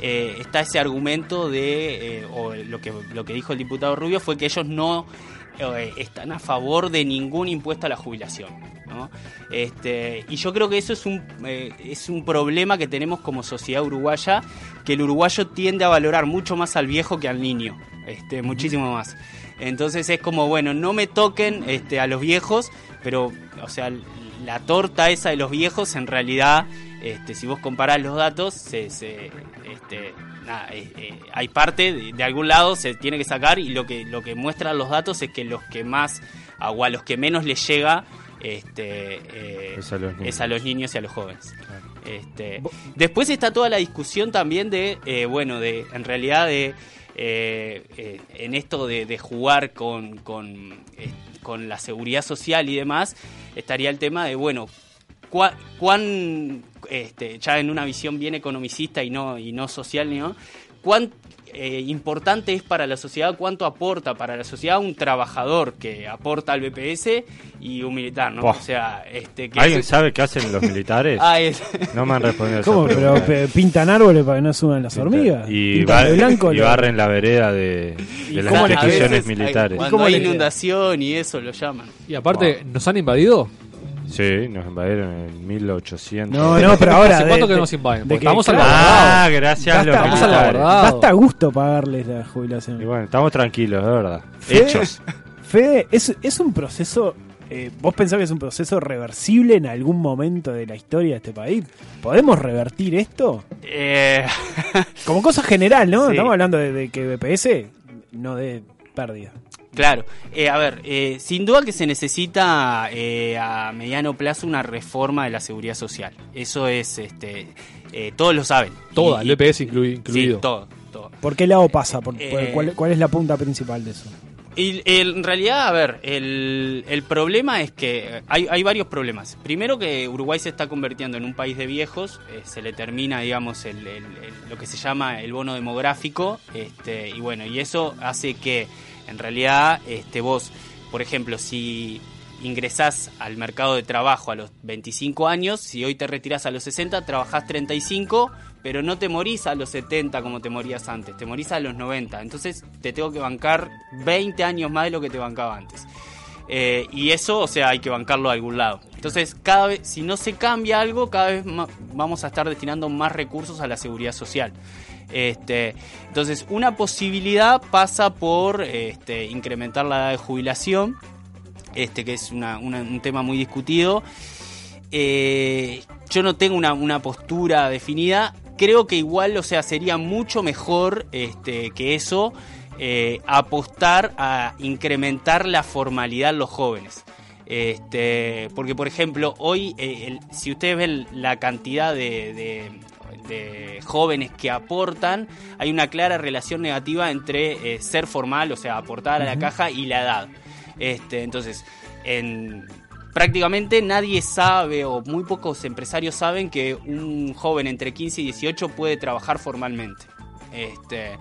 eh, está ese argumento de eh, o lo que lo que dijo el diputado Rubio fue que ellos no eh, están a favor de ningún impuesto a la jubilación ¿no? este y yo creo que eso es un eh, es un problema que tenemos como sociedad uruguaya que el uruguayo tiende a valorar mucho más al viejo que al niño este muchísimo más entonces es como bueno no me toquen este a los viejos pero o sea la torta esa de los viejos en realidad este, si vos comparás los datos se, se, este, nada, eh, eh, hay parte de, de algún lado se tiene que sacar y lo que lo que muestran los datos es que los que más o a los que menos les llega este, eh, Es a los niños. es a los niños y a los jóvenes este, después está toda la discusión también de bueno de en realidad de eh, eh, en esto de, de jugar con, con, eh, con la seguridad social y demás, estaría el tema de, bueno, cua- cuán, este, ya en una visión bien economicista y no, y no social, ¿no? cuán eh, importante es para la sociedad, cuánto aporta para la sociedad un trabajador que aporta al BPS y un militar, ¿no? Buah. O sea, este, que ¿Alguien sabe qué hacen los militares? Ah, es- No me han respondido esa ¿Cómo? Pero pregunta. pe- pintan árboles para que no suban las hormigas. Y, bar- blanco. y barren la vereda de, de las instituciones veces, militares. Cuando hay inundación y eso lo llaman. Y aparte, ¿nos han invadido? Sí, nos invadieron en 1800. No, no, pero ahora. ¿Hace de- cuánto que de- nos invaden? de que- estamos al Ah, gracias a los Basta, militares. basta gusto pagarles la jubilación. Y bueno, estamos tranquilos, de verdad. Fede- Hechos. Fede, ¿es, es un proceso. eh, ¿Vos pensás que es un proceso reversible en algún momento de la historia de este país? ¿Podemos revertir esto? Eh, Como cosa general, ¿no? Sí. Estamos hablando de, de que BPS no dé pérdida. Claro, Eh, a ver, eh, sin duda que se necesita eh, a mediano plazo una reforma de la seguridad social. Eso es, este, eh, todos lo saben. Toda, Y- el EPS inclui- incluido. Sí, todo, todo. ¿Por qué lado pasa? ¿Por- por- Eh, cuál, cuál es la punta principal de eso? Y en realidad, a ver, el, el problema es que hay, hay varios problemas. Primero que Uruguay se está convirtiendo en un país de viejos, eh, se le termina, digamos, el- el- el- lo que se llama el bono demográfico, este, y bueno, y eso hace que en realidad este, vos, por ejemplo, si ingresás al mercado de trabajo a los 25 años, si hoy te retirás a los 60, trabajás 35, pero no te morís a los 70 como te morías antes, te morís a los 90. Entonces te tengo que bancar 20 años más de lo que te bancaba antes. Eh, y eso, o sea, hay que bancarlo a algún lado. Entonces, cada vez, si no se cambia algo, cada vez vamos a estar destinando más recursos a la seguridad social. Este, entonces, una posibilidad pasa por este, incrementar la edad de jubilación. este, que es un tema muy discutido. Eh, yo no tengo una, postura definida. Creo que igual, o sea, sería mucho mejor que eso eh, apostar a incrementar la formalidad en los jóvenes. Porque, por ejemplo, hoy, eh, si ustedes ven la cantidad de- de jóvenes que aportan, hay una clara relación negativa entre eh, ser formal, o sea, aportar a la caja y la edad. Este, entonces, en, prácticamente nadie sabe o muy pocos empresarios saben que un joven entre 15 y 18 puede trabajar formalmente. Este,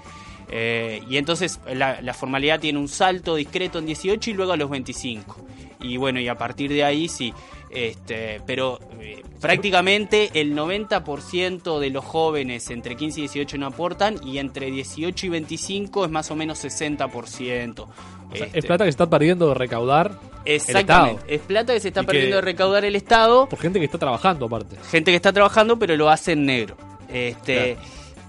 eh, y entonces la, la formalidad tiene un salto discreto en 18 y luego a los 25. Y bueno, y a partir de ahí sí. Este, pero eh, prácticamente el 90% de los jóvenes entre 15 y 18 no aportan y entre 18 y 25 es más o menos 60%. O sea, Este, es plata que se está perdiendo de recaudar Exactamente. el Estado. Es plata que se está Y perdiendo de recaudar el Estado. Por gente que está trabajando aparte. Gente que está trabajando, pero lo hace en negro. Este,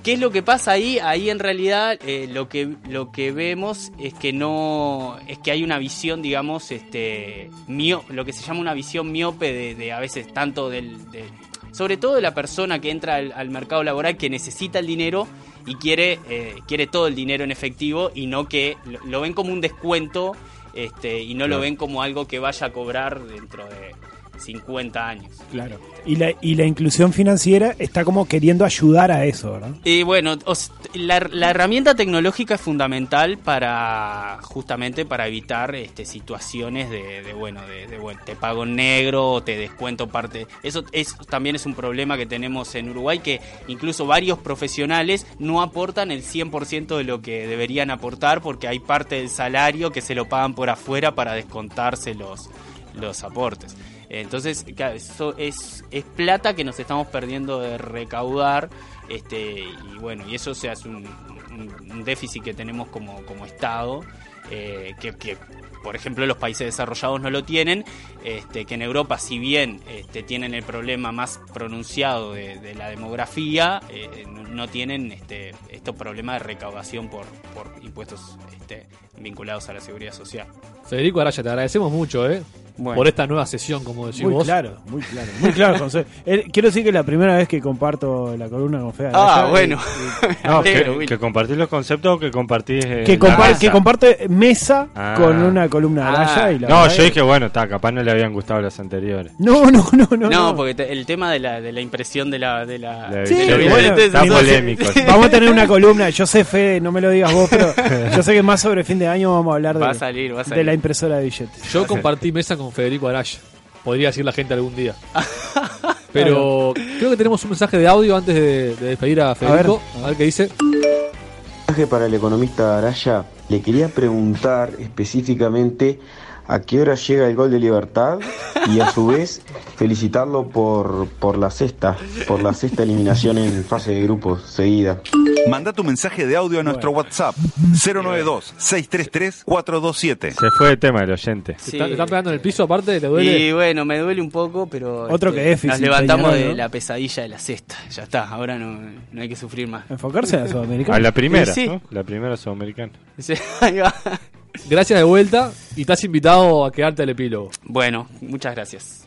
¿Qué es lo que pasa ahí? Ahí en realidad eh, lo que lo que vemos es que no es que hay una visión, digamos, este mio- lo que se llama una visión miope de, de a veces tanto del, de- sobre todo de la persona que entra al, al mercado laboral que necesita el dinero y quiere eh, quiere todo el dinero en efectivo y no que lo, lo ven como un descuento este y no lo ven como algo que vaya a cobrar dentro de 50 años. Claro. Y la, y la inclusión financiera está como queriendo ayudar a eso, ¿verdad? Y bueno, os- la, la herramienta tecnológica es fundamental para justamente para evitar este, situaciones de, de, bueno, de, de, bueno, te pago en negro o te descuento parte. Eso es también es un problema que tenemos en Uruguay que incluso varios profesionales no aportan el 100% de lo que deberían aportar porque hay parte del salario que se lo pagan por afuera para descontarse los los aportes. Entonces, eso es, es plata que nos estamos perdiendo de recaudar, este, y bueno, y eso se hace un, un- déficit que tenemos como, como Estado, eh, que, por ejemplo los países desarrollados no lo tienen, este, que en Europa si bien este, tienen el problema más pronunciado de, la demografía, eh, no, no tienen este, estos problemas de recaudación por, por impuestos este, vinculados a la seguridad social. Federico Araya, te agradecemos mucho, ¿eh? Bueno. Por esta nueva sesión, como decís Muy vos. claro, muy claro, muy claro, José. Eh, quiero decir que es la primera vez que comparto la columna con Fede Ah, y- bueno. y- No, Alegro, que, que compartís los conceptos o que compartís. eh, que, la compa- mesa? que comparte mesa Ah. con una columna de Araya y la no, yo es- dije, bueno, está, capaz no le habían gustado las anteriores. No, no, no, no. No, porque te- el tema de la, de la impresión de la... De la La Sí, de los bueno, videntes, está entonces- polémico. Vamos a tener una columna, yo sé, Fede, no me lo digas vos, pero yo sé que más sobre fin de año vamos a hablar de, Va a salir, va a de la impresora de billetes. Yo compartí mesa con Federico Araya. Podría decir la gente algún día. Pero creo que tenemos un mensaje de audio antes de, de despedir a Federico. A ver, qué dice. Mensaje para el economista Araya. Le quería preguntar específicamente a qué hora llega el gol de Libertad y a su vez felicitarlo por, por la sexta, por la sexta eliminación en fase de grupos seguida. Manda tu mensaje de audio a nuestro WhatsApp 092-633-427. Se fue el tema del oyente. ¿Te está- te están pegando en el piso aparte? ¿Le duele? Y bueno, me duele un poco, pero Otro este, que déficit, nos levantamos de ¿no? la pesadilla de la cesta. Ya está, ahora no, no hay que sufrir más. Enfocarse en la Sudamericana. A la primera, Sí. ¿no? La primera sudamericana. Sí, ahí va. Gracias de vuelta y estás invitado a quedarte al epílogo. Bueno, muchas gracias.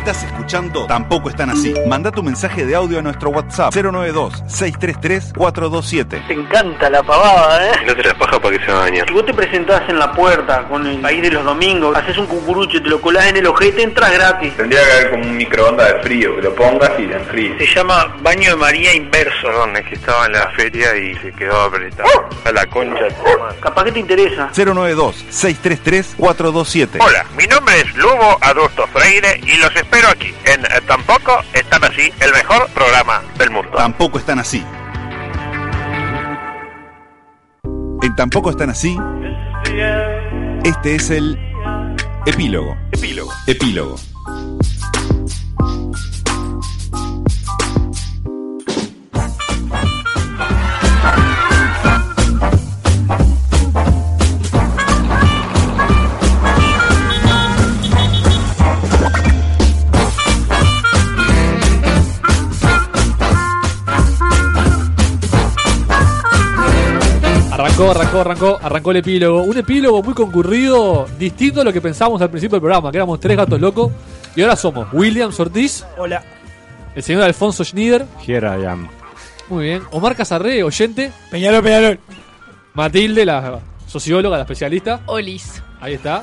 Estás escuchando Tampoco están así. Manda tu mensaje de audio a nuestro WhatsApp 092-633-427. Te encanta la pavada, ¿eh? No te la paja para que se bañe. Si vos te presentás en la puerta con el país de los domingos, haces un cucurucho y te lo colás en el ojete, entras gratis. Tendría que haber como un microondas de frío, que lo pongas y la enfríes. Se llama baño de María inverso. Perdón, es que estaba en la feria y se quedó apretado. A la concha. Capaz que te interesa. 092-633-427. Hola, mi nombre es Lugo Adulto Freire y los espero aquí, en eh, Tampoco Están Así, el mejor programa del mundo. Tampoco están así. En Tampoco están así. Este es el epílogo. Epílogo. Epílogo. Arrancó, arrancó, arrancó, arrancó el epílogo. Un epílogo muy concurrido, distinto a lo que pensábamos al principio del programa, que éramos tres gatos locos. Y ahora somos William Ortiz. Hola. El señor Alfonso Schneider. Here I am. Muy bien. Omar Casarre, oyente. Peñalol, Peñalol. Matilde, la socióloga, la especialista. Olis. Ahí está.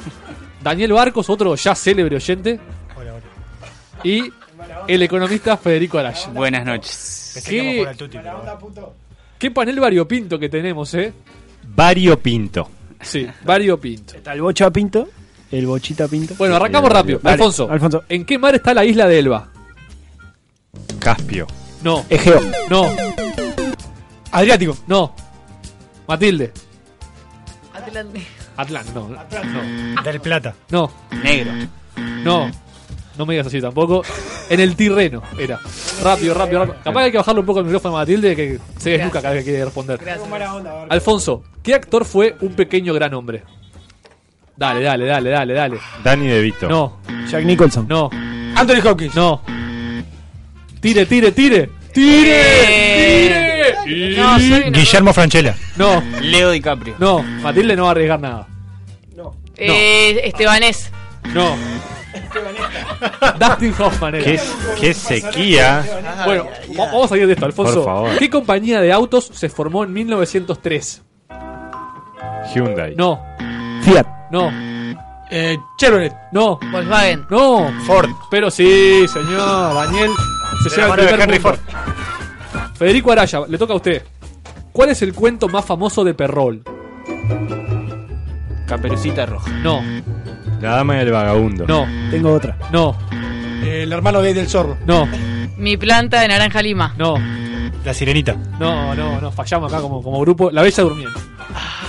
Daniel Barcos, otro ya célebre oyente. Y el economista Federico Araya. Buenas noches. ¿Qué, qué panel variopinto que tenemos, ¿eh? Variopinto. Sí, variopinto. Está el Bocha Pinto, el Bochita Pinto. Bueno, arrancamos rápido. Dale, Alfonso, Alfonso. ¿en qué mar está la isla de Elba? Caspio. No. Egeo. No. Adriático. No. Matilde. Atlante. Atlántico. No. no. Del Plata. No. Negro. No. No me digas así tampoco. En el Tirreno era. Rápido, rápido, rápido. Capaz hay que bajarle un poco el micrófono a Matilde que se desnuca cada vez que quiere responder. Alfonso, ¿qué actor fue un pequeño gran hombre? Dale, dale, dale, dale, dale. Danny DeVito. No. Jack Nicholson. No. Anthony Hopkins. No. Tire, tire, tire. ¡Tire! ¡Tire! No, soy una- Guillermo Franchella. No, Leo DiCaprio. no. Matilde no va a arriesgar nada. Eh, Estebanés. No. Dustin Hoffman era. Qué, qué sequía. Bueno, va- vamos a salir de esto, Alfonso. Por favor. ¿Qué compañía de autos se formó en 1903? Hyundai. No, Fiat. no, Eh, Chevrolet. no, Volkswagen. no. Ford. Pero sí, señor. Daniel se lleva el primer Henry punto. Federico Araya, le toca a usted. ¿Cuál es el cuento más famoso de Perrol? Caperucita Roja. No, La dama y el vagabundo. no, Tengo otra. no, el hermano gay del zorro. no, Mi planta de naranja lima. no, La Sirenita. no, no, no. Fallamos acá como, como grupo. La Bella Durmiente.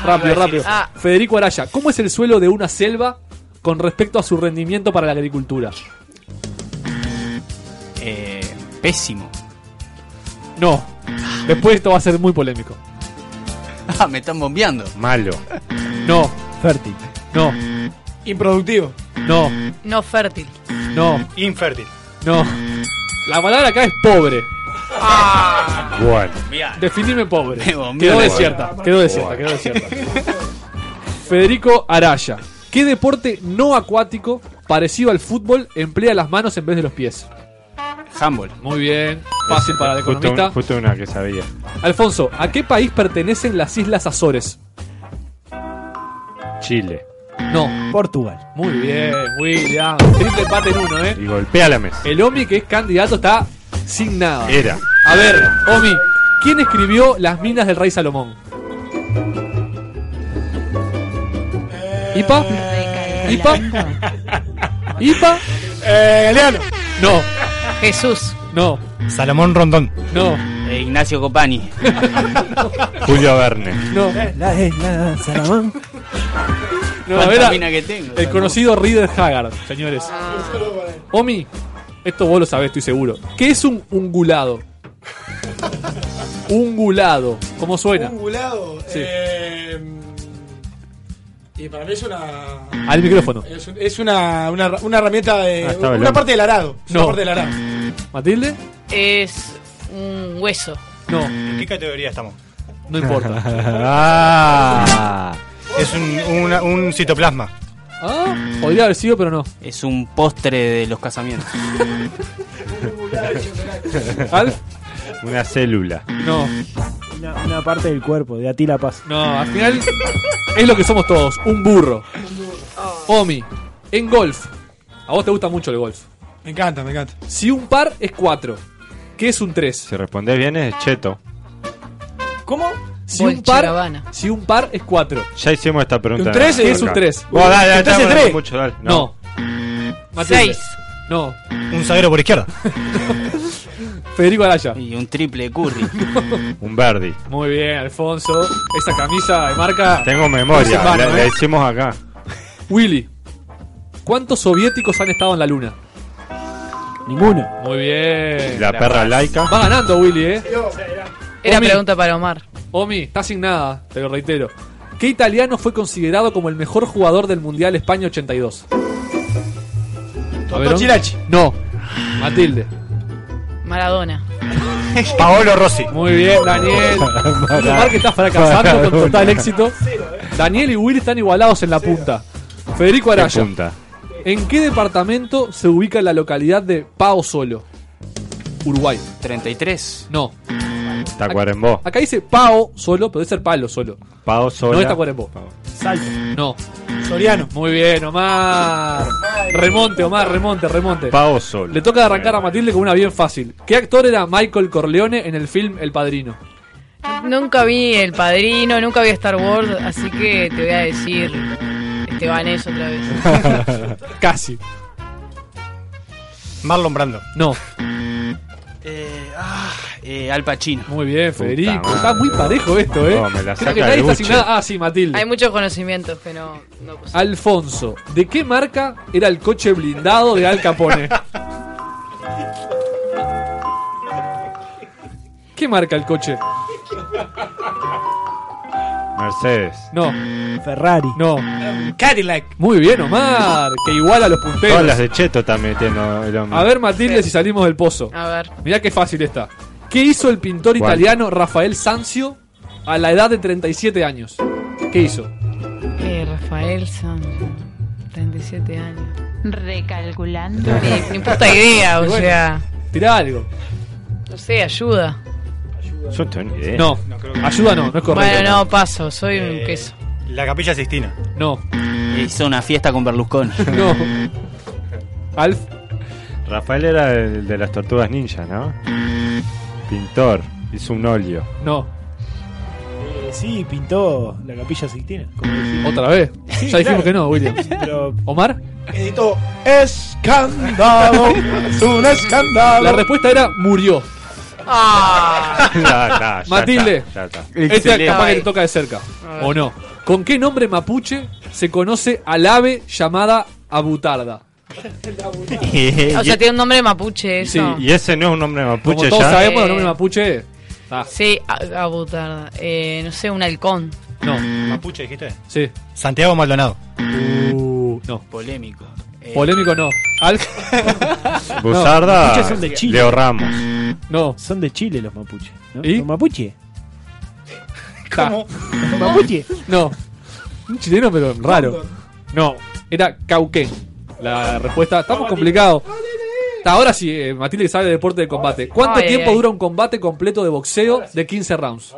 Rápido, rápido. Ah. Federico Araya, ¿cómo es el suelo de una selva con respecto a su rendimiento para la agricultura? Eh, pésimo. No. Después esto va a ser muy polémico. Ah, me están bombeando. Malo. No, Fértil. no, Improductivo. no, No fértil. no, Infértil. no. La palabra acá es pobre. Bueno. Definime pobre. Quedó desierta, quedó desierta, quedó desierta. Federico Araya. ¿Qué deporte no acuático, parecido al fútbol, emplea las manos en vez de los pies? Handball. Muy bien. Fácil para el Justo, economista. un- justo una que sabía. Alfonso, ¿a qué país pertenecen las Islas Azores? Chile. No. Portugal. Muy bien, William. Triple empate en uno, ¿eh? Y golpea la mesa. El Omi, que es candidato, está sin nada. Era. A ver, Omi, ¿quién escribió Las minas del rey Salomón? ¿Ipa? ¿Ipa? ¿Ipa? Eh, Galeano. No, Jesús. no, Salomón Rondón. no, Eh, Ignacio Copani. Julio Verne. no. La, la, Salamán. No ¿Cuánta era mina que tengo? el conocido Reader Haggard, señores. Omi, esto vos lo sabés, estoy seguro. ¿Qué es un ungulado? Ungulado. ¿Cómo suena? Ungulado. Sí. Eh, y para mí es una. Al micrófono. Es, un- es una, una, una herramienta de. Ah, estaba una parte del arado. Es No. Una parte del arado. ¿Matilde? Es un hueso. No, ¿En qué categoría estamos? no importa. ah. Es un, una- un citoplasma. Ah, podría haber sido, pero no. Es un postre de los casamientos. ¿Alf? Una célula. No, Una, una parte del cuerpo, de Atila Paz. no, al final es lo que somos todos, un burro. Omi, en golf, a vos te gusta mucho el golf. Me encanta, me encanta. Si un par es 4, ¿qué es un 3? Si respondés bien es cheto. ¿Cómo? Si un par, si un par es 4. Ya hicimos esta pregunta. ¿Un tres en la es un acá. tres? Vos, dale, dale, ¿Un tres estamos es hablando tres? mucho, dale. No. Matilde. Seis. No. Un zaguero por izquierda. Federico Araya. Y un triple curry. Un Verdi. Muy bien, Alfonso. Esa camisa de marca. Tengo memoria, mano, la, la ¿eh? hicimos acá. Willy. ¿Cuántos soviéticos han estado en la luna? Ninguno. Muy bien. La perra laica. Va ganando Willy, ¿eh? Era pregunta para Omar. Omi, está sin nada, te lo reitero. ¿Qué italiano fue considerado como el mejor jugador del Mundial España 82? A ver, Totò Chilachi. No. Matilde. Maradona. Paolo Rossi. Muy bien, Daniel. Que está fracasando con total éxito. Daniel y Will están igualados en la punta. Federico ¿Qué Araya. punta? ¿En qué departamento se ubica la localidad de Pao Solo? Uruguay. 33. No. Tacuarembó. Acá dice Pao Solo, pero debe ser Palo Solo. Pao Sola. No es Tacuarembó. Salto. No. Soriano. Muy bien, Omar. Remonte, Omar, remonte, remonte. Pao Sola. Le toca arrancar a Matilde con una bien fácil. ¿Qué actor era Michael Corleone en el film El Padrino? Nunca vi El Padrino, nunca vi Star Wars, así que te voy a decir Estebanés otra vez. Casi. Marlon Brando. No. Eh, ah, eh, Al Pacino. Muy bien, Federico. Está muy parejo esto, ¿eh? No, me la Creo que nadie está. Ah, sí, Matilde. Hay muchos conocimientos que no, no puse. Alfonso, ¿de qué marca era el coche blindado de Al Capone? ¿Qué marca el coche? Mercedes. No. Ferrari. No. Cadillac. Muy bien, Omar. Que igual a los punteros. Todas las de Cheto está metiendo el hombre. A ver, Matilde, si salimos del pozo. A ver. Mirá qué fácil está. ¿Qué hizo el pintor ¿Cuál? italiano Rafael Sanzio a la edad de 37 años? ¿Qué hizo? Eh, Rafael Sancho, 37 años. Recalculando. Ni, puta idea, o Bueno. sea. Tirá algo. No sé, ayuda. Yo no tengo ni idea. No, ayuda no, no es correcto. Bueno, no, paso, soy un queso. La Capilla Sistina. No. Hizo una fiesta con Berlusconi. No. Alf. Rafael era el de las tortugas ninja, ¿no? Pintor. Hizo un óleo. No. Eh, sí, pintó la capilla Sixtina. como. ¿Otra vez? Sí, ya dijimos claro. que no, William. Pero ¿Omar? Editó Escándalo. es un escándalo. La respuesta era murió. Ah. Ya, ya, ya Matilde. está, ya está. Este capaz que te toca de cerca. ¿O no? ¿Con qué nombre mapuche se conoce al ave llamada abutarda? O sea, tiene un nombre mapuche Sí, eso. Y ese no es un nombre Como mapuche todos ya. sabemos, el Eh. nombre mapuche Ah, Sí, a- abutarda. Eh, no sé, un halcón. no. Mapuche, dijiste. Sí. Santiago Maldonado. Uh, no. Polémico. Eh, Polémico no. Buzarda. mapuches son de Chile. Leo Ramos. No. son de Chile los mapuches. ¿no? ¿Y? ¿Los mapuche? ¿Cómo? ¿Los mapuche? No. Un chileno, pero raro. No. Era Cauquén. La respuesta. Estamos complicados. Ahora sí, eh, Matilde que sabe de deporte de combate. ¿Cuánto Ay, tiempo ay. dura un combate completo de boxeo de 15 rounds?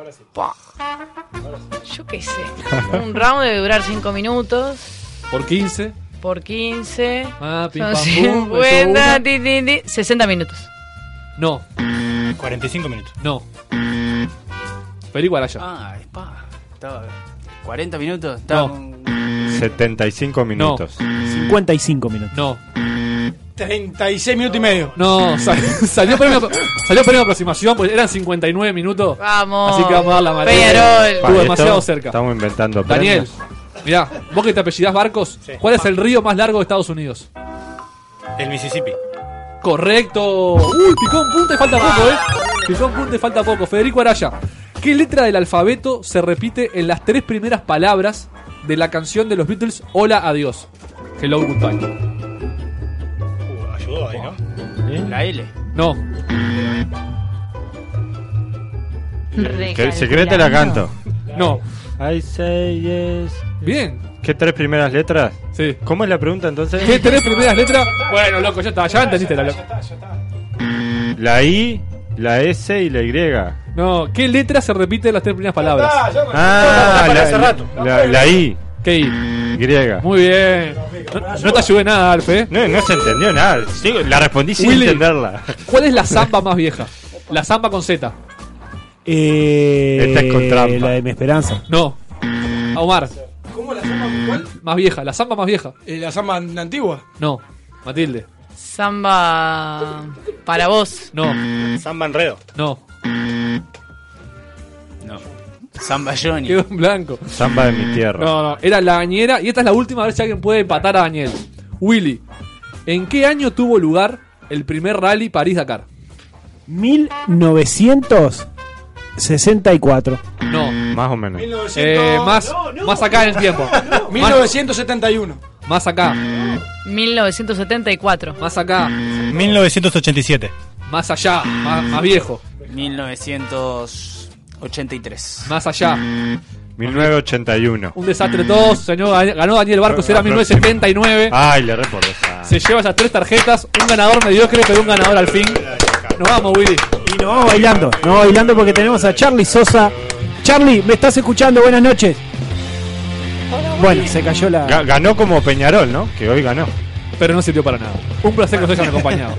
Yo qué sé. Un round debe durar 5 minutos. Por 15. Por 15. Ah, pim, son pam, pum, 50, eso ti, ti, ti, 60 minutos. No. 45 minutos. No. Federico Araya. Ah, espada. Estaba 40 minutos. Estaba No. 75 minutos. 55 minutos. No. 36 minutos y medio. No, sal- salió premio, salió premio de aproximación, pues eran 59 minutos. Vamos. Así que vamos a dar la materia. Peñarol. Estuvo Pa, demasiado esto cerca. Estamos inventando Daniel, premios. mirá, vos que te apellidás Barcos, ¿cuál es el río más largo de Estados Unidos? El Mississippi. Correcto. Uy, picó un punto y falta poco, eh. Picó un punto y falta poco. Federico Araya, ¿qué letra del alfabeto se repite en las tres primeras palabras de la canción de los Beatles Hola Adiós? Hello Goodbye. Uh, ayudó ahí, ¿no? La L. No, Que te la canto. no. I say yes. Bien. ¿Qué tres primeras letras? Sí. ¿Cómo es la pregunta entonces? ¿Qué tres primeras letras? Bueno, loco, ya está, ya entendiste la La I, la S y la Y. No, ¿qué letra se repite en las tres primeras palabras? Ah, para la, hace rato. la- la I, ¿Qué I? Y. Muy bien. No, no te ayudé nada, Alf, ¿eh? No, no se entendió nada. Sí, la respondí sin Willy. entenderla. ¿Cuál es la samba más vieja? La samba con Z. Eh, Esta es con trampa. La de mi esperanza. No. Omar. ¿Cómo la samba cuál? Más vieja, la samba más vieja. Eh, la samba antigua. No. Matilde. Samba para vos. No. Samba Enredo. No. Samba Johnny. Quedó en blanco. Samba de mi tierra. No, no. Era la bañera. Y esta es la última, a ver si alguien puede empatar a Daniel. Willy. ¿En qué año tuvo lugar el primer rally París-Dakar? 1964. No. Más o menos. 1900... Eh, más, más acá en el tiempo. 1971. Más acá. 1974. Más acá. 1987. Más allá. Más, más viejo. 1983. Más allá. 1981. Un desastre todos. Señor, ganó Daniel Barcos, era 1979. Ay, le re por esa. Se lleva esas tres tarjetas. Un ganador mediocre, pero un ganador al fin. Nos vamos, Willy. Y nos vamos bailando, nos vamos bailando porque tenemos a Charlie Sosa. Charlie, ¿me estás escuchando? Buenas noches. Bueno, se cayó la. Ga- Ganó como Peñarol, ¿no? Que hoy ganó. Pero no sirvió para nada. Un placer que nos hayan acompañado.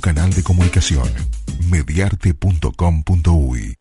Canal de comunicación. Mediarte.com.uy